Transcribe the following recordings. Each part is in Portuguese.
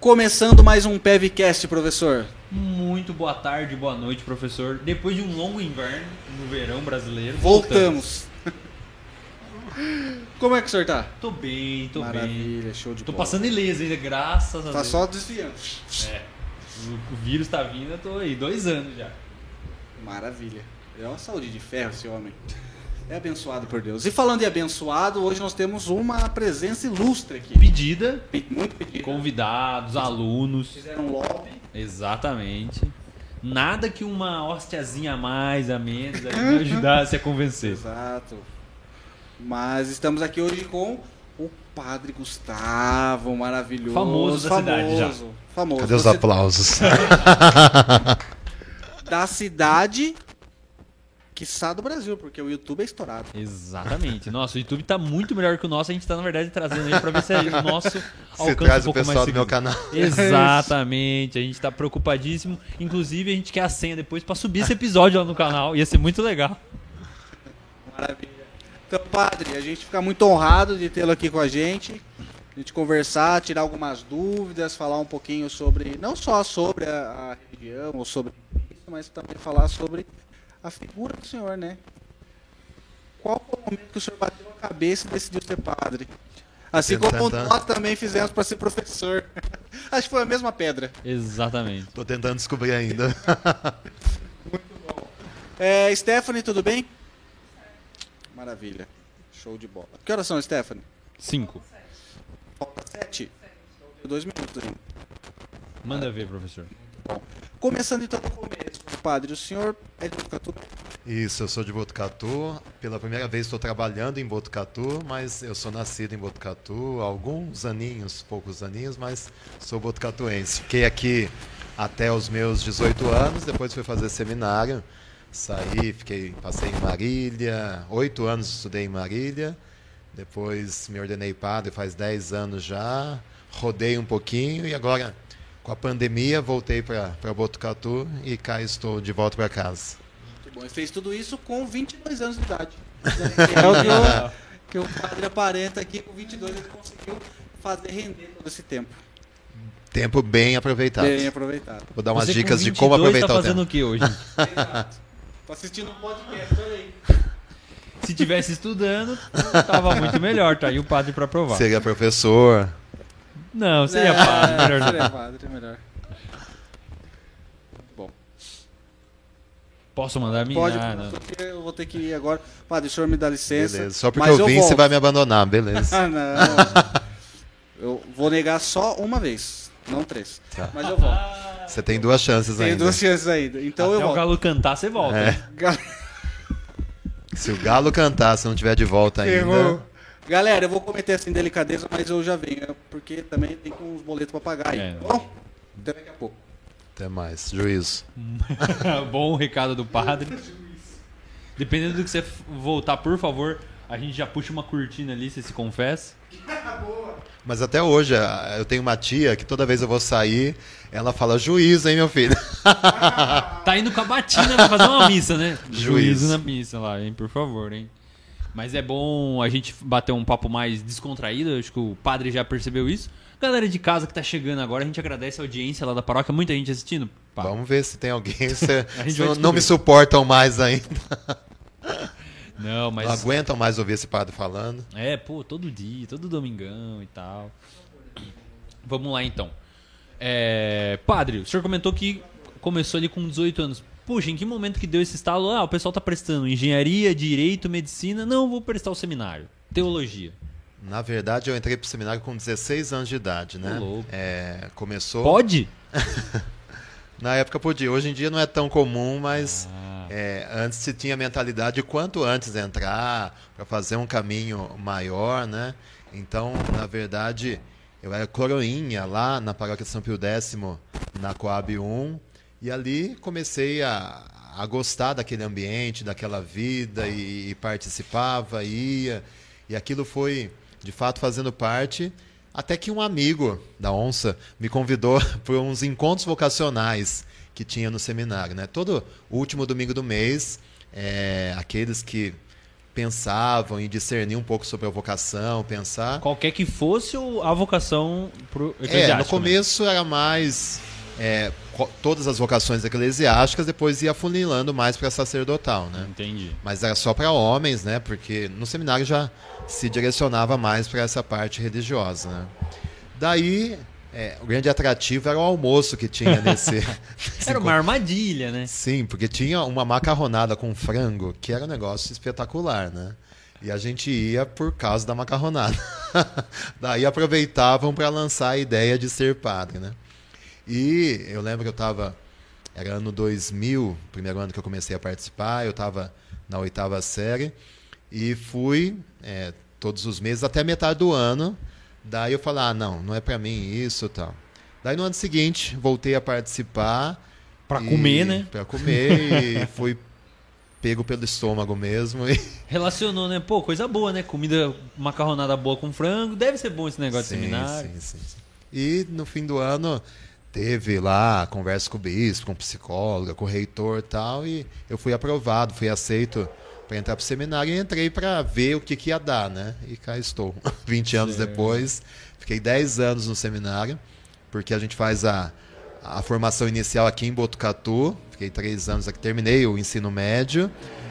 Começando mais um PevCast, professor. Muito boa tarde, boa noite, professor. Depois de um longo inverno no verão brasileiro, Voltamos. Como é que o senhor tá? Tô bem, tô bem. Maravilha, show de Tô bola. passando ileso ainda, graças a Tá Deus. só desviando. É. O vírus tá vindo, eu tô aí, dois anos já. Maravilha. É uma saúde de ferro esse homem. É abençoado por Deus. E falando em abençoado, hoje nós temos uma presença ilustre aqui. Pedida, Muito pedido. convidados, alunos. Fizeram um lobby. Exatamente. Nada que uma hostiazinha a mais, a menos, me ajudasse a convencer. Exato. Mas estamos aqui hoje com o Padre Gustavo, maravilhoso. Famoso da cidade já. famoso, Famoso. Cadê os aplausos? Da cidade, quiçá do Brasil, porque o YouTube é estourado. Exatamente. Nossa, o YouTube tá muito melhor que o nosso. A gente tá, na verdade, trazendo aí pra ver se o nosso Você alcança traz um o pouco mais pessoal do meu canal. Exatamente, a gente tá preocupadíssimo. Inclusive, a gente quer a senha depois pra subir esse episódio lá no canal. Ia ser muito legal. Maravilha. Então, Padre, a gente fica muito honrado de tê-lo aqui com a gente. A gente conversar, tirar algumas dúvidas, falar um pouquinho sobre, não só sobre a, a religião ou sobre isso, mas também falar sobre a figura do senhor, né? Qual foi o momento que o senhor bateu a cabeça e decidiu ser padre? Assim como nós também fizemos para ser professor. Acho que foi a mesma pedra. Exatamente. Tô tentando descobrir ainda. É, Stephanie, tudo bem? Maravilha. Show de bola. Que horas são, Stephanie? Cinco. Falta sete? Dois minutos ainda. Manda ver, professor. Começando então do começo, padre. O senhor é de Botucatu? Isso, eu sou de Botucatu. Pela primeira vez estou trabalhando em Botucatu, mas eu sou nascido em Botucatu há alguns aninhos, poucos aninhos, mas sou botucatuense. Fiquei aqui até os meus 18 anos, depois fui fazer seminário. Saí, fiquei, passei em Marília, oito anos estudei em Marília. Depois me ordenei padre faz 10 anos já. Rodei um pouquinho e agora, com a pandemia, voltei para Botucatu e cá estou de volta para casa. Que bom. Ele fez tudo isso com 22 anos de idade. É o que o, que o padre aparenta aqui. Com 22 ele conseguiu fazer render todo esse tempo. Tempo bem aproveitado. Bem aproveitado. Vou dar umas Você dicas de 22 como aproveitar tá o fazendo tempo. o que hoje? Exato. Tô assistindo um podcast, olha aí. Se tivesse estudando, tava muito melhor. Tá aí o padre pra provar. Seria professor. Não, seria É, padre. Melhor não. Seria padre, melhor. Bom, Posso mandar a minha? pode, Ah, não. porque eu vou ter que ir agora. Padre, o senhor me dá licença. Beleza. Só porque mas eu vim, volto. você vai me abandonar, beleza. Ah, não. Eu vou negar só uma vez, não três. Tá. Mas eu volto. Você tem duas chances Tenho ainda. duas chances ainda. Então Até eu o volto. galo cantar, você volta. É. Se o galo cantar, se não tiver de volta Errou. ainda. Galera, eu vou cometer essa indelicadeza, mas eu já venho, é porque também tem uns boletos pra pagar aí. É. tá Bom, até daqui a pouco. Até mais. Juízo. Bom recado do padre. Dependendo do que você voltar, por favor, a gente já puxa uma cortina ali, você se confessa. Mas até hoje, eu tenho uma tia que toda vez eu vou sair, ela fala juízo, hein, meu filho? Tá indo com a batina pra fazer uma missa, né? Juízo. Juízo na missa lá, hein? Por favor, hein? Mas é bom a gente bater um papo mais descontraído, acho que o padre já percebeu isso. Galera de casa que tá chegando agora, a gente agradece a audiência lá da paróquia, muita gente assistindo. Pá, Vamos ver se tem alguém. Se, se não me suportam mais ainda. Não, mas. Não aguentam mais ouvir esse padre falando. É, pô, todo dia, todo domingão e tal. Vamos lá então. É, padre, o senhor comentou que começou ali com 18 anos. Puxa, em que momento que deu esse estalo? Ah, o pessoal tá prestando engenharia, direito, medicina. Não, vou prestar o seminário. Teologia. Na verdade, eu entrei pro seminário com 16 anos de idade, né? É, começou. Pode? Na época podia. Hoje em dia não é tão comum, mas Ah, é, antes se tinha a mentalidade de quanto antes entrar para fazer um caminho maior, né? Então, na verdade, eu era coroinha lá na paróquia de São Pio X, na Coab 1, e ali comecei a, a gostar daquele ambiente, daquela vida, e, e participava, ia, e aquilo foi, de fato, fazendo parte até que um amigo da Onça me convidou para uns encontros vocacionais que tinha no seminário. Né? Todo último domingo do mês, é, aqueles que pensavam e discerniam um pouco sobre a vocação, pensar. Qualquer que fosse a vocação pro É, no né? começo era mais é, todas as vocações eclesiásticas, depois ia funilando mais para sacerdotal, né? Entendi. Mas era só para homens, né? Porque no seminário já se direcionava mais para essa parte religiosa, né? Daí, é, o grande atrativo era o almoço que tinha nesse. nesse Era uma armadilha, né? Sim, porque tinha uma macarronada com frango, que era um negócio espetacular, né? E a gente ia por causa da macarronada. Daí aproveitavam para lançar a ideia de ser padre, né? E eu lembro que eu estava. Era ano 2000, primeiro ano que eu comecei a participar, eu estava na oitava série e fui é, todos os meses até metade do ano. Daí eu falei, ah, não, não é para mim isso e tal. Daí no ano seguinte, voltei a participar. Pra e- comer, né? Pra comer e fui pego pelo estômago mesmo. E... Relacionou, né? Pô, coisa boa, né? Comida, macarronada boa com frango. Deve ser bom esse negócio de Sim, seminário. sim, sim, sim. E no fim do ano teve lá conversa com o bispo, com psicóloga, com o reitor e tal, e eu fui aprovado, fui aceito para entrar para o seminário e entrei para ver o que, que ia dar, né? E cá estou. 20 anos Certo. depois, fiquei 10 anos no seminário, porque a gente faz a, a formação inicial aqui em Botucatu, fiquei 3 anos aqui, terminei o ensino médio,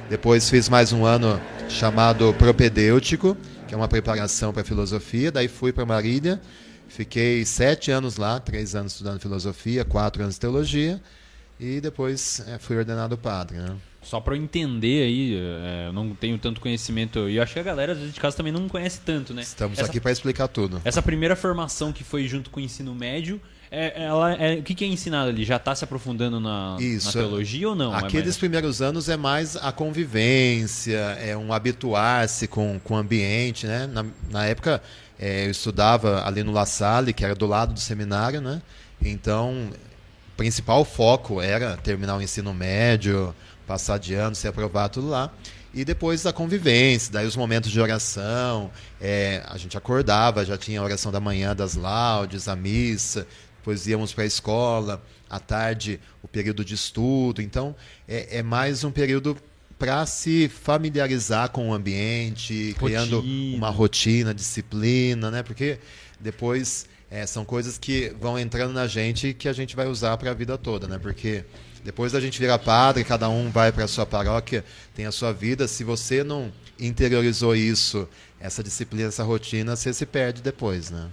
depois fiz mais um ano chamado propedêutico, que é uma preparação para filosofia, daí fui para Marília, Fiquei sete anos lá, três anos estudando filosofia, quatro anos teologia, e depois é, fui ordenado padre. Né? Só pra eu entender aí, é, eu não tenho tanto conhecimento. E eu acho que a galera, às vezes, de casa também não conhece tanto, né? Estamos essa, aqui para explicar tudo. Essa primeira formação que foi junto com o ensino médio, é, ela, é, o que, que é ensinado ali? Já tá se aprofundando na, Isso. na teologia ou não? É Aqueles mais- primeiros anos é mais a convivência, é um habituar-se com, com o ambiente, né? Na, na época é, eu estudava ali no La Salle, que era do lado do seminário, né? Então, o principal foco era terminar o ensino médio, passar de ano, ser aprovado tudo lá. E depois a convivência, daí os momentos de oração, é, a gente acordava, já tinha a oração da manhã das laudes, a missa, depois íamos para a escola, à tarde o período de estudo. Então é, é mais um período para se familiarizar com o ambiente, criando Rotina. uma rotina, disciplina, né? Porque depois é, são coisas que vão entrando na gente e que a gente vai usar para a vida toda, né? Porque depois da gente virar padre, cada um vai para a sua paróquia, tem a sua vida. Se você não interiorizou isso, essa disciplina, essa rotina, você se perde depois, né?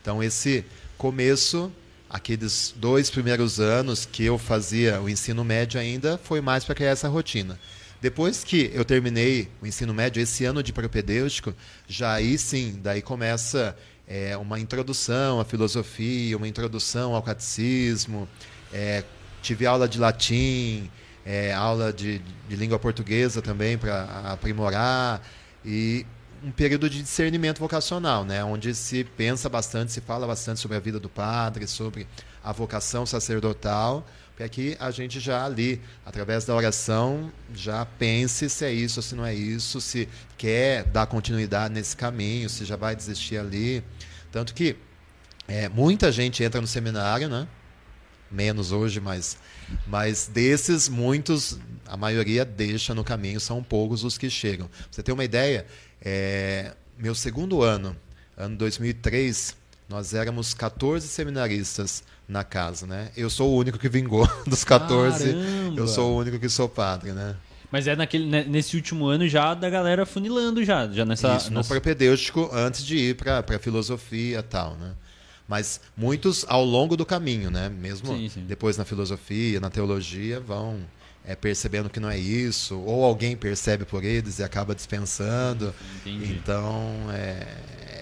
Então esse começo, aqueles dois primeiros anos que eu fazia o ensino médio ainda, foi mais para criar essa rotina. Depois que eu terminei o ensino médio, esse ano de propedêutico, já aí sim, daí começa é, uma introdução à filosofia, uma introdução ao catecismo, é, tive aula de latim, é, aula de, de língua portuguesa também para aprimorar e um período de discernimento vocacional, né, onde se pensa bastante, se fala bastante sobre a vida do padre, sobre a vocação sacerdotal, para que a gente já ali, através da oração, já pense se é isso se não é isso, se quer dar continuidade nesse caminho, se já vai desistir ali. Tanto que é, muita gente entra no seminário, né? menos hoje, mas, mas desses, muitos, a maioria deixa no caminho, são poucos os que chegam. Pra você ter uma ideia, é, meu segundo ano, ano 2003, nós éramos 14 seminaristas na casa, né? Eu sou o único que vingou dos 14, Caramba! eu sou o único que sou padre, né? Mas é naquele, né, nesse último ano já da galera funilando já, já nessa... Isso, no nessa- propedêutico, antes de ir para a filosofia e tal, né? Mas muitos ao longo do caminho, né? Mesmo Sim, sim. depois na filosofia, na teologia, vão é, percebendo que não é isso, ou alguém percebe por eles e acaba dispensando. Entendi. Então, é,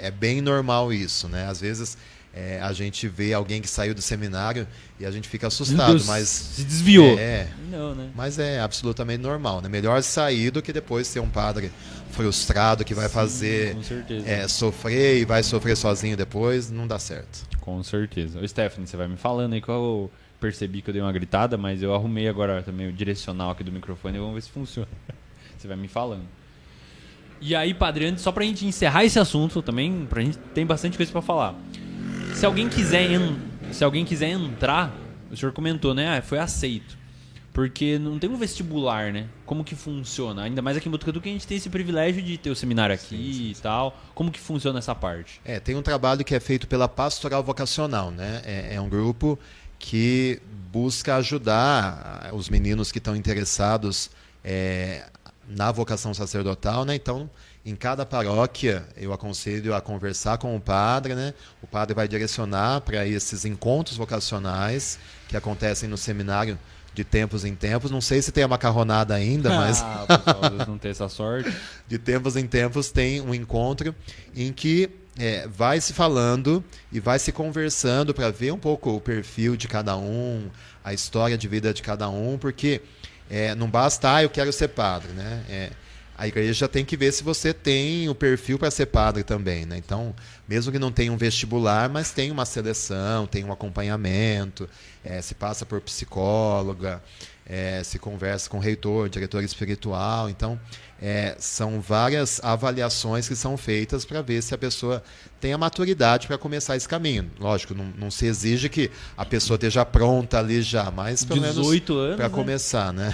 é bem normal isso, né? Às vezes é, a gente vê alguém que saiu do seminário e a gente fica assustado, Deus, mas... se desviou. É, Não, né? mas é absolutamente normal, né? Melhor sair do que depois ser um padre frustrado que vai fazer com certeza. é, sofrer e vai sofrer sozinho depois, não dá certo. Com certeza. Ô, Stephanie, você vai me falando aí que eu percebi que eu dei uma gritada, mas eu arrumei agora também o direcional aqui do microfone e vamos ver se funciona. Você vai me falando. E aí, Padre, antes, só pra gente encerrar esse assunto também, pra gente tem bastante coisa pra falar. Se alguém quiser, en- se alguém quiser entrar, o senhor comentou, né? Ah, foi aceito. Porque não tem um vestibular, né? Como que funciona? Ainda mais aqui em Botucatu que a gente tem esse privilégio de ter o seminário aqui sim, sim, e tal. Como que funciona essa parte? É, tem um trabalho que é feito pela Pastoral Vocacional, né? É, é um grupo que busca ajudar os meninos que estão interessados é, na vocação sacerdotal, né? Então, em cada paróquia, eu aconselho a conversar com o padre, né? O padre vai direcionar para esses encontros vocacionais que acontecem no seminário de tempos em tempos. Não sei se tem a macarronada ainda, mas. Ah, pessoal, não tem essa sorte. de tempos em tempos tem um encontro em que é, vai se falando e vai se conversando para ver um pouco o perfil de cada um, a história de vida de cada um, porque é, não basta, ah, eu quero ser padre, né? É, a igreja tem que ver se você tem o perfil para ser padre também, né? Então, mesmo que não tenha um vestibular, mas tem uma seleção, tem um acompanhamento, é, se passa por psicóloga, é, se conversa com reitor, diretor espiritual. Então, é, são várias avaliações que são feitas para ver se a pessoa tem a maturidade para começar esse caminho. Lógico, não, não, se exige que a pessoa esteja pronta ali já, mas pelo 18 menos para né? começar, né?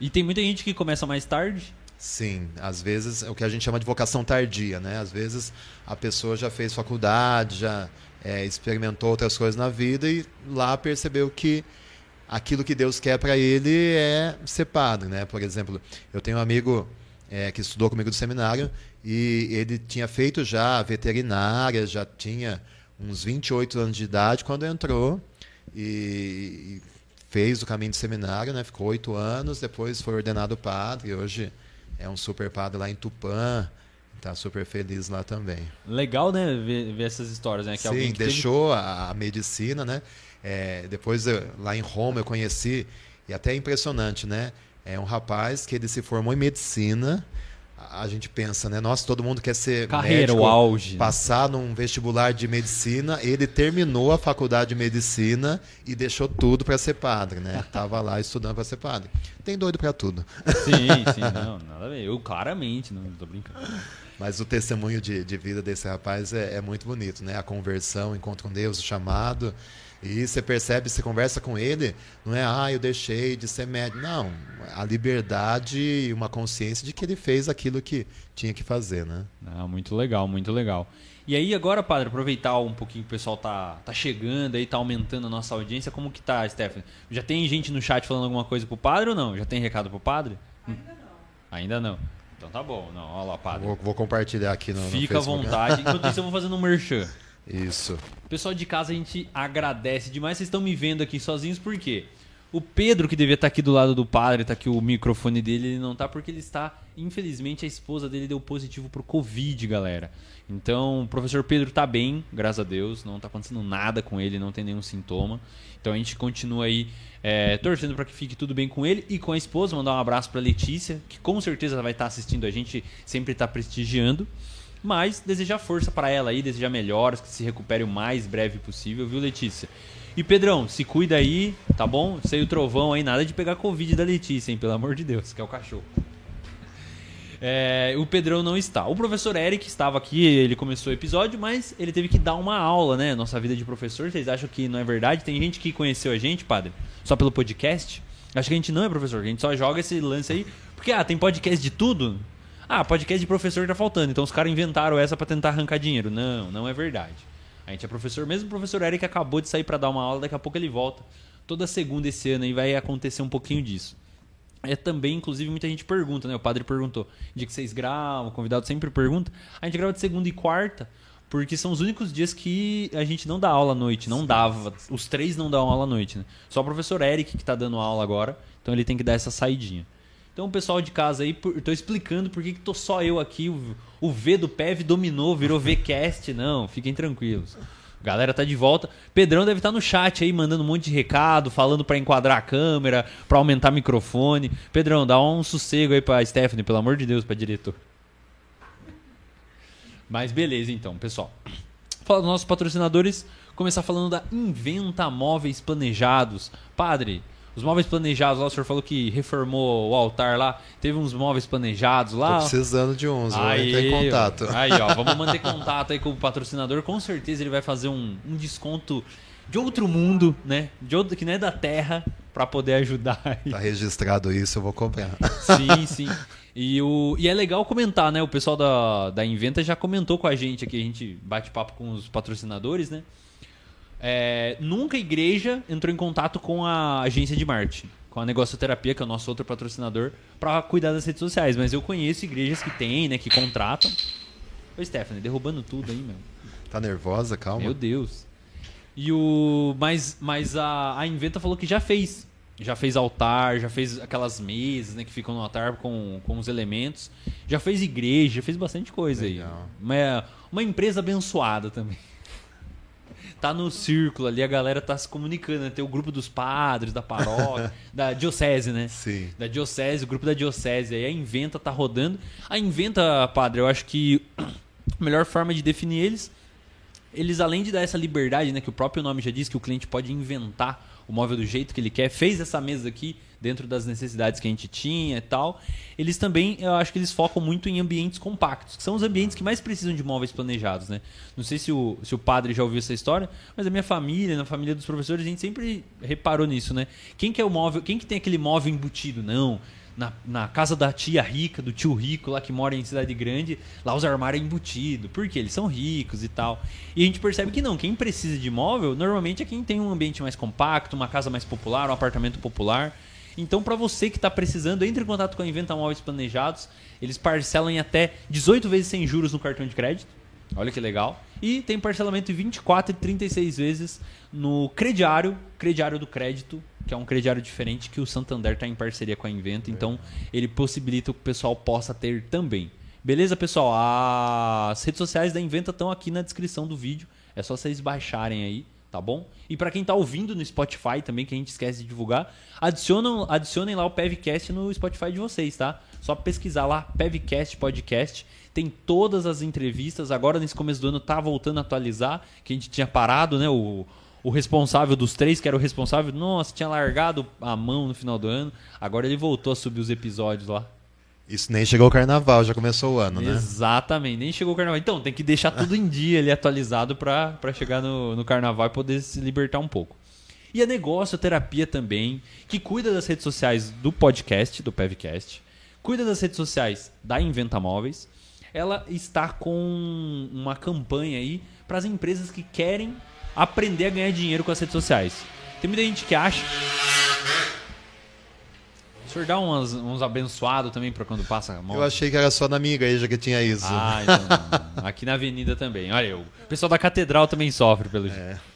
E tem muita gente que começa mais tarde? Sim, às vezes é o que a gente chama de vocação tardia, né? Às vezes a pessoa já fez faculdade, já é, experimentou outras coisas na vida e lá percebeu que aquilo que Deus quer para ele é ser padre, né? Por exemplo, eu tenho um amigo é, que estudou comigo do seminário e ele tinha feito já veterinária, já tinha uns 28 anos de idade quando entrou e, fez o caminho de seminário, né? Ficou oito anos, depois foi ordenado padre. Hoje é um super padre lá em Tupã. Tá super feliz lá também. Legal, né? Ver, ver essas histórias, né? Que Sim, deixou teve... a, a, medicina, né? É, depois eu, lá em Roma eu conheci e até é impressionante, né? É um rapaz que ele se formou em medicina a gente pensa, né? Nossa, todo mundo quer ser Carreira, médico, o auge. Passar num vestibular de medicina. Ele terminou a faculdade de medicina e deixou tudo para ser padre, né? Tava lá estudando para ser padre. Tem doido para tudo. Sim, sim, não, nada a ver. Eu claramente, não tô brincando. Mas o testemunho de, de vida desse rapaz é, é muito bonito, né? A conversão, o encontro com Deus, o chamado. E você percebe, você conversa com ele, não é, ah, eu deixei de ser médico. Não, a liberdade e uma consciência de que ele fez aquilo que tinha que fazer, né? Ah, muito legal, muito legal. E aí agora, padre, aproveitar um pouquinho que o pessoal tá, tá chegando aí, tá aumentando a nossa audiência. Como que tá, Stephanie? Já tem gente no chat falando alguma coisa pro padre ou não? Já tem recado pro padre? Ainda não. Ainda não. Então tá bom. Não, olha lá, padre. Vou, vou compartilhar aqui no Fica no à vontade. Enquanto isso eu vou fazendo um merchan. Isso. Pessoal de casa, a gente agradece demais. Vocês estão me vendo aqui sozinhos, por quê? O Pedro, que devia estar aqui do lado do padre, está aqui o microfone dele, ele não está porque ele está, infelizmente, a esposa dele deu positivo pro Covid, galera. Então, o professor Pedro está bem, graças a Deus, não está acontecendo nada com ele, não tem nenhum sintoma. Então a gente continua aí é, torcendo para que fique tudo bem com ele e com a esposa. Mandar um abraço para Letícia, que com certeza vai estar assistindo a gente, sempre está prestigiando. Mas desejar força para ela aí, desejar melhoras, que se recupere o mais breve possível, viu, Letícia? E Pedrão, se cuida aí, tá bom? Sei o trovão aí, nada de pegar Covid da Letícia, hein? Pelo amor de Deus, que é o cachorro. É, o Pedrão não está. O professor Eric estava aqui, ele começou o episódio, mas ele teve que dar uma aula, né? Nossa vida de professor. Vocês acham que não é verdade? Tem gente que conheceu a gente, padre, só pelo podcast? Acho que a gente não é professor, a gente só joga esse lance aí. Porque, ah, tem podcast de tudo? Ah, podcast de professor tá faltando, então os caras inventaram essa para tentar arrancar dinheiro. Não, não é verdade. A gente é professor, mesmo o professor Eric acabou de sair para dar uma aula, daqui a pouco ele volta. Toda segunda esse ano aí vai acontecer um pouquinho disso. É também, inclusive, muita gente pergunta, né? O padre perguntou, dia que vocês gravam, o convidado sempre pergunta. A gente grava de segunda e quarta, porque são os únicos dias que a gente não dá aula à noite, não dava. Os três não dão aula à noite, né? Só o professor Eric que tá dando aula agora, então ele tem que dar essa saidinha. Então, pessoal de casa aí, estou explicando por que, que tô só eu aqui. O, o V do PEV dominou, virou VCast. Não, fiquem tranquilos. Galera tá de volta. Pedrão deve estar tá no chat aí, mandando um monte de recado, falando para enquadrar a câmera, para aumentar o microfone. Pedrão, dá um sossego aí pra Stephanie, pelo amor de Deus, pra diretor. Mas beleza então, pessoal. Fala dos nossos patrocinadores. Começar falando da Inventa Móveis Planejados. Padre, os móveis planejados lá, o senhor falou que reformou o altar lá. Teve uns móveis planejados lá. Tô precisando de uns, vou aí, entrar em contato. Aí, ó, vamos manter contato aí com o patrocinador. Com certeza ele vai fazer um, um desconto de outro mundo, né? De outro, que não é da terra, para poder ajudar. Tá registrado isso, eu vou comprar. Sim, sim. E, o, e é legal comentar, né? O pessoal da, da Inventa já comentou com a gente aqui, a gente bate papo com os patrocinadores, né? É, nunca a igreja entrou em contato com a agência de marketing, com a Negocioterapia, que é o nosso outro patrocinador, para cuidar das redes sociais. Mas eu conheço igrejas que têm, né? Que contratam. Ô, Stephanie, derrubando tudo aí, meu. Tá nervosa? Calma. Meu Deus. E o. Mas, mas a, a Inventa falou que já fez. Já fez altar, já fez aquelas mesas né, que ficam no altar com, com os elementos. Já fez igreja, já fez bastante coisa Legal. aí. Uma, uma empresa abençoada também. Tá no círculo ali, a galera tá se comunicando. Né? Tem o grupo dos padres, da paróquia, da diocese, né? Sim. Da diocese, o grupo da diocese. Aí a Inventa tá rodando. A Inventa, padre, eu acho que a melhor forma de definir eles eles além de dar essa liberdade, né, que o próprio nome já diz que o cliente pode inventar o móvel do jeito que ele quer, fez essa mesa aqui dentro das necessidades que a gente tinha e tal. Eles também, eu acho que eles focam muito em ambientes compactos, que são os ambientes que mais precisam de móveis planejados, né? Não sei se o, se o padre já ouviu essa história, mas a minha família, na família dos professores, a gente sempre reparou nisso, né? Quem que é o móvel, quem que tem aquele móvel embutido? Não na, na casa da tia rica, do tio rico lá que mora em cidade grande, lá os armários é embutido, porque eles são ricos e tal. E a gente percebe que não, quem precisa de imóvel normalmente é quem tem um ambiente mais compacto, uma casa mais popular, um apartamento popular. Então, para você que está precisando, entre em contato com a Inventa Móveis Planejados. Eles parcelam em até 18 vezes sem juros no cartão de crédito. Olha que legal. E tem parcelamento em 24 e 36 vezes no crediário, crediário do crédito, que é um crediário diferente que o Santander está em parceria com a Inventa, então ele possibilita que o pessoal possa ter também. Beleza, pessoal? As redes sociais da Inventa estão aqui na descrição do vídeo, é só vocês baixarem aí, tá bom? E para quem está ouvindo no Spotify também, que a gente esquece de divulgar, adicionam, adicionem lá o Pevcast no Spotify de vocês, tá? Só pesquisar lá, Pevcast Podcast, tem todas as entrevistas, agora nesse começo do ano tá voltando a atualizar, que a gente tinha parado, né? O, o responsável dos três, que era o responsável, nossa, tinha largado a mão no final do ano. Agora ele voltou a subir os episódios lá. Isso nem chegou o carnaval, já começou o ano, né? Exatamente, nem chegou o carnaval. Então, tem que deixar tudo em dia ali atualizado para chegar no, no carnaval e poder se libertar um pouco. E a negócio terapia também, que cuida das redes sociais do podcast, do Pevcast, cuida das redes sociais da Inventa Móveis. Ela está com uma campanha aí para as empresas que querem aprender a ganhar dinheiro com as redes sociais. Tem muita gente que acha. O senhor dá uns, uns abençoados também para quando passa a mão? Eu achei que era só na minha igreja que tinha isso. Ah, então. aqui na avenida também. Olha, eu. o pessoal da catedral também sofre pelo jeito. É.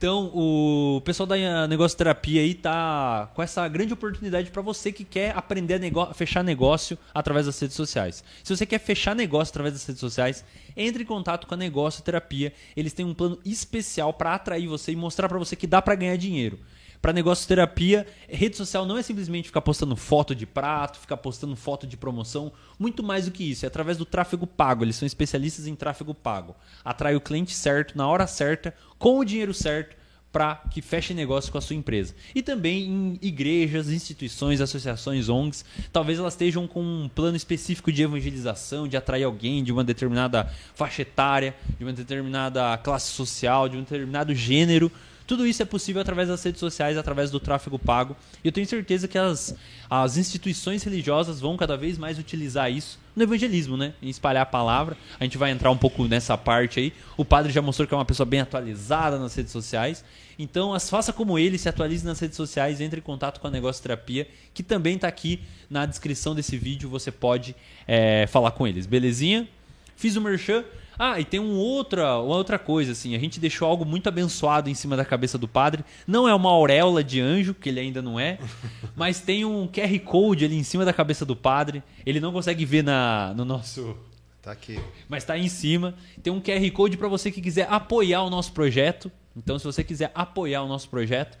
Então, o pessoal da Negócio Terapia aí tá com essa grande oportunidade para você que quer aprender a, a fechar negócio através das redes sociais. Se você quer fechar negócio através das redes sociais, entre em contato com a Negócio Terapia. Eles têm um plano especial para atrair você e mostrar para você que dá para ganhar dinheiro. Para negócio terapia, rede social não é simplesmente ficar postando foto de prato, ficar postando foto de promoção, muito mais do que isso, é através do tráfego pago. Eles são especialistas em tráfego pago. Atrai o cliente certo, na hora certa, com o dinheiro certo, para que feche negócio com a sua empresa. E também em igrejas, instituições, associações, ONGs, talvez elas estejam com um plano específico de evangelização, de atrair alguém de uma determinada faixa etária, de uma determinada classe social, de um determinado gênero. Tudo isso é possível através das redes sociais, através do tráfego pago. E eu tenho certeza que as, as instituições religiosas vão cada vez mais utilizar isso no evangelismo, né? Em espalhar a palavra. A gente vai entrar um pouco nessa parte aí. O padre já mostrou que é uma pessoa bem atualizada nas redes sociais. Então, as, faça como ele, se atualize nas redes sociais, entre em contato com a Negócio Terapia, que também está aqui na descrição desse vídeo. Você pode é, falar com eles, belezinha? Fiz o merchan. Ah, e tem um outra, uma outra coisa, assim. A gente deixou algo muito abençoado em cima da cabeça do padre. Não é uma auréola de anjo, que ele ainda não é, mas tem um QR Code ali em cima da cabeça do padre. Ele não consegue ver na, no nosso. Tá aqui. Mas tá aí em cima. Tem um QR Code para você que quiser apoiar o nosso projeto. Então, se você quiser apoiar o nosso projeto,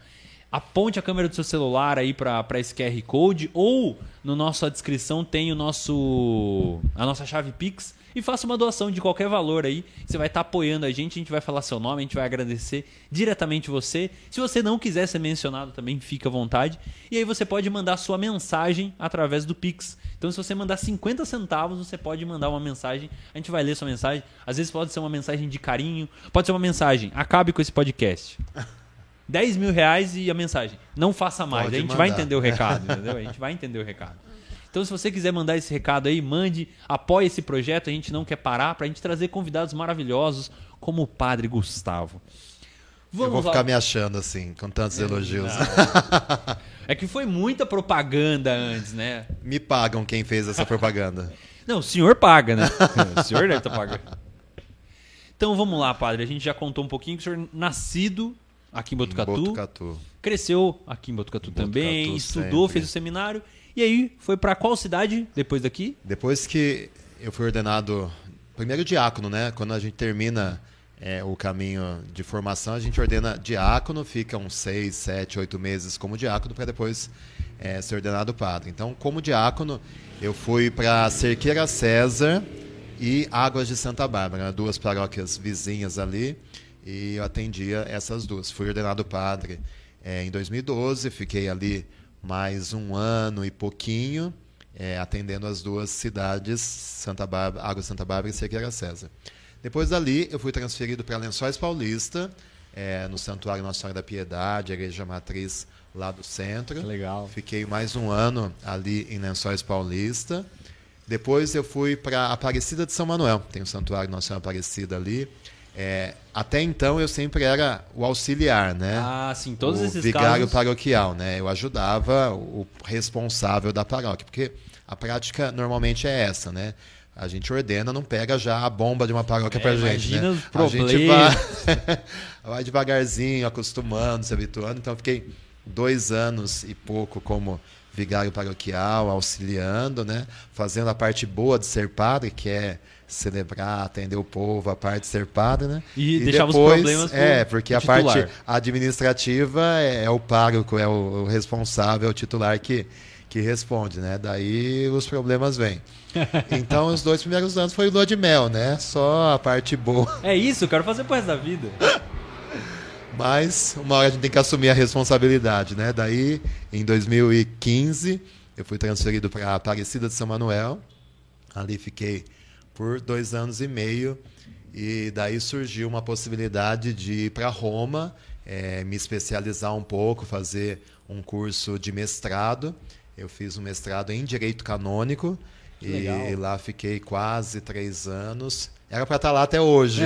aponte a câmera do seu celular aí para esse QR Code ou no nossa descrição tem o nosso a nossa chave Pix e faça uma doação de qualquer valor aí. Você vai estar tá apoiando a gente, a gente vai falar seu nome, a gente vai agradecer diretamente você. Se você não quiser ser mencionado também, fica à vontade. E aí você pode mandar sua mensagem através do Pix. Então se você mandar 50 centavos, você pode mandar uma mensagem, a gente vai ler sua mensagem. Às vezes pode ser uma mensagem de carinho, pode ser uma mensagem, acabe com esse podcast. 10 mil reais e a mensagem. Não faça mais. Pode a gente vai mandar. entender o recado, entendeu? A gente vai entender o recado. Então, se você quiser mandar esse recado aí, mande, apoie esse projeto. A gente não quer parar pra gente trazer convidados maravilhosos como o Padre Gustavo. eu vou lá. ficar me achando assim, com tantos elogios. É que foi muita propaganda antes, né? Me pagam quem fez essa propaganda. Não, o senhor paga, né? o senhor deve estar pagando. Então vamos lá, padre. A gente já contou um pouquinho que o senhor nascido aqui em Botucatu, Botucatu. cresceu aqui em Botucatu, Botucatu também, estudou, sempre. fez o seminário e aí foi pra qual cidade depois daqui? Depois que eu fui ordenado, primeiro diácono, né? Quando a gente termina é, o caminho de formação, a gente ordena diácono, fica uns seis, sete, oito meses como diácono, para depois é, ser ordenado padre. Então, como diácono, eu fui para Cerqueira César e Águas de Santa Bárbara, duas paróquias vizinhas ali, e eu atendia essas duas. Fui ordenado padre é, em 2012, fiquei ali mais um ano e pouquinho, é, atendendo as duas cidades, Santa Bárbara, Água Santa Bárbara e Cerqueira César. Depois dali, eu fui transferido para Lençóis Paulista, é, no Santuário Nossa Senhora da Piedade, a igreja matriz lá do centro. Legal. Fiquei mais um ano ali em Lençóis Paulista. Depois eu fui para Aparecida de São Manuel, tem o Santuário Nossa Senhora Aparecida ali. É, até então eu sempre era o auxiliar, né? Ah, sim, todos o esses vigário casos. paroquial, né? Eu ajudava o responsável da paróquia, porque a prática normalmente é essa, né? A gente ordena, não pega já a bomba de uma paróquia É, pra gente, né? os A gente problemas. vai, vai devagarzinho, acostumando, se habituando. Então, eu fiquei dois anos e pouco como vigário paroquial, auxiliando, né? Fazendo a parte boa de ser padre, que é celebrar, atender o povo, a parte de ser padre, né? E deixava os problemas pro- É, porque a titular. parte administrativa é, é o pároco, é o, o responsável, é o titular que, que responde, né? Daí os problemas vêm. Então, os dois primeiros anos foi lua de mel, né? Só a parte boa. É isso, eu quero fazer pro resto da vida. Mas uma hora a gente tem que assumir a responsabilidade, né? Daí, em 2015, eu fui transferido para Aparecida de São Manuel. Ali fiquei por dois anos e meio. E daí surgiu uma possibilidade de ir para Roma, eh, me especializar um pouco, fazer um curso de mestrado. Eu fiz um mestrado em Direito Canônico. Que e legal. lá fiquei quase três anos. Era para estar lá até hoje,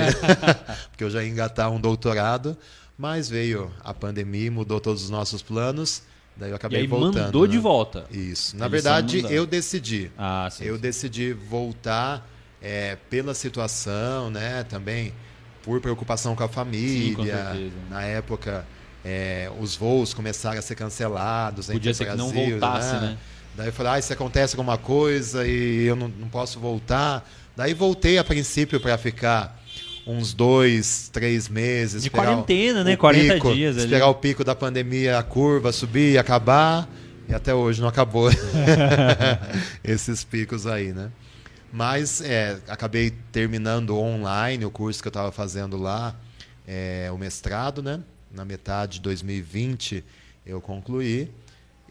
porque eu já ia engatar um doutorado, mas veio a pandemia, e mudou todos os nossos planos, daí eu E acabei aí voltando. mandou de né? volta. Isso. Na Eles verdade, eu decidi. Ah, sim. Eu decidi voltar é, pela situação, né? Também por preocupação com a família. Sim, com. Na época, é, os voos começaram a ser cancelados. Podia ser que não Brasil, voltasse, né? Daí eu falei, ah, se acontece alguma coisa e eu não, não posso voltar. Daí voltei a princípio para ficar uns dois, três meses. De quarentena, né? o 40 pico, dias ali. Esperar o pico da pandemia, a curva subir, acabar. E até hoje não acabou esses picos aí, né? Mas é, acabei terminando online o curso que eu estava fazendo lá, é, o mestrado, né? Na metade de 2020 eu concluí.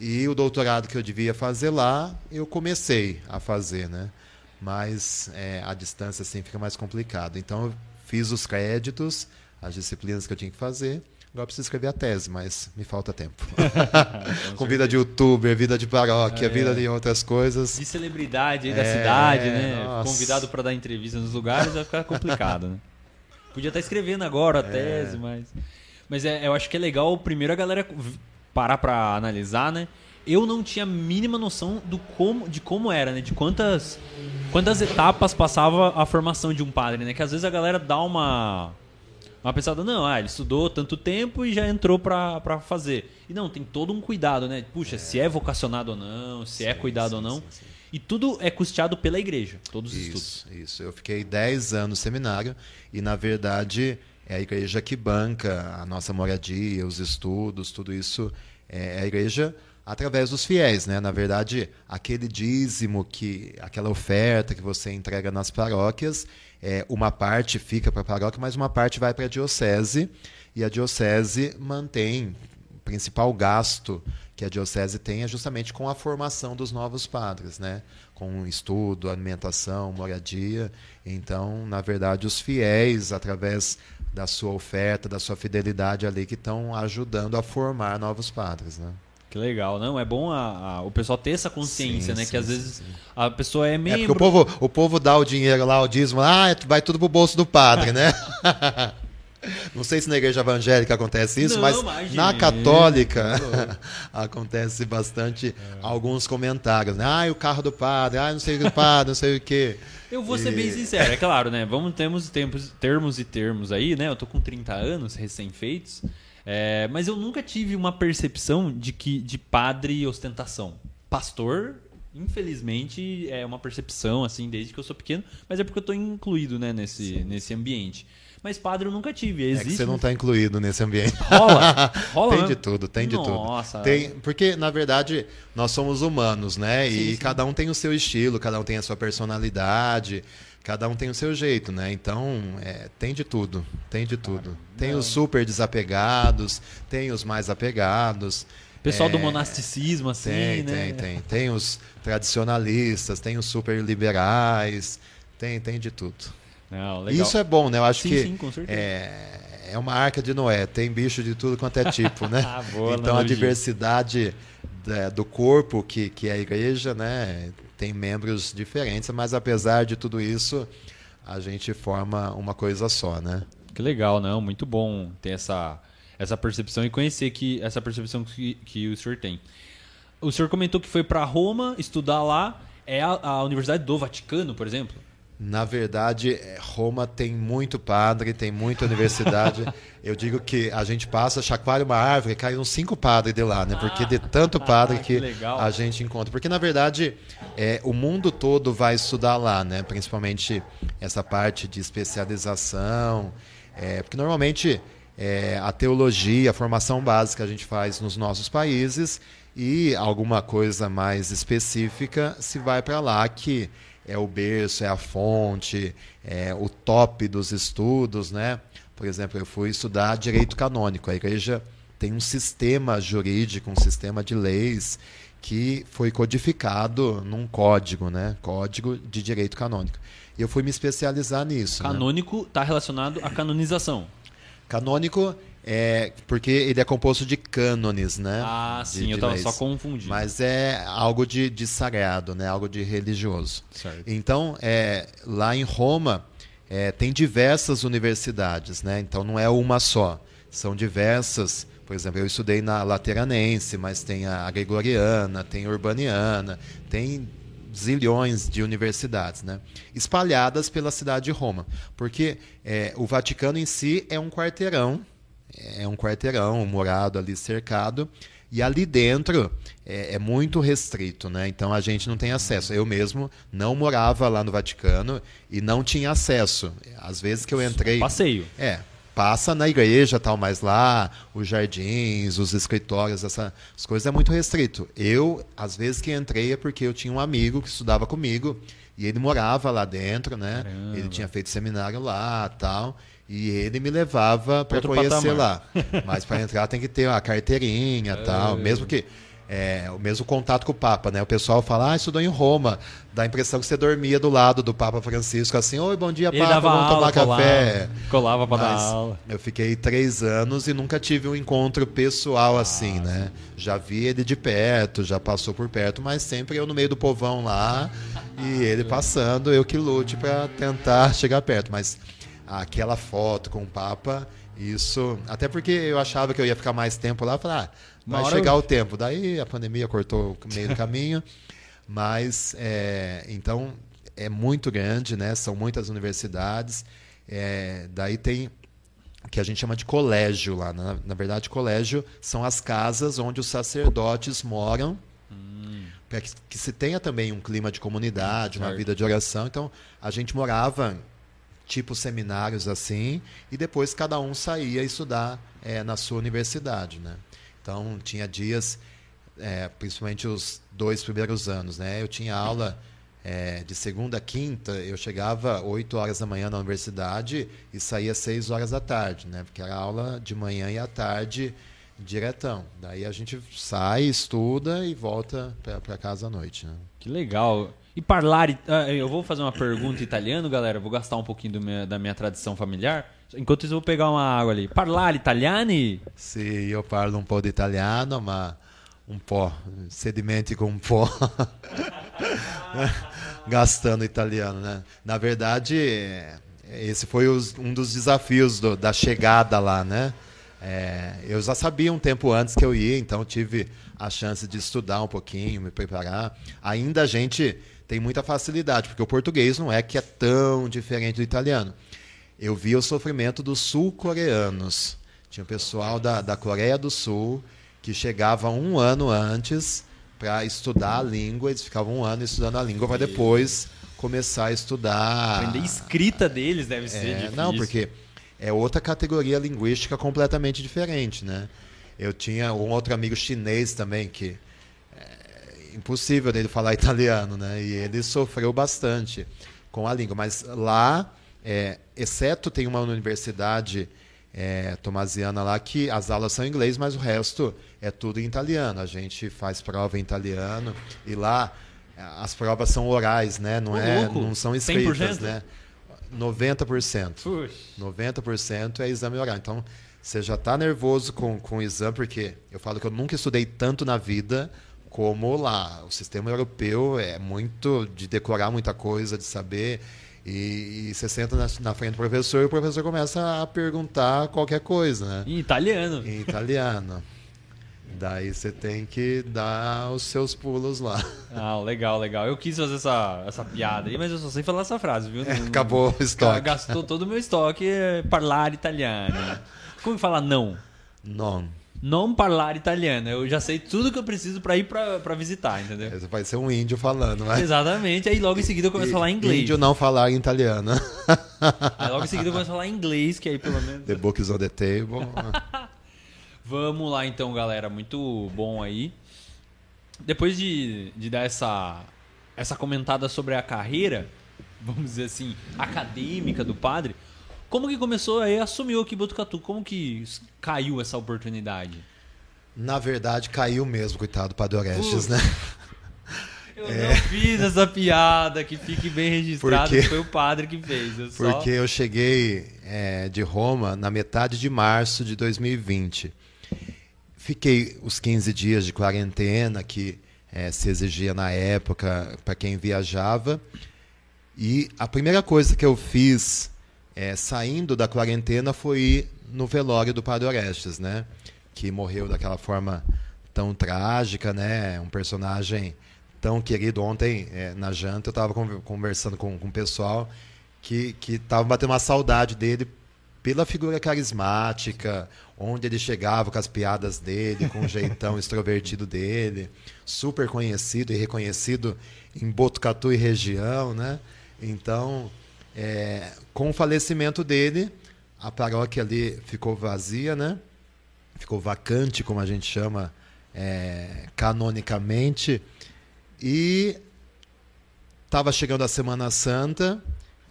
E o doutorado que eu devia fazer lá, eu comecei a fazer, né? Mas é, a distância assim fica mais complicado. Então eu fiz os créditos, as disciplinas que eu tinha que fazer. Agora preciso escrever a tese, mas me falta tempo. Com vida de youtuber, vida de paróquia, É. vida de outras coisas. De celebridade aí da É, cidade, né? nossa. Convidado pra dar entrevista nos lugares vai ficar complicado, né? Podia estar escrevendo agora a É. tese, mas. Mas é, eu acho que é legal primeiro a galera parar pra analisar, né? Eu não tinha a mínima noção do como, de como era, né? De quantas, quantas etapas passava a formação de um padre, né? Que às vezes a galera dá uma. Uma pensada, não, ah, ele estudou tanto tempo e já entrou pra, pra fazer. E não, tem todo um cuidado, né? Puxa, se é vocacionado ou não, se é Sim, cuidado sim, ou não. sim. E tudo é custeado pela igreja, todos os estudos. Isso, isso. Eu fiquei 10 anos no seminário e, na verdade, é a igreja que banca a nossa moradia, os estudos, tudo isso é a igreja através dos fiéis, né? Na verdade, aquele dízimo que, aquela oferta que você entrega nas paróquias, é, uma parte fica para a paróquia, mas uma parte vai para a diocese e a diocese mantém o principal gasto que a diocese tem é justamente com a formação dos novos padres, né? Com estudo, alimentação, moradia. Então, na verdade, os fiéis, através da sua oferta, da sua fidelidade ali que estão ajudando a formar novos padres, né? Que legal, não? É bom a, a- o pessoal ter essa consciência, Sim, né? sim, que às sim, vezes a pessoa é É membro. porque o povo, o povo dá o dinheiro lá, o dízimo, ah, vai tudo pro bolso do padre, né? Não sei se na igreja evangélica acontece isso, Não, mas imagina. na católica acontece bastante alguns comentários, né? Ah, o carro do padre, ah, não sei o que do padre, não sei o que. Eu vou ser E- bem sincero, é claro, né? Vamos temos tempos, termos e termos aí, né? Eu tô com 30 anos recém-feitos, é, mas eu nunca tive uma percepção de que de padre ostentação. Pastor, infelizmente, é uma percepção assim desde que eu sou pequeno, mas é porque eu tô incluído, né, nesse nesse ambiente. Mas padre eu nunca tive. É Existe que você não está incluído nesse ambiente. rola, rola tem mesmo? de tudo, tem de Nossa. tudo. Tem, porque, na verdade, nós somos humanos, né? Sim, e sim. cada um tem o seu estilo, cada um tem a sua personalidade, cada um tem o seu jeito, né? Então, é, tem de tudo, tem de tudo. Tem os super desapegados, tem os mais apegados. Pessoal do É, monasticismo assim, Tem, né? tem, tem. Tem os tradicionalistas, tem os super liberais, tem, tem de tudo. Não, legal. Isso é bom, né? Eu acho Sim, que sim, com certeza. é, é uma arca de Noé, tem bicho de tudo quanto é tipo, né? Ah, boa então a diversidade da- do corpo que, que é a igreja, né? Tem membros diferentes, mas apesar de tudo isso, a gente forma uma coisa só, né? Que legal, não? Muito bom ter essa, essa percepção e conhecer que essa percepção que, que o senhor tem. O senhor comentou que foi para Roma estudar lá. É a, a Universidade do Vaticano, por exemplo? Na verdade, é, Roma tem muito padre, tem muita universidade. Eu digo que a gente passa, chacoalha uma árvore, cai uns cinco padres de lá, né? Porque de tanto padre Ah, que a gente encontra. Porque, na verdade, é, o mundo todo vai estudar lá, né? Principalmente essa parte de especialização. é, porque, normalmente, é, a teologia, a formação básica a gente faz nos nossos países e alguma coisa mais específica se vai para lá, que é o berço, é a fonte, é o top dos estudos, né? Por exemplo, eu fui estudar direito canônico. A igreja tem um sistema jurídico, um sistema de leis que foi codificado num código, né? Código de direito canônico. E eu fui me especializar nisso. né? Canônico está relacionado à canonização. Canônico é porque ele é composto de cânones, né? Ah, De- sim, de eu tava leis. só confundindo. Mas é algo de, de sagrado, né? Algo de religioso. Certo. Então, é, lá em Roma, é, tem diversas universidades, né? Então, não é uma só. São diversas. Por exemplo, eu estudei na Lateranense, mas tem a Gregoriana, tem a Urbaniana, tem zilhões de universidades, né? Espalhadas pela cidade de Roma. Porque é, o Vaticano em si é um quarteirão, é um quarteirão morado ali cercado e ali dentro é, é muito restrito, né? Então a gente não tem acesso. Eu mesmo não morava lá no Vaticano e não tinha acesso. Às vezes que eu entrei, Passeio. é, passa na igreja tal, mas lá os jardins, os escritórios, essas coisas é muito restrito. Eu, às vezes que entrei é porque eu tinha um amigo que estudava comigo e ele morava lá dentro, né? Caramba. Ele tinha feito seminário lá, tal, e ele me levava para conhecer patamar. lá. Mas para entrar tem que ter a carteirinha, tal, mesmo que é, o mesmo contato com o Papa, né? O pessoal fala, ah, estudou em Roma. Dá a impressão que você dormia do lado do Papa Francisco, assim, oi, bom dia, Ele Papa, vamos aula, tomar café. colava, colava para dar aula. eu fiquei três anos e nunca tive um encontro pessoal assim, né? Já vi ele de perto, já passou por perto, mas sempre eu no meio do povão lá e ele passando, eu que lute para tentar chegar perto. Mas aquela foto com o Papa, isso. Até porque eu achava que eu ia ficar mais tempo lá, falei, ah, vai chegar eu- o tempo. Daí a pandemia cortou o meio do caminho. Mas, é, então, é muito grande, né? São muitas universidades. É, daí tem o que a gente chama de colégio lá. Na, na verdade, colégio são as casas onde os sacerdotes moram para que, que se tenha também um clima de comunidade, uma vida de oração. Então, a gente morava tipo seminários assim, e depois cada um saía estudar eh, na sua universidade, né? Então, tinha dias, eh, principalmente os dois primeiros anos, né? Eu tinha aula eh, de segunda a quinta, eu chegava 8 horas da manhã na universidade e saía 6 horas da tarde, né? Porque era aula de manhã e à tarde diretão. Daí a gente sai, estuda e volta para casa à noite, né? Que legal. E parlare. ah, eu vou fazer uma pergunta em italiano, galera. Vou gastar um pouquinho minha- da minha tradição familiar. Enquanto isso, eu vou pegar uma água ali. Parlare italiani? Sì, io parlo un po' di italiano, ma un po', se dimentico un po'. Gastando italiano, né? Na verdade, esse foi os- um dos desafios do- da chegada lá, né? É, eu já sabia um tempo antes que eu ia, então tive a chance de estudar um pouquinho, me preparar. Ainda a gente tem muita facilidade, porque o português não é que é tão diferente do italiano. Eu vi o sofrimento dos sul-coreanos. Tinha pessoal da, da Coreia do Sul que chegava um ano antes para estudar a língua, eles ficavam um ano estudando a língua para depois começar a estudar. Aprender escrita deles deve ser É, difícil. não, porque é outra categoria linguística completamente diferente, né? Eu tinha um outro amigo chinês também que impossível dele falar italiano, né? E ele sofreu bastante com a língua. Mas lá, é, exceto tem uma universidade é, tomasiana lá que as aulas são em inglês, mas o resto é tudo em italiano. A gente faz prova em italiano e lá as provas são orais, né? Não, Ô, é, louco. não são escritas, 100%? né? 90%. Puxa. 90% é exame oral. Então, você já está nervoso com, com o exame, porque eu falo que eu nunca estudei tanto na vida como lá. O sistema europeu é muito de decorar muita coisa, de saber. E, e você senta na, na frente do professor e o professor começa a perguntar qualquer coisa, né? Em italiano. Em italiano. Daí você tem que dar os seus pulos lá. Ah, legal, legal. Eu quis fazer essa, essa piada aí, mas eu só sei falar essa frase, viu? Não- Acabou o estoque. Gastou todo o meu estoque é parlare italiano. Como que fala não? Não. Não parlare italiano. Eu já sei tudo que eu preciso pra ir pra visitar, entendeu? Você vai ser um índio falando, vai. Exatamente. Aí logo em seguida eu começo a falar inglês. Índio não falar italiano. Aí logo em seguida eu começo a falar inglês, que aí pelo menos. The book is on the table. Vamos lá então, galera. Muito bom aí. Depois de, de dar essa, essa comentada sobre a carreira, vamos dizer assim, acadêmica do padre, como que começou aí, assumiu aqui Botucatu? Como que caiu essa oportunidade? Na verdade, caiu mesmo, coitado do Padre Orestes, né? Eu não fiz essa piada, que fique bem registrado, Porque- que foi o padre que fez. Eu só... Porque eu cheguei é, de Roma na metade de março de 2020. Fiquei os 15 dias de quarentena que é, se exigia na época para quem viajava. E a primeira coisa que eu fiz é, saindo da quarentena foi ir no velório do Padre Orestes, né? Que morreu daquela forma tão trágica, né? Um personagem tão querido. Ontem, é, na janta, eu estava conversando com, com o pessoal que que estava batendo uma saudade dele pela figura carismática, onde ele chegava com as piadas dele, com o jeitão extrovertido dele, super conhecido e reconhecido em Botucatu e região, né? Então, é, com o falecimento dele, a paróquia ali ficou vazia, né? Ficou vacante, como a gente chama é, canonicamente. E estava chegando a Semana Santa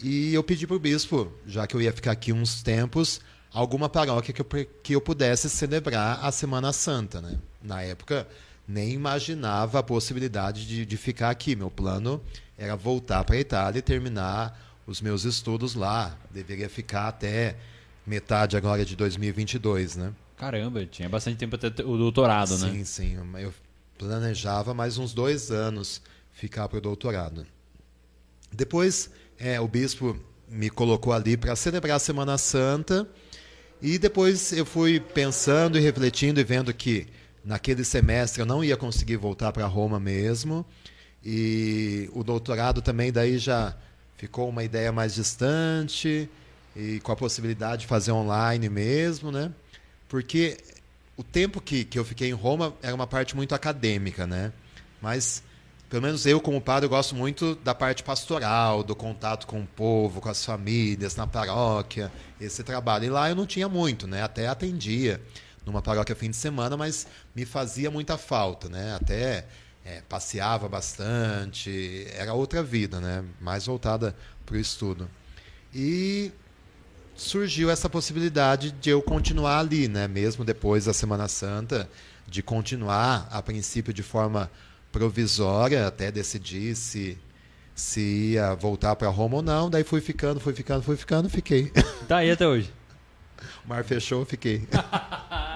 e eu pedi para o bispo, já que eu ia ficar aqui uns tempos, alguma paróquia que eu, que eu pudesse celebrar a Semana Santa. Né? Na época, nem imaginava a possibilidade de, de ficar aqui. Meu plano era voltar para a Itália e terminar os meus estudos lá. Deveria ficar até metade agora de 2022, né? Caramba, tinha bastante tempo até o doutorado, sim, né? Sim, Eu planejava mais uns dois anos ficar para o doutorado. Depois, é, o bispo me colocou ali para celebrar a Semana Santa. E depois eu fui pensando e refletindo e vendo que naquele semestre eu não ia conseguir voltar para Roma mesmo. E o doutorado também daí já ficou uma ideia mais distante e com a possibilidade de fazer online mesmo, né? Porque o tempo que, que eu fiquei em Roma era uma parte muito acadêmica, né? Mas, pelo menos eu, como padre, eu gosto muito da parte pastoral, do contato com o povo, com as famílias, na paróquia, esse trabalho. E lá eu não tinha muito, né? Até atendia numa paróquia fim de semana, mas me fazia muita falta, né? Até é, passeava bastante, era outra vida, né? Mais voltada para o estudo. E surgiu essa possibilidade de eu continuar ali, né? Mesmo depois da Semana Santa, de continuar, a princípio de forma provisória, até decidir se, se ia voltar para Roma ou não. Daí fui ficando, fui ficando, fui ficando, fiquei. Tá aí até hoje. O mar fechou, fiquei.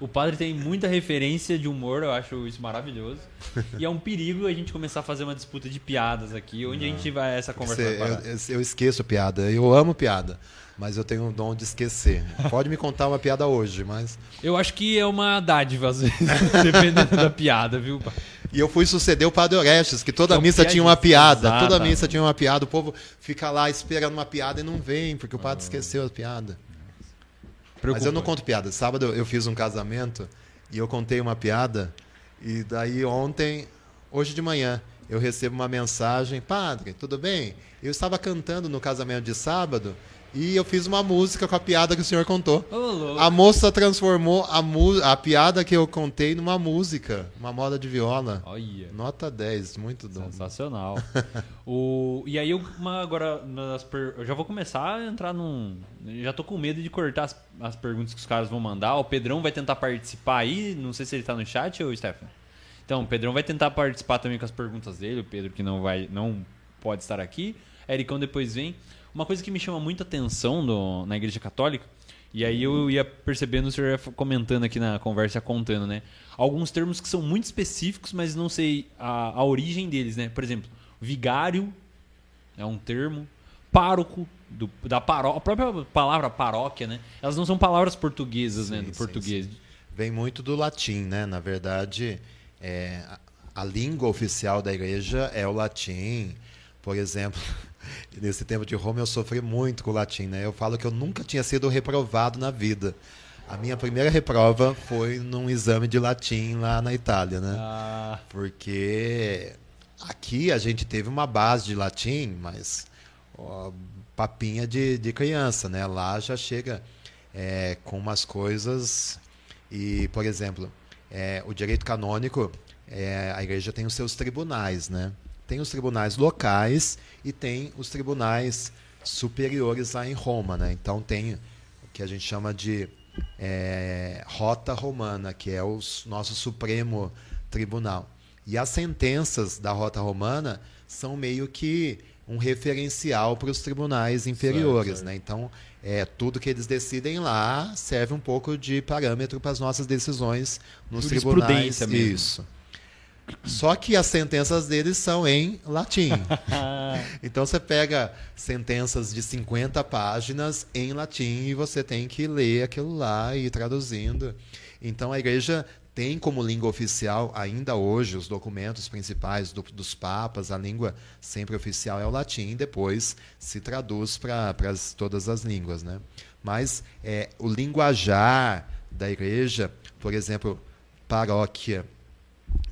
O padre tem muita referência de humor, eu acho isso maravilhoso. E é um perigo a gente começar a fazer uma disputa de piadas aqui, onde a gente vai essa conversa Você- vai eu, eu- esqueço piada. Eu amo piada. Mas eu tenho o dom de esquecer. Pode me contar uma piada hoje, mas. Eu acho que é uma dádiva, às vezes, dependendo da piada, viu? E eu fui suceder o Padre Orestes, que toda Que é missa tinha uma piada. Toda missa tinha uma piada. O povo fica lá esperando uma piada e não vem, porque o Ah. padre esqueceu a piada. Mas eu não conto piada. Sábado eu fiz um casamento e eu contei uma piada. E daí ontem, hoje de manhã, eu recebo uma mensagem: Padre, tudo bem? Eu estava cantando no casamento de sábado e eu fiz uma música com a piada que o senhor contou. Louco. A moça transformou a, a piada que eu contei numa música, uma moda de viola. Olha. Nota 10, muito bom. Sensacional. o, e aí eu uma, agora nas per- eu já vou começar a entrar num. Já tô com medo de cortar as, as perguntas que os caras vão mandar. O Pedrão vai tentar participar aí. Não sei se ele tá no chat ou Stefan. Então, o Pedrão vai tentar participar também com as perguntas dele. O Pedro que não vai, não pode estar aqui. Ericão depois vem. Uma coisa que me chama muita atenção no- na Igreja Católica, e aí eu ia percebendo, o senhor ia comentando aqui na conversa, contando, né? Alguns termos que são muito específicos, mas não sei a, a origem deles, né? Por exemplo, vigário é um termo, pároco, do, da paró a própria palavra paróquia, né? Elas não são palavras portuguesas, né? Sim, Do sim, português. sim. Vem muito do latim, né? Na verdade, é, a, a língua oficial da igreja é o latim. Por exemplo, nesse tempo de Roma eu sofri muito com o latim, né? Eu falo que eu nunca tinha sido reprovado na vida. A minha primeira reprova foi num exame de latim lá na Itália, né? Ah, Porque aqui a gente teve uma base de latim, mas ó, papinha de, de criança, né? Lá já chega é, com umas coisas e, por exemplo, é, o direito canônico, é, a igreja tem os seus tribunais, né? Tem os tribunais locais e tem os tribunais superiores lá em Roma, né? Então tem o que a gente chama de é, rota romana, que é o nosso supremo tribunal. E as sentenças da rota romana são meio que um referencial para os tribunais inferiores, certo. né? Então, é, tudo que eles decidem lá serve um pouco de parâmetro para as nossas decisões nos tribunais. Mesmo. Isso. Só que as sentenças deles são em latim. Então você pega sentenças de 50 páginas em latim e você tem que ler aquilo lá e ir traduzindo. Então a igreja tem como língua oficial ainda hoje os documentos principais do- dos papas, a língua sempre oficial é o latim, depois se traduz para todas as línguas, né? Mas é, o linguajar da igreja, por exemplo, paróquia,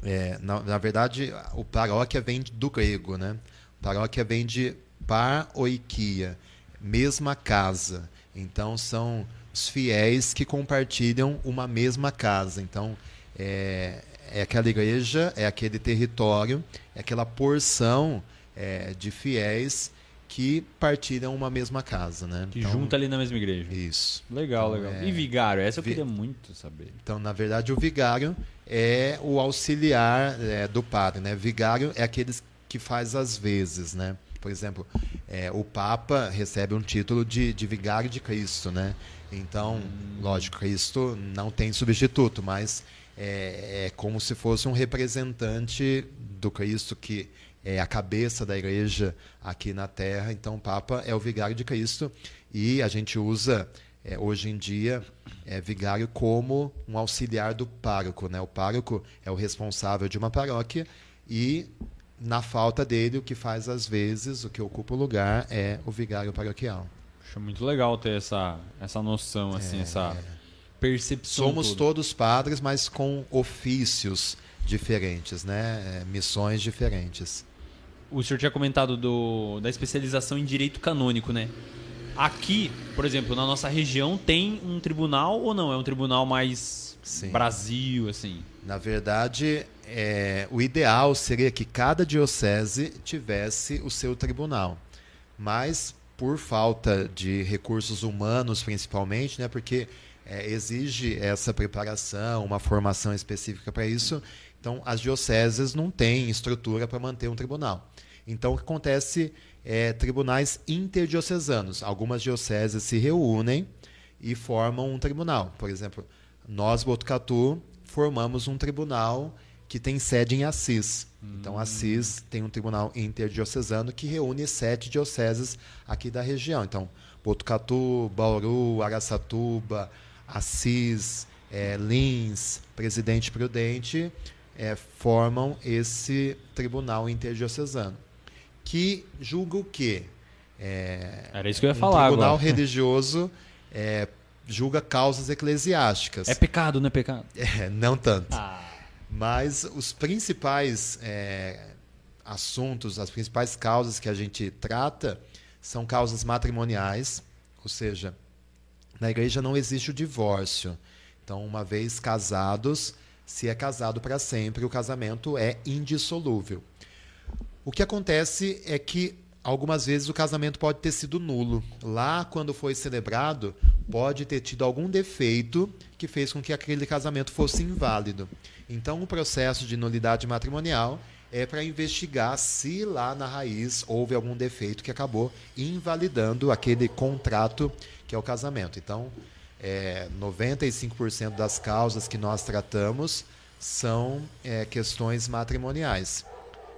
é, na, na verdade, o paróquia vem do grego, né? Paróquia vem de paroikia, mesma casa. Então, são os fiéis que compartilham uma mesma casa. Então, é, é aquela igreja, é aquele território, é aquela porção é, de fiéis que partilham uma mesma casa, né? que Então, junta ali na mesma igreja. Isso. Legal, Então, legal. é- E vigário? Essa eu vi- queria muito saber. Então, na verdade, o vigário é o auxiliar é, do padre, né? Vigário é aqueles que faz as vezes, né? Por exemplo, é, o Papa recebe um título de, de vigário de Cristo, né? Então, lógico, Cristo não tem substituto, mas é, é como se fosse um representante do Cristo que é a cabeça da igreja aqui na Terra. Então, o Papa é o vigário de Cristo e a gente usa é, hoje em dia é, vigário como um auxiliar do pároco. Né? O pároco é o responsável de uma paróquia e, na falta dele, o que faz às vezes, o que ocupa o lugar é o vigário paroquial. Acho muito legal ter essa, essa noção, assim, essa percepção. Somos toda. todos padres, mas com ofícios diferentes, né? É, missões diferentes. O senhor tinha comentado do, da especialização em direito canônico, né? Aqui, por exemplo, na nossa região, tem um tribunal ou não? É um tribunal mais Sim. Brasil, assim? Na verdade, é, o ideal seria que cada diocese tivesse o seu tribunal. Mas, por falta de recursos humanos, principalmente, né, porque é, exige essa preparação, uma formação específica para isso, então as dioceses não têm estrutura para manter um tribunal. Então, o que acontece é tribunais interdiocesanos. Algumas dioceses se reúnem e formam um tribunal. Por exemplo, nós, Botucatu, formamos um tribunal que tem sede em Assis. Então, Assis tem um tribunal interdiocesano que reúne sete dioceses aqui da região. Então, Botucatu, Bauru, Araçatuba, Assis, é, Lins, Presidente Prudente é, formam esse tribunal interdiocesano. Que julga o quê? É, Era isso que eu ia falar tribunal agora. religioso é, julga causas eclesiásticas. É pecado, não é pecado? É, não tanto. Ah. Mas os principais é, assuntos, as principais causas que a gente trata são causas matrimoniais, ou seja, na igreja não existe o divórcio. Então, uma vez casados, se é casado para sempre, o casamento é indissolúvel. O que acontece é que algumas vezes o casamento pode ter sido nulo. Lá, quando foi celebrado, pode ter tido algum defeito que fez com que aquele casamento fosse inválido. Então, o processo de nulidade matrimonial é para investigar se lá na raiz houve algum defeito que acabou invalidando aquele contrato que é o casamento. Então, é, 95% das causas que nós tratamos são é, questões matrimoniais.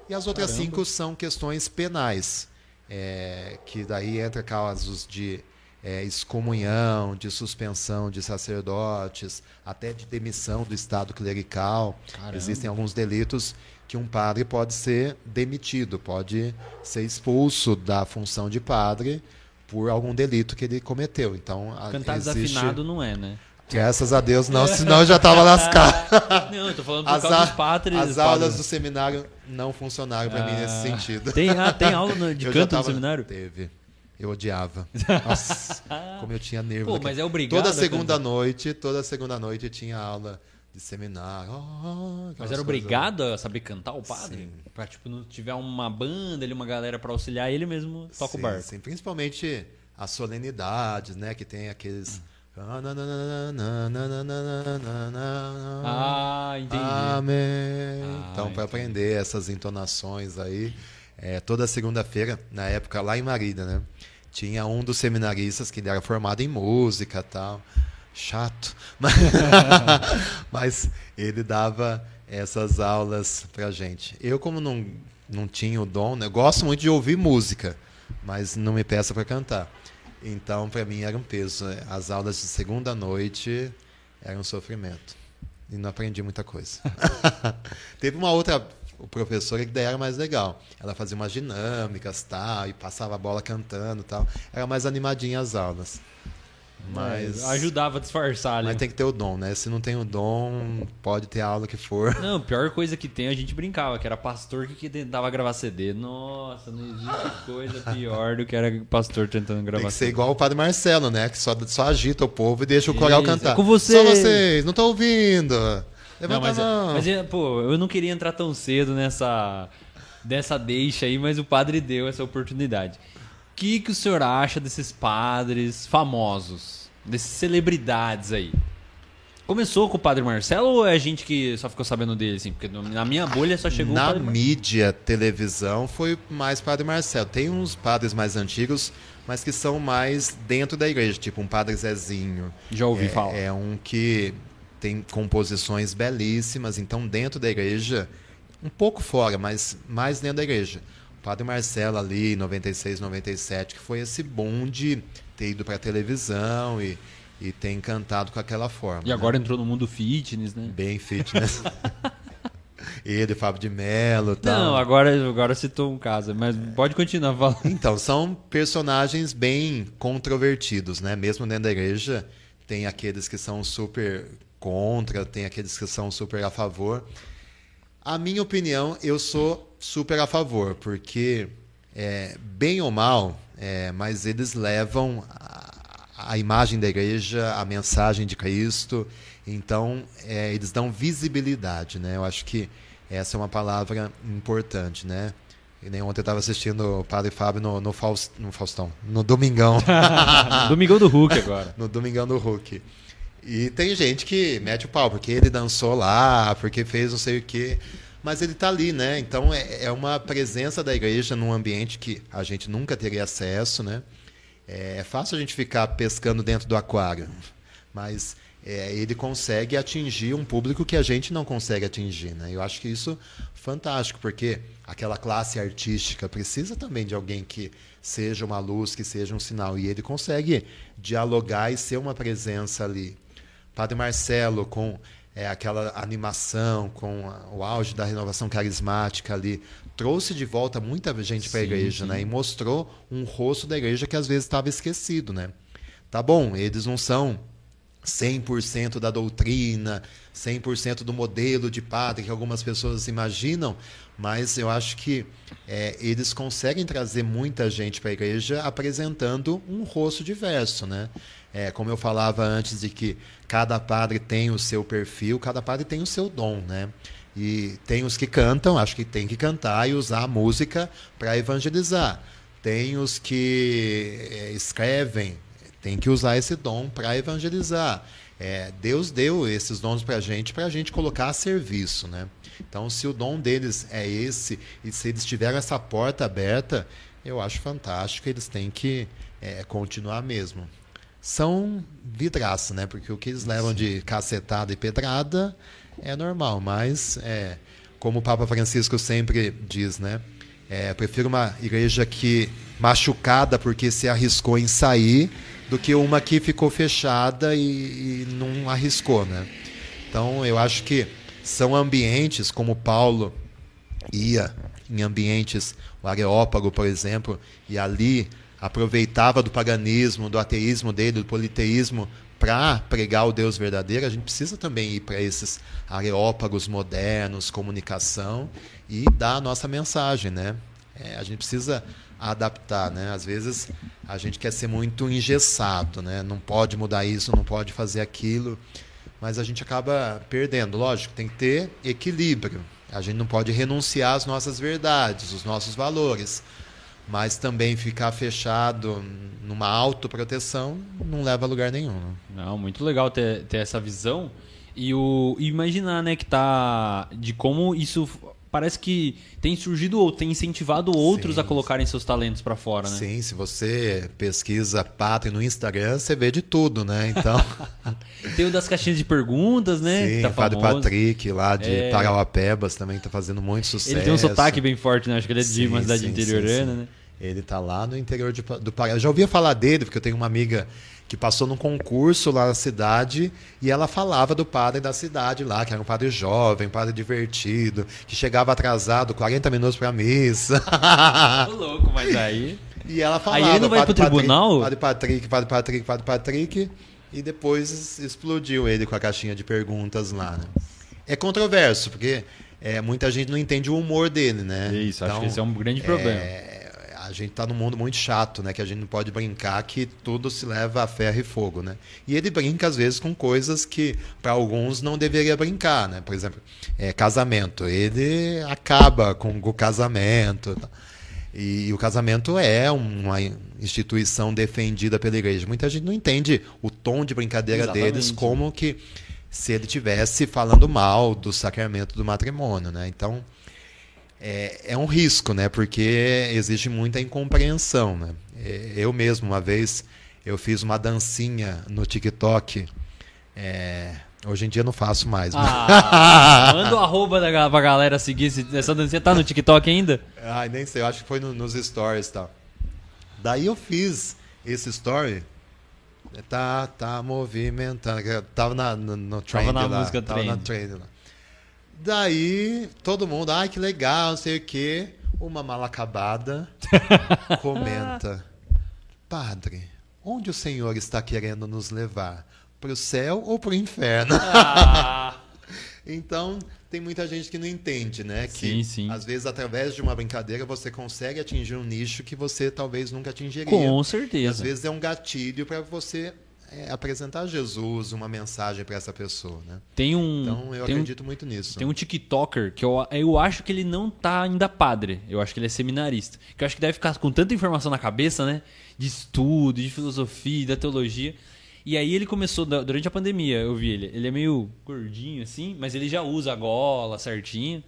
E as outras Caramba. cinco são questões penais, é, que daí entra casos de é, excomunhão, de suspensão de sacerdotes, até de demissão do Estado clerical. Caramba. Existem alguns delitos que um padre pode ser demitido, pode ser expulso da função de padre por algum delito que ele cometeu. Então, Cantar existe... desafinado não é, né? Graças a Deus, não, senão eu já estava lascado. Não, eu tô falando por As, causa dos padres. as aulas do seminário não funcionaram para mim Ah, nesse sentido. Tem, ah, tem aula no- de Eu canto no tava- seminário? Teve. Eu odiava. Nossa, como eu tinha nervo. Pô, mas é obrigado Toda segunda noite, toda segunda noite tinha aula de seminário. Ah, Mas aquelas era coisas. obrigado a saber cantar o padre? Sim. Pra, tipo, não tiver uma banda ali, uma galera pra auxiliar, ele mesmo toca sim, o barco. Sim, principalmente as solenidades, né? Que tem aqueles. Ah, entendi. Amém. Ah, então, para aprender essas entonações aí, é, toda segunda-feira, na época lá em Marília, né? Tinha um dos seminaristas que ele era formado em música tal. Chato. Mas, mas ele dava essas aulas pra gente. Eu, como não, não tinha o dom, né? eu gosto muito de ouvir música, mas não me peça para cantar. Então, para mim, era um peso. As aulas de segunda noite eram um sofrimento. E não aprendi muita coisa. Teve uma outra professora que daí era mais legal. Ela fazia umas dinâmicas tal, e passava a bola cantando tal. Era mais animadinha as aulas. Mas, É, Ajudava a disfarçar ali. mas tem que ter o dom, né? Se não tem o dom, pode ter a aula que for. Não, a pior coisa que tem, a gente brincava, que era pastor que tentava gravar CD. Nossa, não existe coisa pior do que era pastor tentando gravar Tem que ser CD. igual o Padre Marcelo, né? Que só, só agita o povo e deixa o coral Isso, cantar. é com você. Só vocês, não tô ouvindo. Levanta Não, mas, a mão. mas, é, pô, eu não queria entrar tão cedo nessa dessa deixa aí, mas o padre deu essa oportunidade. O que, que o senhor acha desses padres famosos, desses celebridades aí? Começou com o padre Marcelo ou é a gente que só ficou sabendo dele, assim? Porque na minha bolha só chegou o Na padre Marcelo. mídia, televisão, foi mais Padre Marcelo. Tem uns padres mais antigos, mas que são mais dentro da igreja, tipo um Padre Zezinho. Já ouvi é, falar. É um que tem composições belíssimas, então dentro da igreja, um pouco fora, mas mais dentro da igreja. Padre Marcelo ali, em 96, 97, que foi esse boom de ter ido para televisão e, e ter encantado com aquela forma. E né? agora entrou no mundo fitness, né? Bem fitness. Ele, Fábio de Mello tal. Não, agora, agora citou um caso, mas pode continuar falando. Então, são personagens bem controvertidos, né? Mesmo dentro da igreja, tem aqueles que são super contra, tem aqueles que são super a favor. A minha opinião, eu sou super a favor, porque, é, bem ou mal, é, mas eles levam a, a imagem da igreja, a mensagem de Cristo, então é, eles dão visibilidade, né? Eu acho que essa é uma palavra importante, né? E nem ontem eu estava assistindo o Padre Fábio no, no, Faus- no Faustão, no Domingão. Domingão do Hulk agora. no Domingão do Hulk. E tem gente que mete o pau, porque ele dançou lá, porque fez não sei o quê. Mas ele está ali, né? Então é, é uma presença da igreja num ambiente que a gente nunca teria acesso, né? É, é fácil a gente ficar pescando dentro do aquário, mas é, ele consegue atingir um público que a gente não consegue atingir. Né? Eu acho que isso fantástico, porque aquela classe artística precisa também de alguém que seja uma luz, que seja um sinal. E ele consegue dialogar e ser uma presença ali. Padre Marcelo, com é, aquela animação, com a, o auge da renovação carismática ali, trouxe de volta muita gente para a igreja, né? E mostrou um rosto da igreja que às vezes estava esquecido, né? Tá bom, eles não são 100% da doutrina, 100% do modelo de padre que algumas pessoas imaginam, mas eu acho que é, eles conseguem trazer muita gente para a igreja apresentando um rosto diverso, né? É, como eu falava antes de que cada padre tem o seu perfil, cada padre tem o seu dom, né? E tem os que cantam, acho que tem que cantar e usar a música para evangelizar. Tem os que é, escrevem, tem que usar esse dom para evangelizar. É, Deus deu esses dons para a gente, para a gente colocar a serviço, né? Então, se o dom deles é esse e se eles tiveram essa porta aberta, eu acho fantástico. Eles têm que é, continuar mesmo. São vidraça, né? Porque o que eles levam de cacetada e pedrada é normal, mas é, como o Papa Francisco sempre diz, né? É, prefiro uma igreja que machucada porque se arriscou em sair do que uma que ficou fechada e, e não arriscou, né? Então eu acho que são ambientes como Paulo ia em ambientes, o Areópago, por exemplo, e ali aproveitava do paganismo, do ateísmo dele, do politeísmo para pregar o Deus verdadeiro, a gente precisa também ir para esses areópagos modernos, comunicação e dar a nossa mensagem, né? É, a gente precisa adaptar, né? Às vezes a gente quer ser muito engessado, né? Não pode mudar isso, não pode fazer aquilo, mas a gente acaba perdendo. Lógico, tem que ter equilíbrio. A gente não pode renunciar às nossas verdades, os nossos valores, mas também ficar fechado numa autoproteção não leva a lugar nenhum. Né? Não, muito legal ter, ter essa visão e o imaginar, né, que tá de como isso parece que tem surgido ou tem incentivado outros sim, a colocarem seus talentos para fora, né? Sim, se você pesquisa Pátria no Instagram, você vê de tudo, né? Então. tem o das caixinhas de perguntas, né? Sim, tá o Padre Patrick lá de é... Parauapebas também tá fazendo muito sucesso. Ele tem um sotaque bem forte, né? Acho que ele é de sim, uma cidade sim, interiorana, né? Ele tá lá no interior de, do Pará. Eu já ouvia falar dele, porque eu tenho uma amiga que passou num concurso lá na cidade e ela falava do padre da cidade lá, que era um padre jovem, um padre divertido, que chegava atrasado 40 minutos para missa. Tô louco, mas aí. E ela falava. Aí ele não vai pro tribunal? Padre Patrick, Padre Patrick, Padre Patrick. E depois explodiu ele com a caixinha de perguntas lá, né? É controverso, porque é, muita gente não entende o humor dele, né? Isso, então, acho que esse é um grande problema. É, a gente está num mundo muito chato, né? Que a gente não pode brincar que tudo se leva a ferro e fogo, né? E ele brinca às vezes com coisas que para alguns não deveria brincar, né? Por exemplo, é, casamento. Ele acaba com o casamento. E, e o casamento é uma instituição defendida pela igreja. Muita gente não entende o tom de brincadeira Exatamente. deles como que se ele tivesse falando mal do sacramento do matrimônio, né? Então é, é um risco, né? Porque existe muita incompreensão, né? É, eu mesmo, uma vez, eu fiz uma dancinha no TikTok. É, hoje em dia não faço mais. Ah, manda o arroba da, pra galera seguir. Essa dancinha tá no TikTok ainda? Ai, nem sei. Eu acho que foi no, nos stories e tal. Daí eu fiz esse story. Tá, tá movimentando. Tava na, no, no trend tava na lá. Música tava trend. na trend lá. Daí, todo mundo, ai que legal, não sei o quê. Uma mal acabada comenta: Padre, onde o Senhor está querendo nos levar? Para o céu ou para o inferno? Ah. então, tem muita gente que não entende, né? Que sim, sim. às vezes, através de uma brincadeira, você consegue atingir um nicho que você talvez nunca atingiria. Com certeza. Às vezes é um gatilho para você é apresentar Jesus, uma mensagem para essa pessoa, né? Tem um, então eu acredito um, muito nisso. Tem um TikToker que eu, eu acho que ele não tá ainda padre, eu acho que ele é seminarista, que eu acho que deve ficar com tanta informação na cabeça, né? De estudo, de filosofia, da teologia. E aí ele começou durante a pandemia, eu vi ele. Ele é meio gordinho assim, mas ele já usa a gola certinho.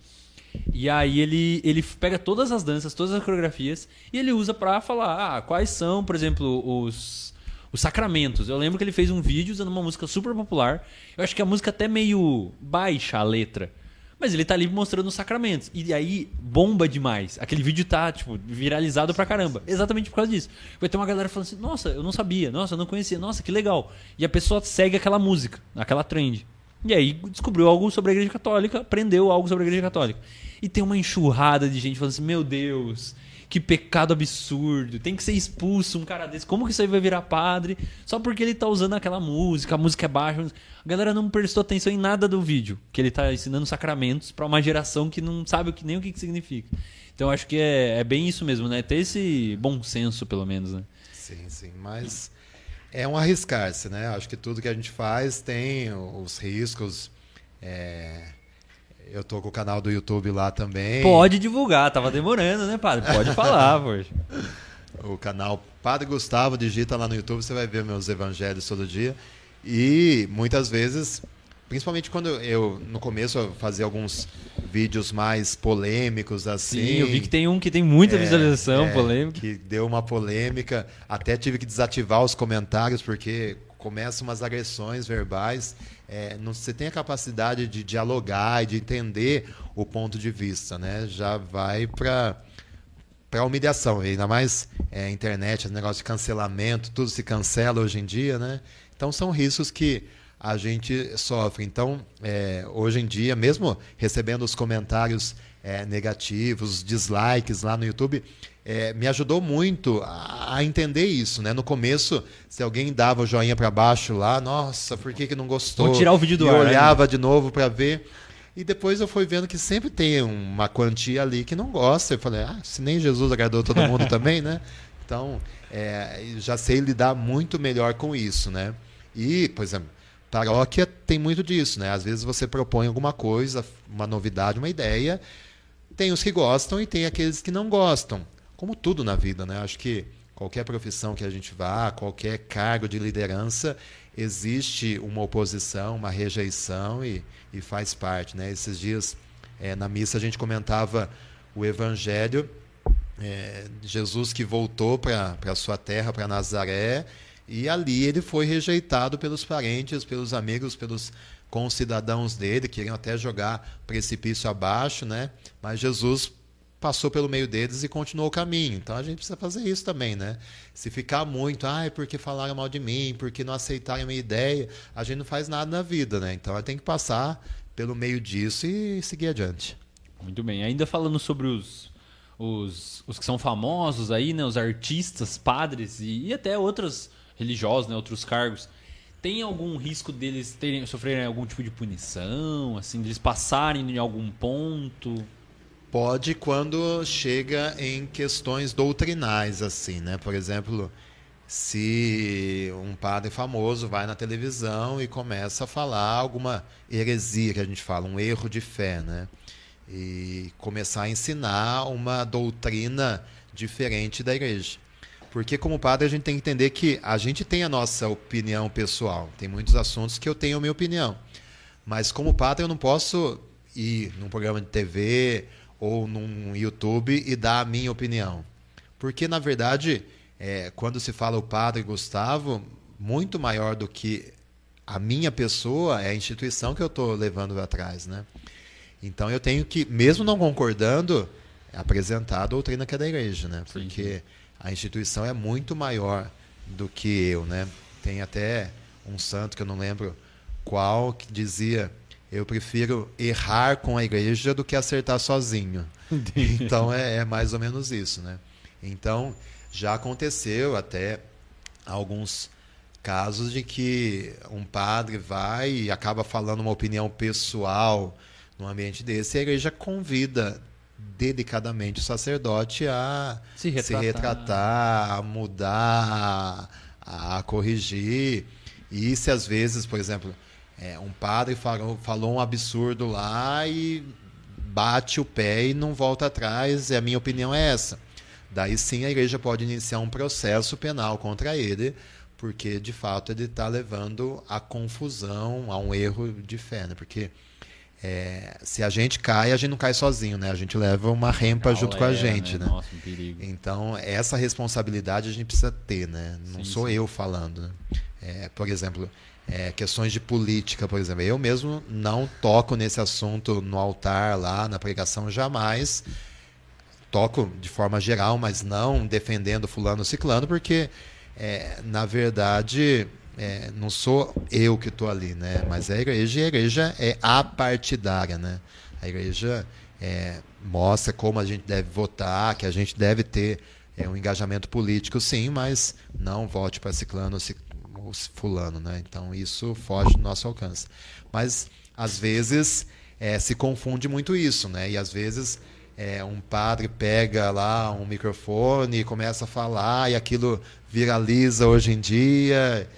E aí ele, ele pega todas as danças, todas as coreografias e ele usa pra falar ah, quais são, por exemplo, os, os sacramentos. Eu lembro que ele fez um vídeo usando uma música super popular. Eu acho que a música até meio baixa a letra. Mas ele tá ali mostrando os sacramentos. E aí bomba demais. Aquele vídeo tá, tipo, viralizado pra caramba. Exatamente por causa disso. Vai ter uma galera falando assim: nossa, eu não sabia, nossa, eu não conhecia, nossa, que legal. E a pessoa segue aquela música, aquela trend. E aí descobriu algo sobre a Igreja Católica, aprendeu algo sobre a Igreja Católica. E tem uma enxurrada de gente falando assim: meu Deus, que pecado absurdo, tem que ser expulso um cara desse. Como que isso aí vai virar padre? Só porque ele tá usando aquela música, a música é baixa. A galera não prestou atenção em nada do vídeo, que ele tá ensinando sacramentos para uma geração que não sabe nem o que, que significa. Então acho que é, é bem isso mesmo, né? Ter esse bom senso, pelo menos, né? Sim, sim. Mas é um arriscar-se, né? Acho que tudo que a gente faz tem os riscos. É... Eu tô com o canal do YouTube lá também. Pode divulgar, tava demorando, né, padre? Pode falar, poxa. O canal Padre Gustavo, digita lá no YouTube, você vai ver meus evangelhos todo dia. E muitas vezes, principalmente quando eu no começo eu fazia alguns vídeos mais polêmicos assim. Sim, eu vi que tem um que tem muita É, visualização, é, polêmica. Que deu uma polêmica. Até tive que desativar os comentários, porque começam umas agressões verbais. É, não você tem a capacidade de dialogar e de entender o ponto de vista, né? Já vai para para humilhação, e ainda mais é, internet, esse negócio de cancelamento, tudo se cancela hoje em dia, né? Então são riscos que a gente sofre. Então, é, hoje em dia, mesmo recebendo os comentários é, negativos, os dislikes lá no YouTube, é, me ajudou muito a, a entender isso, né? No começo, se alguém dava o joinha para baixo lá, nossa, por que, que não gostou? Vou tirar o vídeo do e ar, eu né? olhava de novo para ver. E depois eu fui vendo que sempre tem uma quantia ali que não gosta. Eu falei, ah, se nem Jesus agradou todo mundo também, né? Então, é, já sei lidar muito melhor com isso, né? E, por exemplo, paróquia tem muito disso, né? Às vezes você propõe alguma coisa, uma novidade, uma ideia, tem os que gostam e tem aqueles que não gostam. Como tudo na vida, né? Acho que qualquer profissão que a gente vá, qualquer cargo de liderança, existe uma oposição, uma rejeição e, e faz parte, né? Esses dias eh, na missa a gente comentava o Evangelho, eh, Jesus que voltou para a sua terra, para Nazaré, e ali ele foi rejeitado pelos parentes, pelos amigos, pelos concidadãos dele, queriam até jogar precipício abaixo, né? Mas Jesus passou pelo meio deles e continuou o caminho. Então a gente precisa fazer isso também, né? Se ficar muito, ai, porque falaram mal de mim, porque não aceitaram a minha ideia, a gente não faz nada na vida, né? Então tem que passar pelo meio disso e seguir adiante. Muito bem. Ainda falando sobre os, os, os que são famosos aí, né? Os artistas, padres e, e até outros religiosos, né? Outros cargos. Tem algum risco deles terem, sofrerem algum tipo de punição, assim, deles passarem em algum ponto? Pode quando chega em questões doutrinais, assim, né? Por exemplo, se um padre famoso vai na televisão e começa a falar alguma heresia, que a gente fala, um erro de fé, né? E começar a ensinar uma doutrina diferente da igreja. Porque, como padre, a gente tem que entender que a gente tem a nossa opinião pessoal. Tem muitos assuntos que eu tenho a minha opinião. Mas, como padre, eu não posso ir num programa de TV ou num YouTube e dar a minha opinião. Porque, na verdade, é, quando se fala o padre Gustavo, muito maior do que a minha pessoa é a instituição que eu estou levando atrás. Né? Então, eu tenho que, mesmo não concordando, apresentar a doutrina que é da igreja. Né? Porque sim. a instituição é muito maior do que eu. Né? Tem até um santo que eu não lembro qual que dizia eu prefiro errar com a igreja do que acertar sozinho. Então é, é, mais ou menos isso, né? Então já aconteceu até alguns casos de que um padre vai e acaba falando uma opinião pessoal num ambiente desse, e a igreja convida dedicadamente o sacerdote a Se retratar. retratar a mudar, a, a corrigir. E se às vezes, por exemplo, é, um padre falou, falou um absurdo lá e bate o pé e não volta atrás, e a minha opinião é essa. Daí sim a igreja pode iniciar um processo penal contra ele, porque de fato ele está levando a confusão, a um erro de fé. Né? Porque é, se a gente cai, a gente não cai sozinho, né? A gente leva uma rempa junto com a gente, né? Nossa, um perigo. Então, essa responsabilidade a gente precisa ter, né? Não Sim, sou sim. eu falando. Né? É, por exemplo, é, questões de política, por exemplo. Eu mesmo não toco nesse assunto no altar, lá na pregação, jamais. Toco de forma geral, mas não defendendo fulano ciclano, porque, é, na verdade, é, não sou eu que estou ali, né? Mas a igreja, a igreja é apartidária, né? A igreja é, mostra como a gente deve votar, que a gente deve ter é, um engajamento político, sim, mas não vote para ciclano fulano, né? Então isso foge do nosso alcance. Mas às vezes é, se confunde muito isso, né? E às vezes é, um padre pega lá um microfone e começa a falar e aquilo viraliza hoje em dia.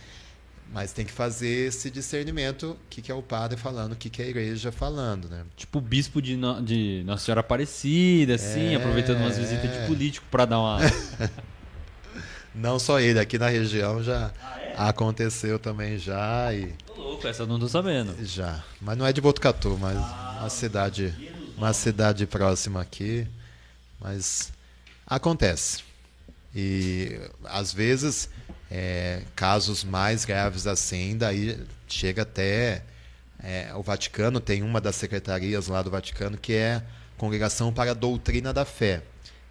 Mas tem que fazer esse discernimento, o que, que é o padre falando, o que, que é a igreja falando, né? Tipo o bispo de, No- de Nossa Senhora Aparecida, assim, É. aproveitando umas visitas de político pra dar uma. Não só ele, aqui na região já aconteceu também já e Tô louco, essa eu não tô sabendo. já. Mas não é de Botucatu, mas uma cidade, uma cidade próxima aqui, mas acontece. E às vezes é, casos mais graves assim, daí chega até é, o Vaticano tem uma das secretarias lá do Vaticano que é a Congregação para a Doutrina da Fé,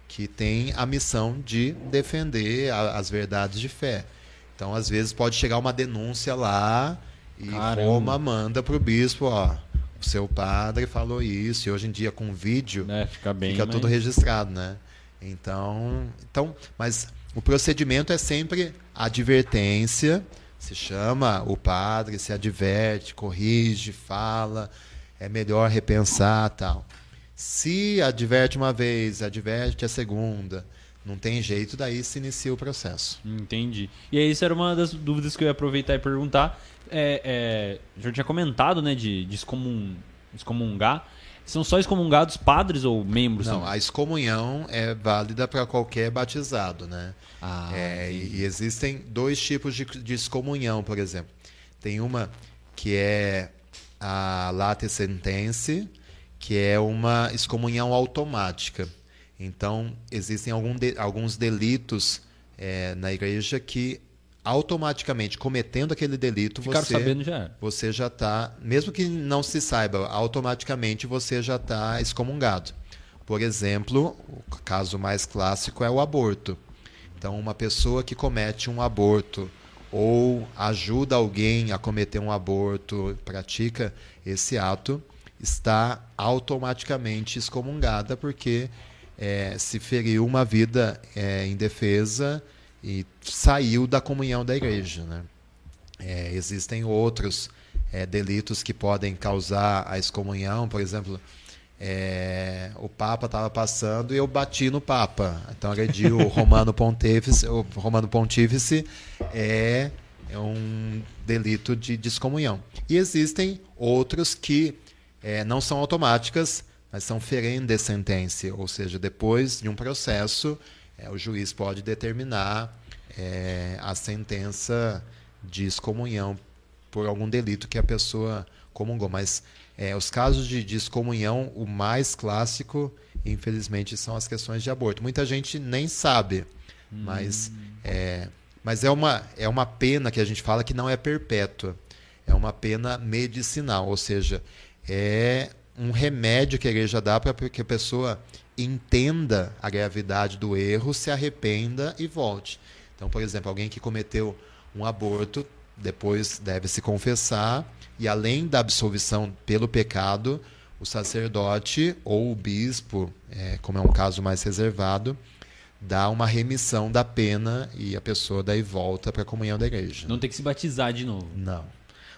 que tem a missão de defender a- as verdades de fé. Então, às vezes pode chegar uma denúncia lá e Caramba. Roma manda para o bispo, ó, o seu padre falou isso, e hoje em dia com vídeo Né? Fica bem. fica mas- tudo registrado, né? Então, então, mas o procedimento é sempre advertência, se chama o padre, se adverte, corrige, fala, é melhor repensar, tal. Se adverte uma vez, adverte a segunda, não tem jeito, daí se inicia o processo. Entendi. E aí, isso era uma das dúvidas que eu ia aproveitar e perguntar. É, é, já tinha comentado, né, de, de excomun- excomungar. São só excomungados padres ou membros? Não, também? a excomunhão é válida para qualquer batizado, né? Ah, É, e, e existem dois tipos de, de excomunhão, por exemplo. Tem uma que é a late sentense, que é uma excomunhão automática. Então, existem de- alguns delitos é, na igreja que automaticamente, cometendo aquele delito, Ficaram você sabendo já você já está, mesmo que não se saiba, automaticamente você já está excomungado. Por exemplo, o caso mais clássico é o aborto. Então, uma pessoa que comete um aborto ou ajuda alguém a cometer um aborto, pratica esse ato, está automaticamente excomungada porque eh, se feriu uma vida eh, indefesa e saiu da comunhão da igreja. Né? É, existem outros é, delitos que podem causar a excomunhão, por exemplo, é, o Papa estava passando e eu bati no Papa, então agredi o Romano Pontífice, o Romano Pontífice é, é um delito de descomunhão. E existem outros que é, não são automáticas, mas são ferende sentença, ou seja, depois de um processo, é, o juiz pode determinar é, a sentença de excomunhão por algum delito que a pessoa comungou. Mas é, os casos de, de excomunhão, o mais clássico, infelizmente, são as questões de aborto. Muita gente nem sabe, mas, é, mas é, uma, é uma pena que a gente fala que não é perpétua. É uma pena medicinal, ou seja, é um remédio que a igreja dá para que a pessoa entenda a gravidade do erro, se arrependa e volte. Então, por exemplo, alguém que cometeu um aborto, depois deve se confessar, e além da absolvição pelo pecado, o sacerdote ou o bispo, é, como é um caso mais reservado, dá uma remissão da pena e a pessoa daí volta para a comunhão da igreja. Não tem que se batizar de novo. Não.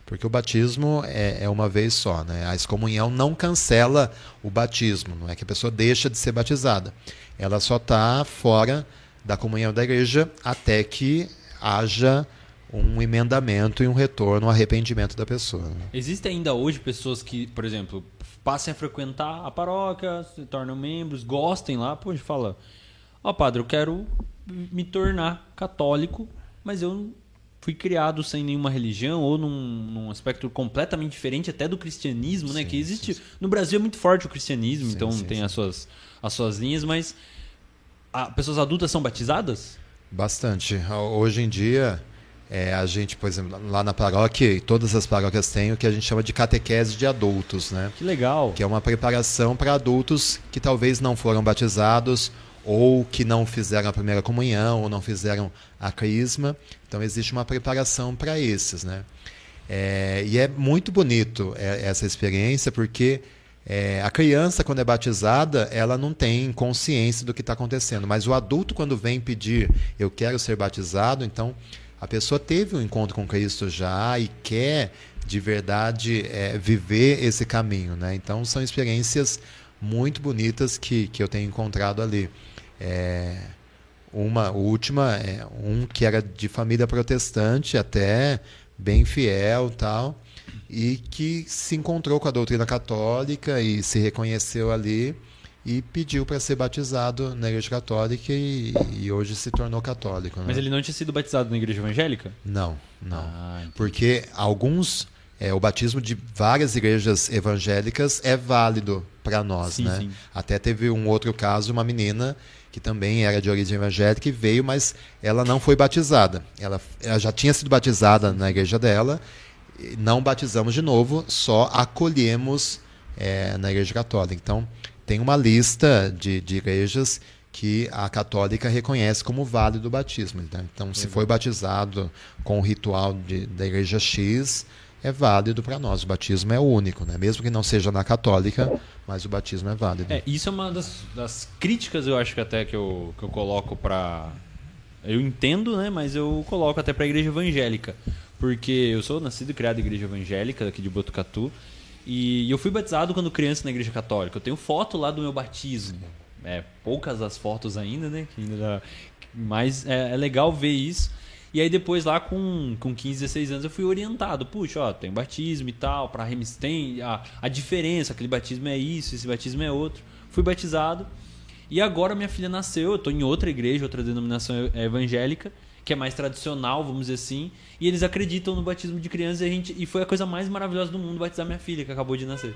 Porque o batismo é, é uma vez só, né? A excomunhão não cancela o batismo, não é que a pessoa deixa de ser batizada. Ela só está fora da comunhão da igreja até que haja um emendamento e um retorno, um arrependimento da pessoa. né? Existem ainda hoje pessoas que, por exemplo, passem a frequentar a paróquia, se tornam membros, gostem lá, pô, fala, ó padre, eu quero me tornar católico, mas eu fui criado sem nenhuma religião ou num, num aspecto completamente diferente até do cristianismo, né? Sim, Que existe. sim, sim. No Brasil é muito forte o cristianismo, então tem. As, suas, as suas linhas, mas. a- pessoas adultas são batizadas? Bastante. Hoje em dia, é, a gente, por exemplo, lá na paróquia, todas as paróquias têm o que a gente chama de catequese de adultos, né? Que legal. Que é uma preparação para adultos que talvez não foram batizados ou que não fizeram a primeira comunhão ou não fizeram a crisma. Então existe uma preparação para esses, né? É, e é muito bonito é, essa experiência porque é, a criança quando é batizada ela não tem consciência do que está acontecendo, mas o adulto quando vem pedir eu quero ser batizado, então a pessoa teve um encontro com Cristo já e quer de verdade é, viver esse caminho, né? Então são experiências muito bonitas que, que eu tenho encontrado ali. É, uma última, é, um que era de família protestante, até bem fiel tal, e que se encontrou com a doutrina católica e se reconheceu ali e pediu para ser batizado na igreja católica e, e hoje se tornou católico. né? Mas ele não tinha sido batizado na igreja evangélica? Não, não. Ah. Porque alguns, é, o batismo de várias igrejas evangélicas é válido para nós, Sim, né? sim. Até teve um outro caso, uma menina que também era de origem evangélica e veio, mas ela não foi batizada. Ela, ela já tinha sido batizada na igreja dela, e não batizamos de novo, só acolhemos é, na igreja católica. Então, tem uma lista de, de igrejas que a católica reconhece como válido o batismo. né? Então, se foi batizado com o ritual de- da igreja X, é válido para nós. O batismo é único, né? mesmo que não seja na católica, mas o batismo é válido. É, isso é uma das, das críticas, eu acho que até que eu, que eu coloco pra. Eu entendo, né? Mas eu coloco até pra igreja evangélica. Porque eu sou nascido e criado em igreja evangélica aqui de Botucatu. E eu fui batizado quando criança na igreja católica. Eu tenho foto lá do meu batismo. É, poucas as fotos ainda, né? que ainda dá- Mas é, é legal ver isso. E aí depois lá com, com 15, 16 anos eu fui orientado. Puxa, ó, tem batismo e tal, remis- tem a, a diferença, aquele batismo é isso, esse batismo é outro. Fui batizado. E agora minha filha nasceu, eu tô em outra igreja, outra denominação e- evangélica, que é mais tradicional, vamos dizer assim, e eles acreditam no batismo de criança e, a gente, e foi a coisa mais maravilhosa do mundo batizar minha filha, que acabou de nascer.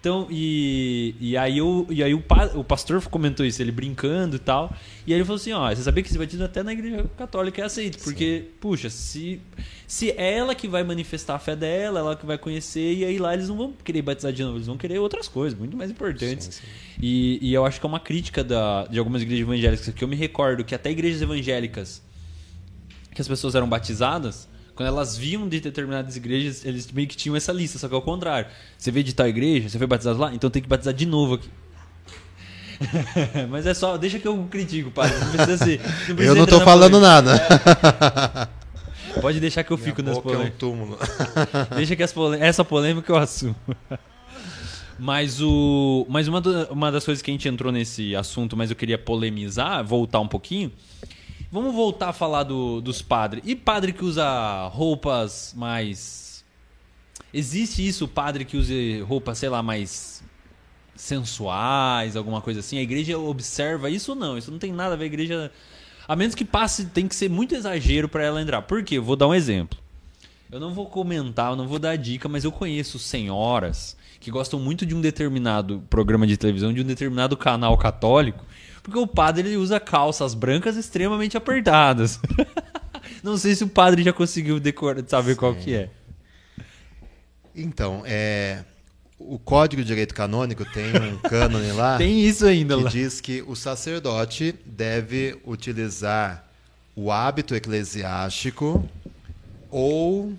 Então, e, e aí, eu, e aí o, pa- o pastor comentou isso, ele brincando e tal. E aí ele falou assim: ó, você sabia que esse batismo até na igreja católica é aceito. Porque, puxa, se, se é ela que vai manifestar a fé dela, ela que vai conhecer, e aí lá eles não vão querer batizar de novo, eles vão querer outras coisas, muito mais importantes. Sim, sim. E, e eu acho que é uma crítica da, de algumas igrejas evangélicas, que eu me recordo que até igrejas evangélicas que as pessoas eram batizadas, quando elas viam de determinadas igrejas, eles meio que tinham essa lista, só que ao contrário. Você veio de tal igreja, você foi batizado lá, então tem que batizar de novo aqui. Mas é só, deixa que eu critico, padre. Não precisa ser. Não precisa Eu não na falando polêmica. nada. Pode deixar que eu fico Minha nessa boca é um polêmica. túmulo. Deixa que as polê- essa polêmica eu assumo. Mas, o, mas uma, do- uma das coisas que a gente entrou nesse assunto, mas eu queria polemizar, voltar um pouquinho. Vamos voltar a falar do- dos padres. E padre que usa roupas mais. Existe isso, padre que use roupas, sei lá, mais sensuais, alguma coisa assim? A igreja observa isso ou não? Isso não tem nada a ver. A igreja. A menos que passe, tem que ser muito exagero para ela entrar. Por quê? Eu vou dar um exemplo. Eu não vou comentar, eu não vou dar dica, mas eu conheço senhoras que gostam muito de um determinado programa de televisão, de um determinado canal católico, porque o padre ele usa calças brancas extremamente apertadas. não sei se o padre já conseguiu decorar, saber qual que é. Então, é, o Código de Direito Canônico tem um cânone lá Tem isso ainda que lá. diz que o sacerdote deve utilizar o hábito eclesiástico ou,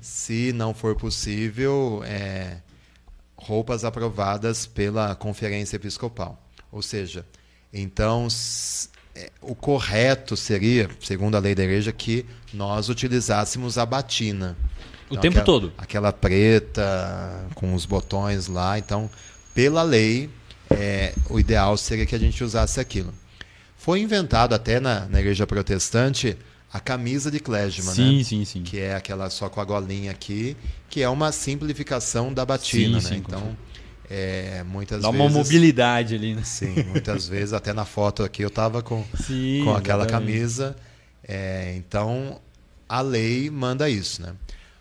se não for possível, é, roupas aprovadas pela conferência episcopal. Ou seja, então é, o correto seria, segundo a lei da igreja, que nós utilizássemos a batina. O tempo aquela, todo. Aquela preta com os botões lá. Então, pela lei, é, o ideal seria que a gente usasse aquilo. Foi inventado até na, na igreja protestante a camisa de clésima, Sim, né? sim, sim. que é aquela só com a golinha aqui, que é uma simplificação da batina, Sim, né? sim, Então, é, muitas Dá vezes... uma mobilidade ali, né? Sim, muitas vezes, até na foto aqui eu tava com, Sim, com aquela exatamente. camisa. É, então, a lei manda isso, né?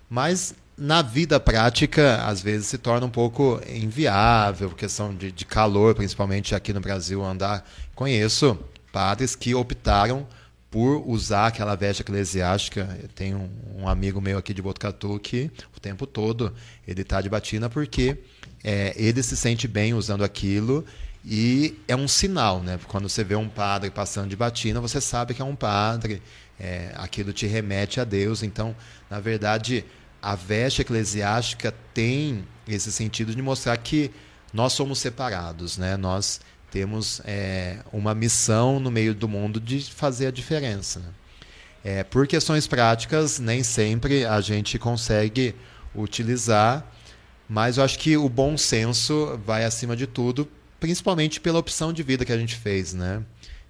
Mas na vida prática, às vezes se torna um pouco inviável, questão de, de calor, principalmente aqui no Brasil, andar. Conheço padres que optaram por usar aquela veste eclesiástica. Eu tenho um, um amigo meu aqui de Botucatu que o tempo todo ele está de batina porque é, ele se sente bem usando aquilo e é um sinal, né? Quando você vê um padre passando de batina, você sabe que é um padre, é, aquilo te remete a Deus. Então, na verdade, a veste eclesiástica tem esse sentido de mostrar que nós somos separados, né? Nós temos é, uma missão no meio do mundo de fazer a diferença. Né? É, por questões práticas, nem sempre a gente consegue utilizar, mas eu acho que o bom senso vai acima de tudo, principalmente pela opção de vida que a gente fez, né?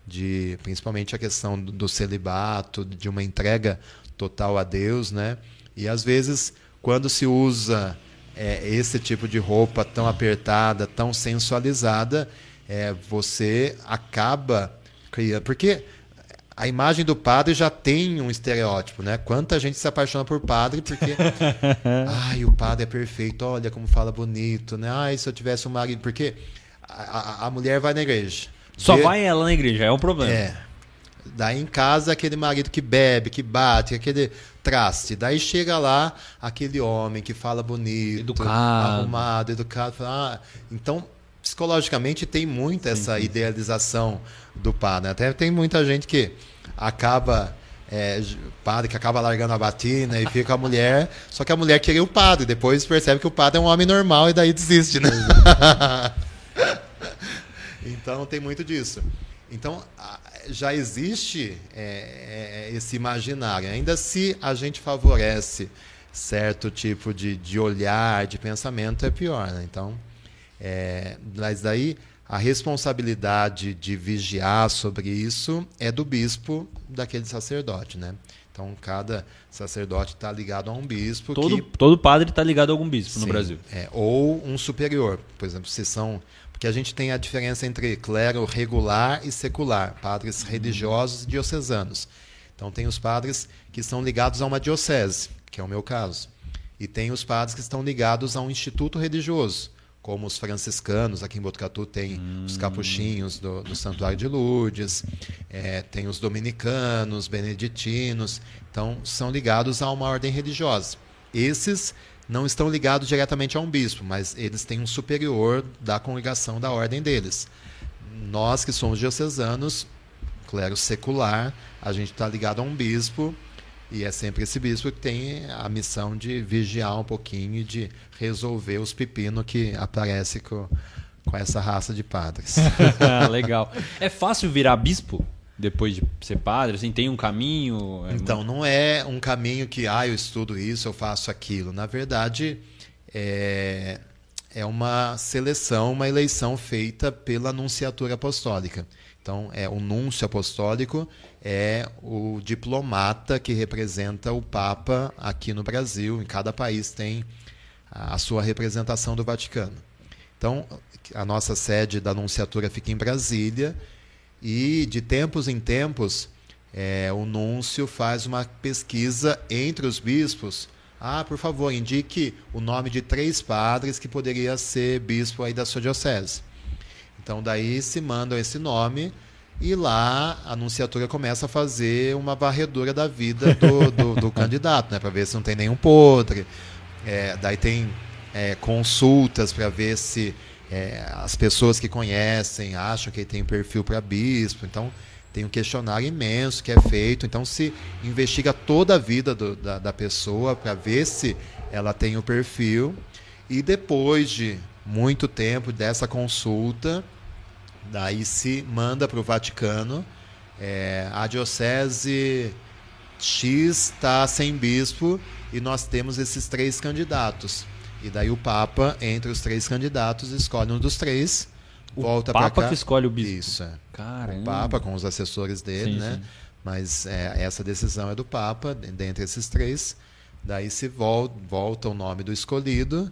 De, principalmente a questão do, celibato, de uma entrega total a Deus, né? E às vezes, quando se usa é, esse tipo de roupa tão apertada, tão sensualizada, é, você acaba criando. Porque a imagem do padre já tem um estereótipo, né? Quanta gente se apaixona por padre porque. Ai, o padre é perfeito, olha como fala bonito, né? Ai, se eu tivesse um marido. Porque a, a, a mulher vai na igreja. Só vê... vai ela na igreja, é um problema. É. Daí em casa, aquele marido que bebe, que bate, aquele traste. Daí chega lá aquele homem que fala bonito, educado, arrumado, educado. Ah, então psicologicamente tem muito essa sim. idealização do padre. Até tem muita gente que acaba é, padre que acaba largando a batina e fica a mulher, só que a mulher queria o padre, depois percebe que o padre é um homem normal e daí desiste, né? então tem muito disso. Então já existe é, é, esse imaginário, ainda se a gente favorece certo tipo de, de olhar, de pensamento, é pior. Né? Então é, mas daí a responsabilidade de vigiar sobre isso é do bispo daquele sacerdote, né? Então cada sacerdote está ligado a um bispo. Todo, que, todo padre está ligado a algum bispo sim, no Brasil. É, ou um superior, por exemplo, se são porque a gente tem a diferença entre clero regular e secular, padres uhum. religiosos e diocesanos. Então tem os padres que são ligados a uma diocese, que é o meu caso, e tem os padres que estão ligados a um instituto religioso como os franciscanos, aqui em Botucatu tem hum. os capuchinhos do, do, Santuário de Lourdes, é, tem os dominicanos, beneditinos, então são ligados a uma ordem religiosa. Esses não estão ligados diretamente a um bispo, mas eles têm um superior da congregação da ordem deles. Nós que somos diocesanos, clero secular, a gente está ligado a um bispo e é sempre esse bispo que tem a missão de vigiar um pouquinho e de resolver os pepinos que aparecem com, com essa raça de padres. Legal. É fácil virar bispo? depois de ser padre? Assim, tem um caminho? É então, não é um caminho que, ah, eu estudo isso, eu faço aquilo. Na verdade, é, é uma seleção, uma eleição feita pela Anunciatura Apostólica. Então, é o núncio apostólico é o diplomata que representa o Papa aqui no Brasil. Em cada país tem a sua representação do Vaticano. Então, a nossa sede da anunciatura fica em Brasília e, de tempos em tempos, é, o núncio faz uma pesquisa entre os bispos. Ah, por favor, indique o nome de três padres que poderia ser bispo aí da sua diocese. Então daí se mandam esse nome e lá a anunciatura começa a fazer uma varredura da vida do, do, do candidato, né, para ver se não tem nenhum podre. É, daí tem é, consultas para ver se é, as pessoas que conhecem acham que ele tem perfil para bispo. Então tem um questionário imenso que é feito. Então se investiga toda a vida do, da, da pessoa para ver se ela tem o perfil. E depois de muito tempo dessa consulta, Daí se manda para o Vaticano. É, a diocese X está sem bispo e nós temos esses três candidatos. E daí o Papa, entre os três candidatos, escolhe um dos três. O volta para cá. Papa que escolhe o bispo. Isso. É. Caramba. O Papa com os assessores dele, sim, né? Sim. Mas é, essa decisão é do Papa, dentre esses três. Daí se volta, volta o nome do escolhido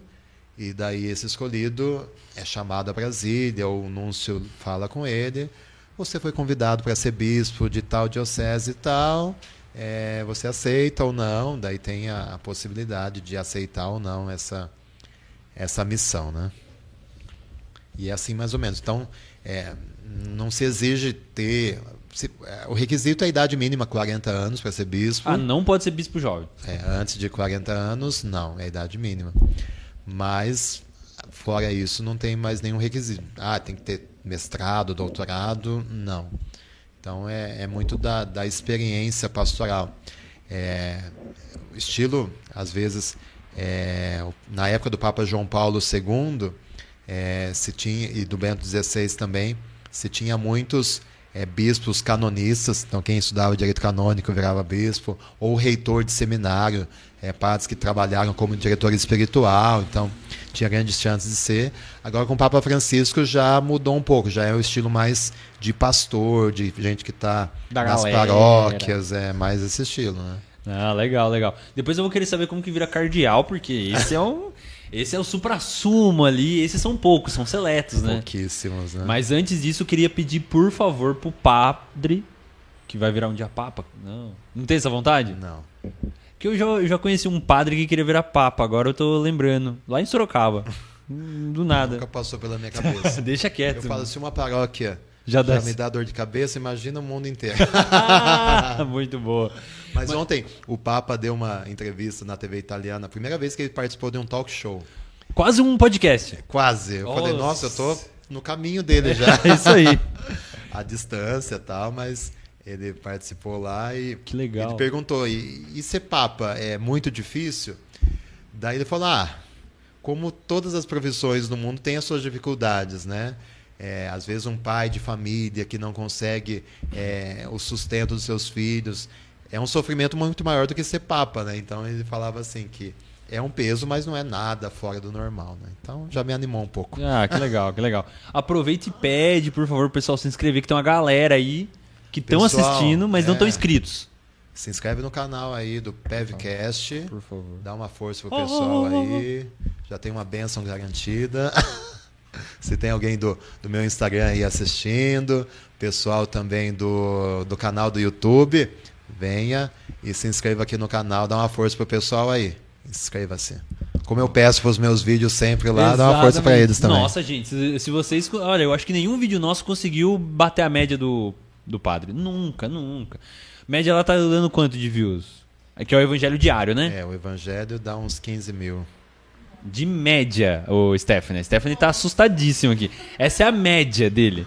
e daí esse escolhido é chamado a Brasília, o núncio fala com ele. Você foi convidado para ser bispo de tal diocese e tal. é, você aceita ou não, daí tem a, a possibilidade de aceitar ou não essa, essa missão, né? E é assim mais ou menos. Então, é, não se exige ter. se- é, o requisito é a idade mínima, 40 anos, para ser bispo. Ah, não pode ser bispo jovem. É, antes de 40 anos, não, é a idade mínima. Mas, fora isso, não tem mais nenhum requisito. Ah, tem que ter mestrado, doutorado, não. Então, é, é muito da, da experiência pastoral. É, estilo, às vezes, é, na época do Papa João Paulo II, é, se tinha, e do Bento XVI também, se tinha muitos é, bispos canonistas, então quem estudava direito canônico virava bispo, ou reitor de seminário, é, padres que trabalharam como diretor espiritual, então tinha grandes chances de ser. Agora com o Papa Francisco já mudou um pouco, já é o estilo mais de pastor, de gente que está nas galera. paróquias, é mais esse estilo, né? Ah, legal, legal. Depois eu vou querer saber como que vira cardeal, porque esse é o esse é o supra-sumo ali, esses são poucos, são seletos, né? Pouquíssimos, né? Mas antes disso, eu queria pedir, por favor, pro padre, que vai virar um dia papa. Não. Não tem essa vontade? Não. Porque eu já, eu já conheci um padre que queria virar papa, agora eu tô lembrando. Lá em Sorocaba. Do nada. Nunca passou pela minha cabeça. Deixa quieto. Eu falo, se uma paróquia Já já, me dá dor de cabeça, imagina o mundo inteiro. Ah, muito boa. Mas, ontem o Papa deu uma entrevista na TV italiana, a primeira vez que ele participou de um talk show. Quase um podcast. Quase. Eu falei, Nossa. nossa, eu tô no caminho dele já. É isso aí. a distância e tal, mas ele participou lá e Que legal. ele perguntou, e, e ser Papa é muito difícil? Daí ele falou, ah, como todas as profissões no mundo tem as suas dificuldades, né? É, às vezes um pai de família que não consegue é, o sustento dos seus filhos é um sofrimento muito maior do que ser papa, né? Então ele falava assim que é um peso, mas não é nada fora do normal, né? Então já me animou um pouco. Ah, que legal, que legal. Aproveita e pede, por favor, o pessoal se inscrever, que tem uma galera aí que estão assistindo, mas não é. estão inscritos. Se inscreve no canal aí do Pevcast. Por favor. Dá uma força pro pessoal oh, oh, oh. aí. Já tem uma benção garantida. Se tem alguém do, do meu Instagram aí assistindo, pessoal também do, do canal do YouTube, venha e se inscreva aqui no canal, dá uma força pro pessoal aí. Inscreva-se. Como eu peço pros meus vídeos sempre lá, dá uma força pra Exatamente. eles também. Nossa, gente, se, se vocês. Olha, eu acho que nenhum vídeo nosso conseguiu bater a média do, do padre. Nunca, nunca. Média ela tá dando quanto de views? É que é o evangelho diário, né? É, o evangelho dá uns 15 mil. De média, o Stephanie. A Stephanie tá assustadíssimo aqui. Essa é a média dele.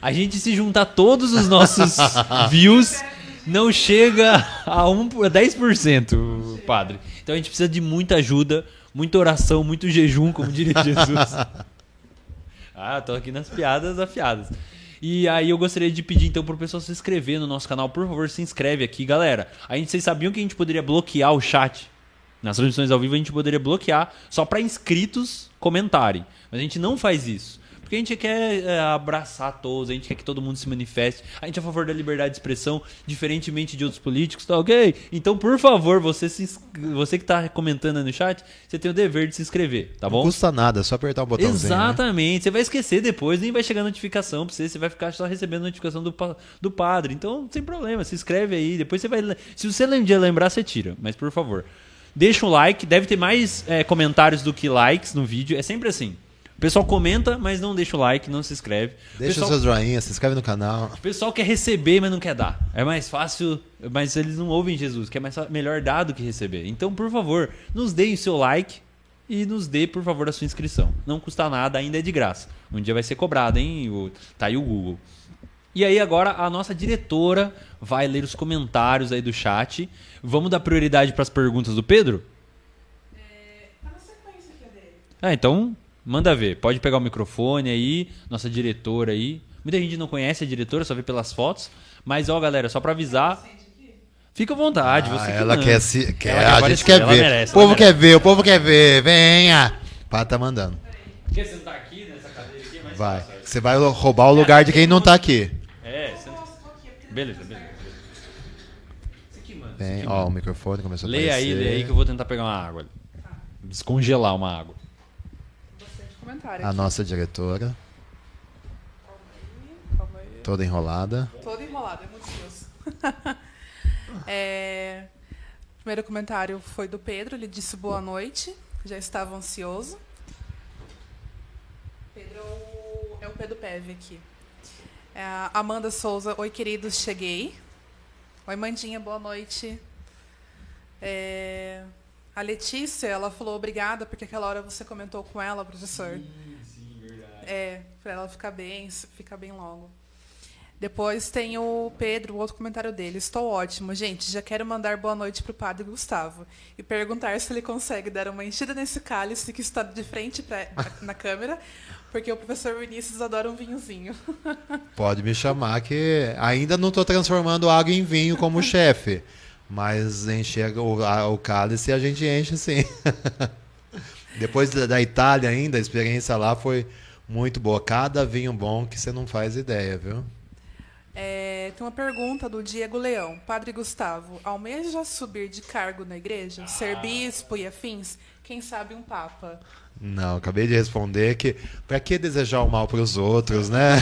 A gente se juntar todos os nossos views, não chega a, um, a 10%, padre. Então a gente precisa de muita ajuda, muita oração, muito jejum, como diria Jesus. Ah, tô aqui nas piadas afiadas. E aí eu gostaria de pedir então pro pessoal se inscrever no nosso canal. Por favor, se inscreve aqui, galera. A gente, vocês sabiam que a gente poderia bloquear o chat? Nas transmissões ao vivo a gente poderia bloquear só para inscritos comentarem. Mas a gente não faz isso. Porque a gente quer é, abraçar todos, a gente quer que todo mundo se manifeste. A gente é a favor da liberdade de expressão, diferentemente de outros políticos, tá ok? Então, por favor, você, se, você que tá comentando aí no chat, você tem o dever de se inscrever, tá bom? Não custa nada, é só apertar o botãozinho. né? Exatamente. Você vai esquecer depois, nem vai chegar notificação pra você, você vai ficar só recebendo notificação do, do padre. Então, sem problema, se inscreve aí, depois você vai. Se você um dia lembrar, você tira. Mas por favor. Deixa um like, deve ter mais é, comentários do que likes no vídeo. É sempre assim. O pessoal comenta, mas não deixa o like, não se inscreve. Deixa pessoal, o seu joinha, se inscreve no canal. o pessoal quer receber, mas não quer dar. É mais fácil, mas eles não ouvem Jesus, que é mais, melhor dar do que receber. Então, por favor, nos deem o seu like e nos dê, por favor, a sua inscrição. Não custa nada, ainda é de graça. Um dia vai ser cobrado, hein? O, tá aí o Google. E aí agora a nossa diretora vai ler os comentários aí do chat. Vamos dar prioridade para as perguntas do Pedro? Tá na sequência aqui a dele. Ah, então manda ver. Pode pegar o microfone aí, nossa diretora aí. Muita gente não conhece a diretora, só vê pelas fotos. Mas ó, galera, só pra avisar, fica à vontade. Ah, você que ela quer se. Quer, Ela quer a gente quer ver. merece, o povo quer ver, o povo quer ver. Venha! Pá, tá mandando. Quer sentar aqui nessa cadeira aqui? É mais Vai. Você vai roubar o lugar de quem não tá aqui. É, é porque- Beleza, beleza. Aqui, ó, o microfone começou a Lê aí, lê aí que eu vou tentar pegar uma água. Descongelar uma água. Comentário. A aqui. nossa diretora, Calma aí, calma aí. toda enrolada. Todo enrolado, é muito Deus. É, o primeiro comentário foi do Pedro, ele disse boa noite, já estava ansioso. Pedro é o, é Pedro Peve aqui. É, Amanda Souza, oi queridos, cheguei. Oi Mandinha, boa noite. É, a Letícia, ela falou obrigada, porque aquela hora você comentou com ela, professor. Sim, sim, verdade. É, para ela ficar bem, ficar bem logo. Depois tem o Pedro, o outro comentário dele. Estou ótimo. Gente, já quero mandar boa noite para o padre Gustavo e perguntar se ele consegue dar uma enchida nesse cálice que está de frente pra, na câmera, porque o professor Vinícius adora um vinhozinho. Pode me chamar que ainda não estou transformando água em vinho como chefe, mas encher o, a- o cálice a gente enche sim. Depois da, da Itália ainda, a experiência lá foi muito boa. Cada vinho bom que você não faz ideia, viu? É, tem uma pergunta do Diego Leão. Padre Gustavo, almeja subir de cargo na igreja? Ser bispo e afins? Quem sabe um papa? Não, acabei de responder que para que desejar o mal para os outros, né?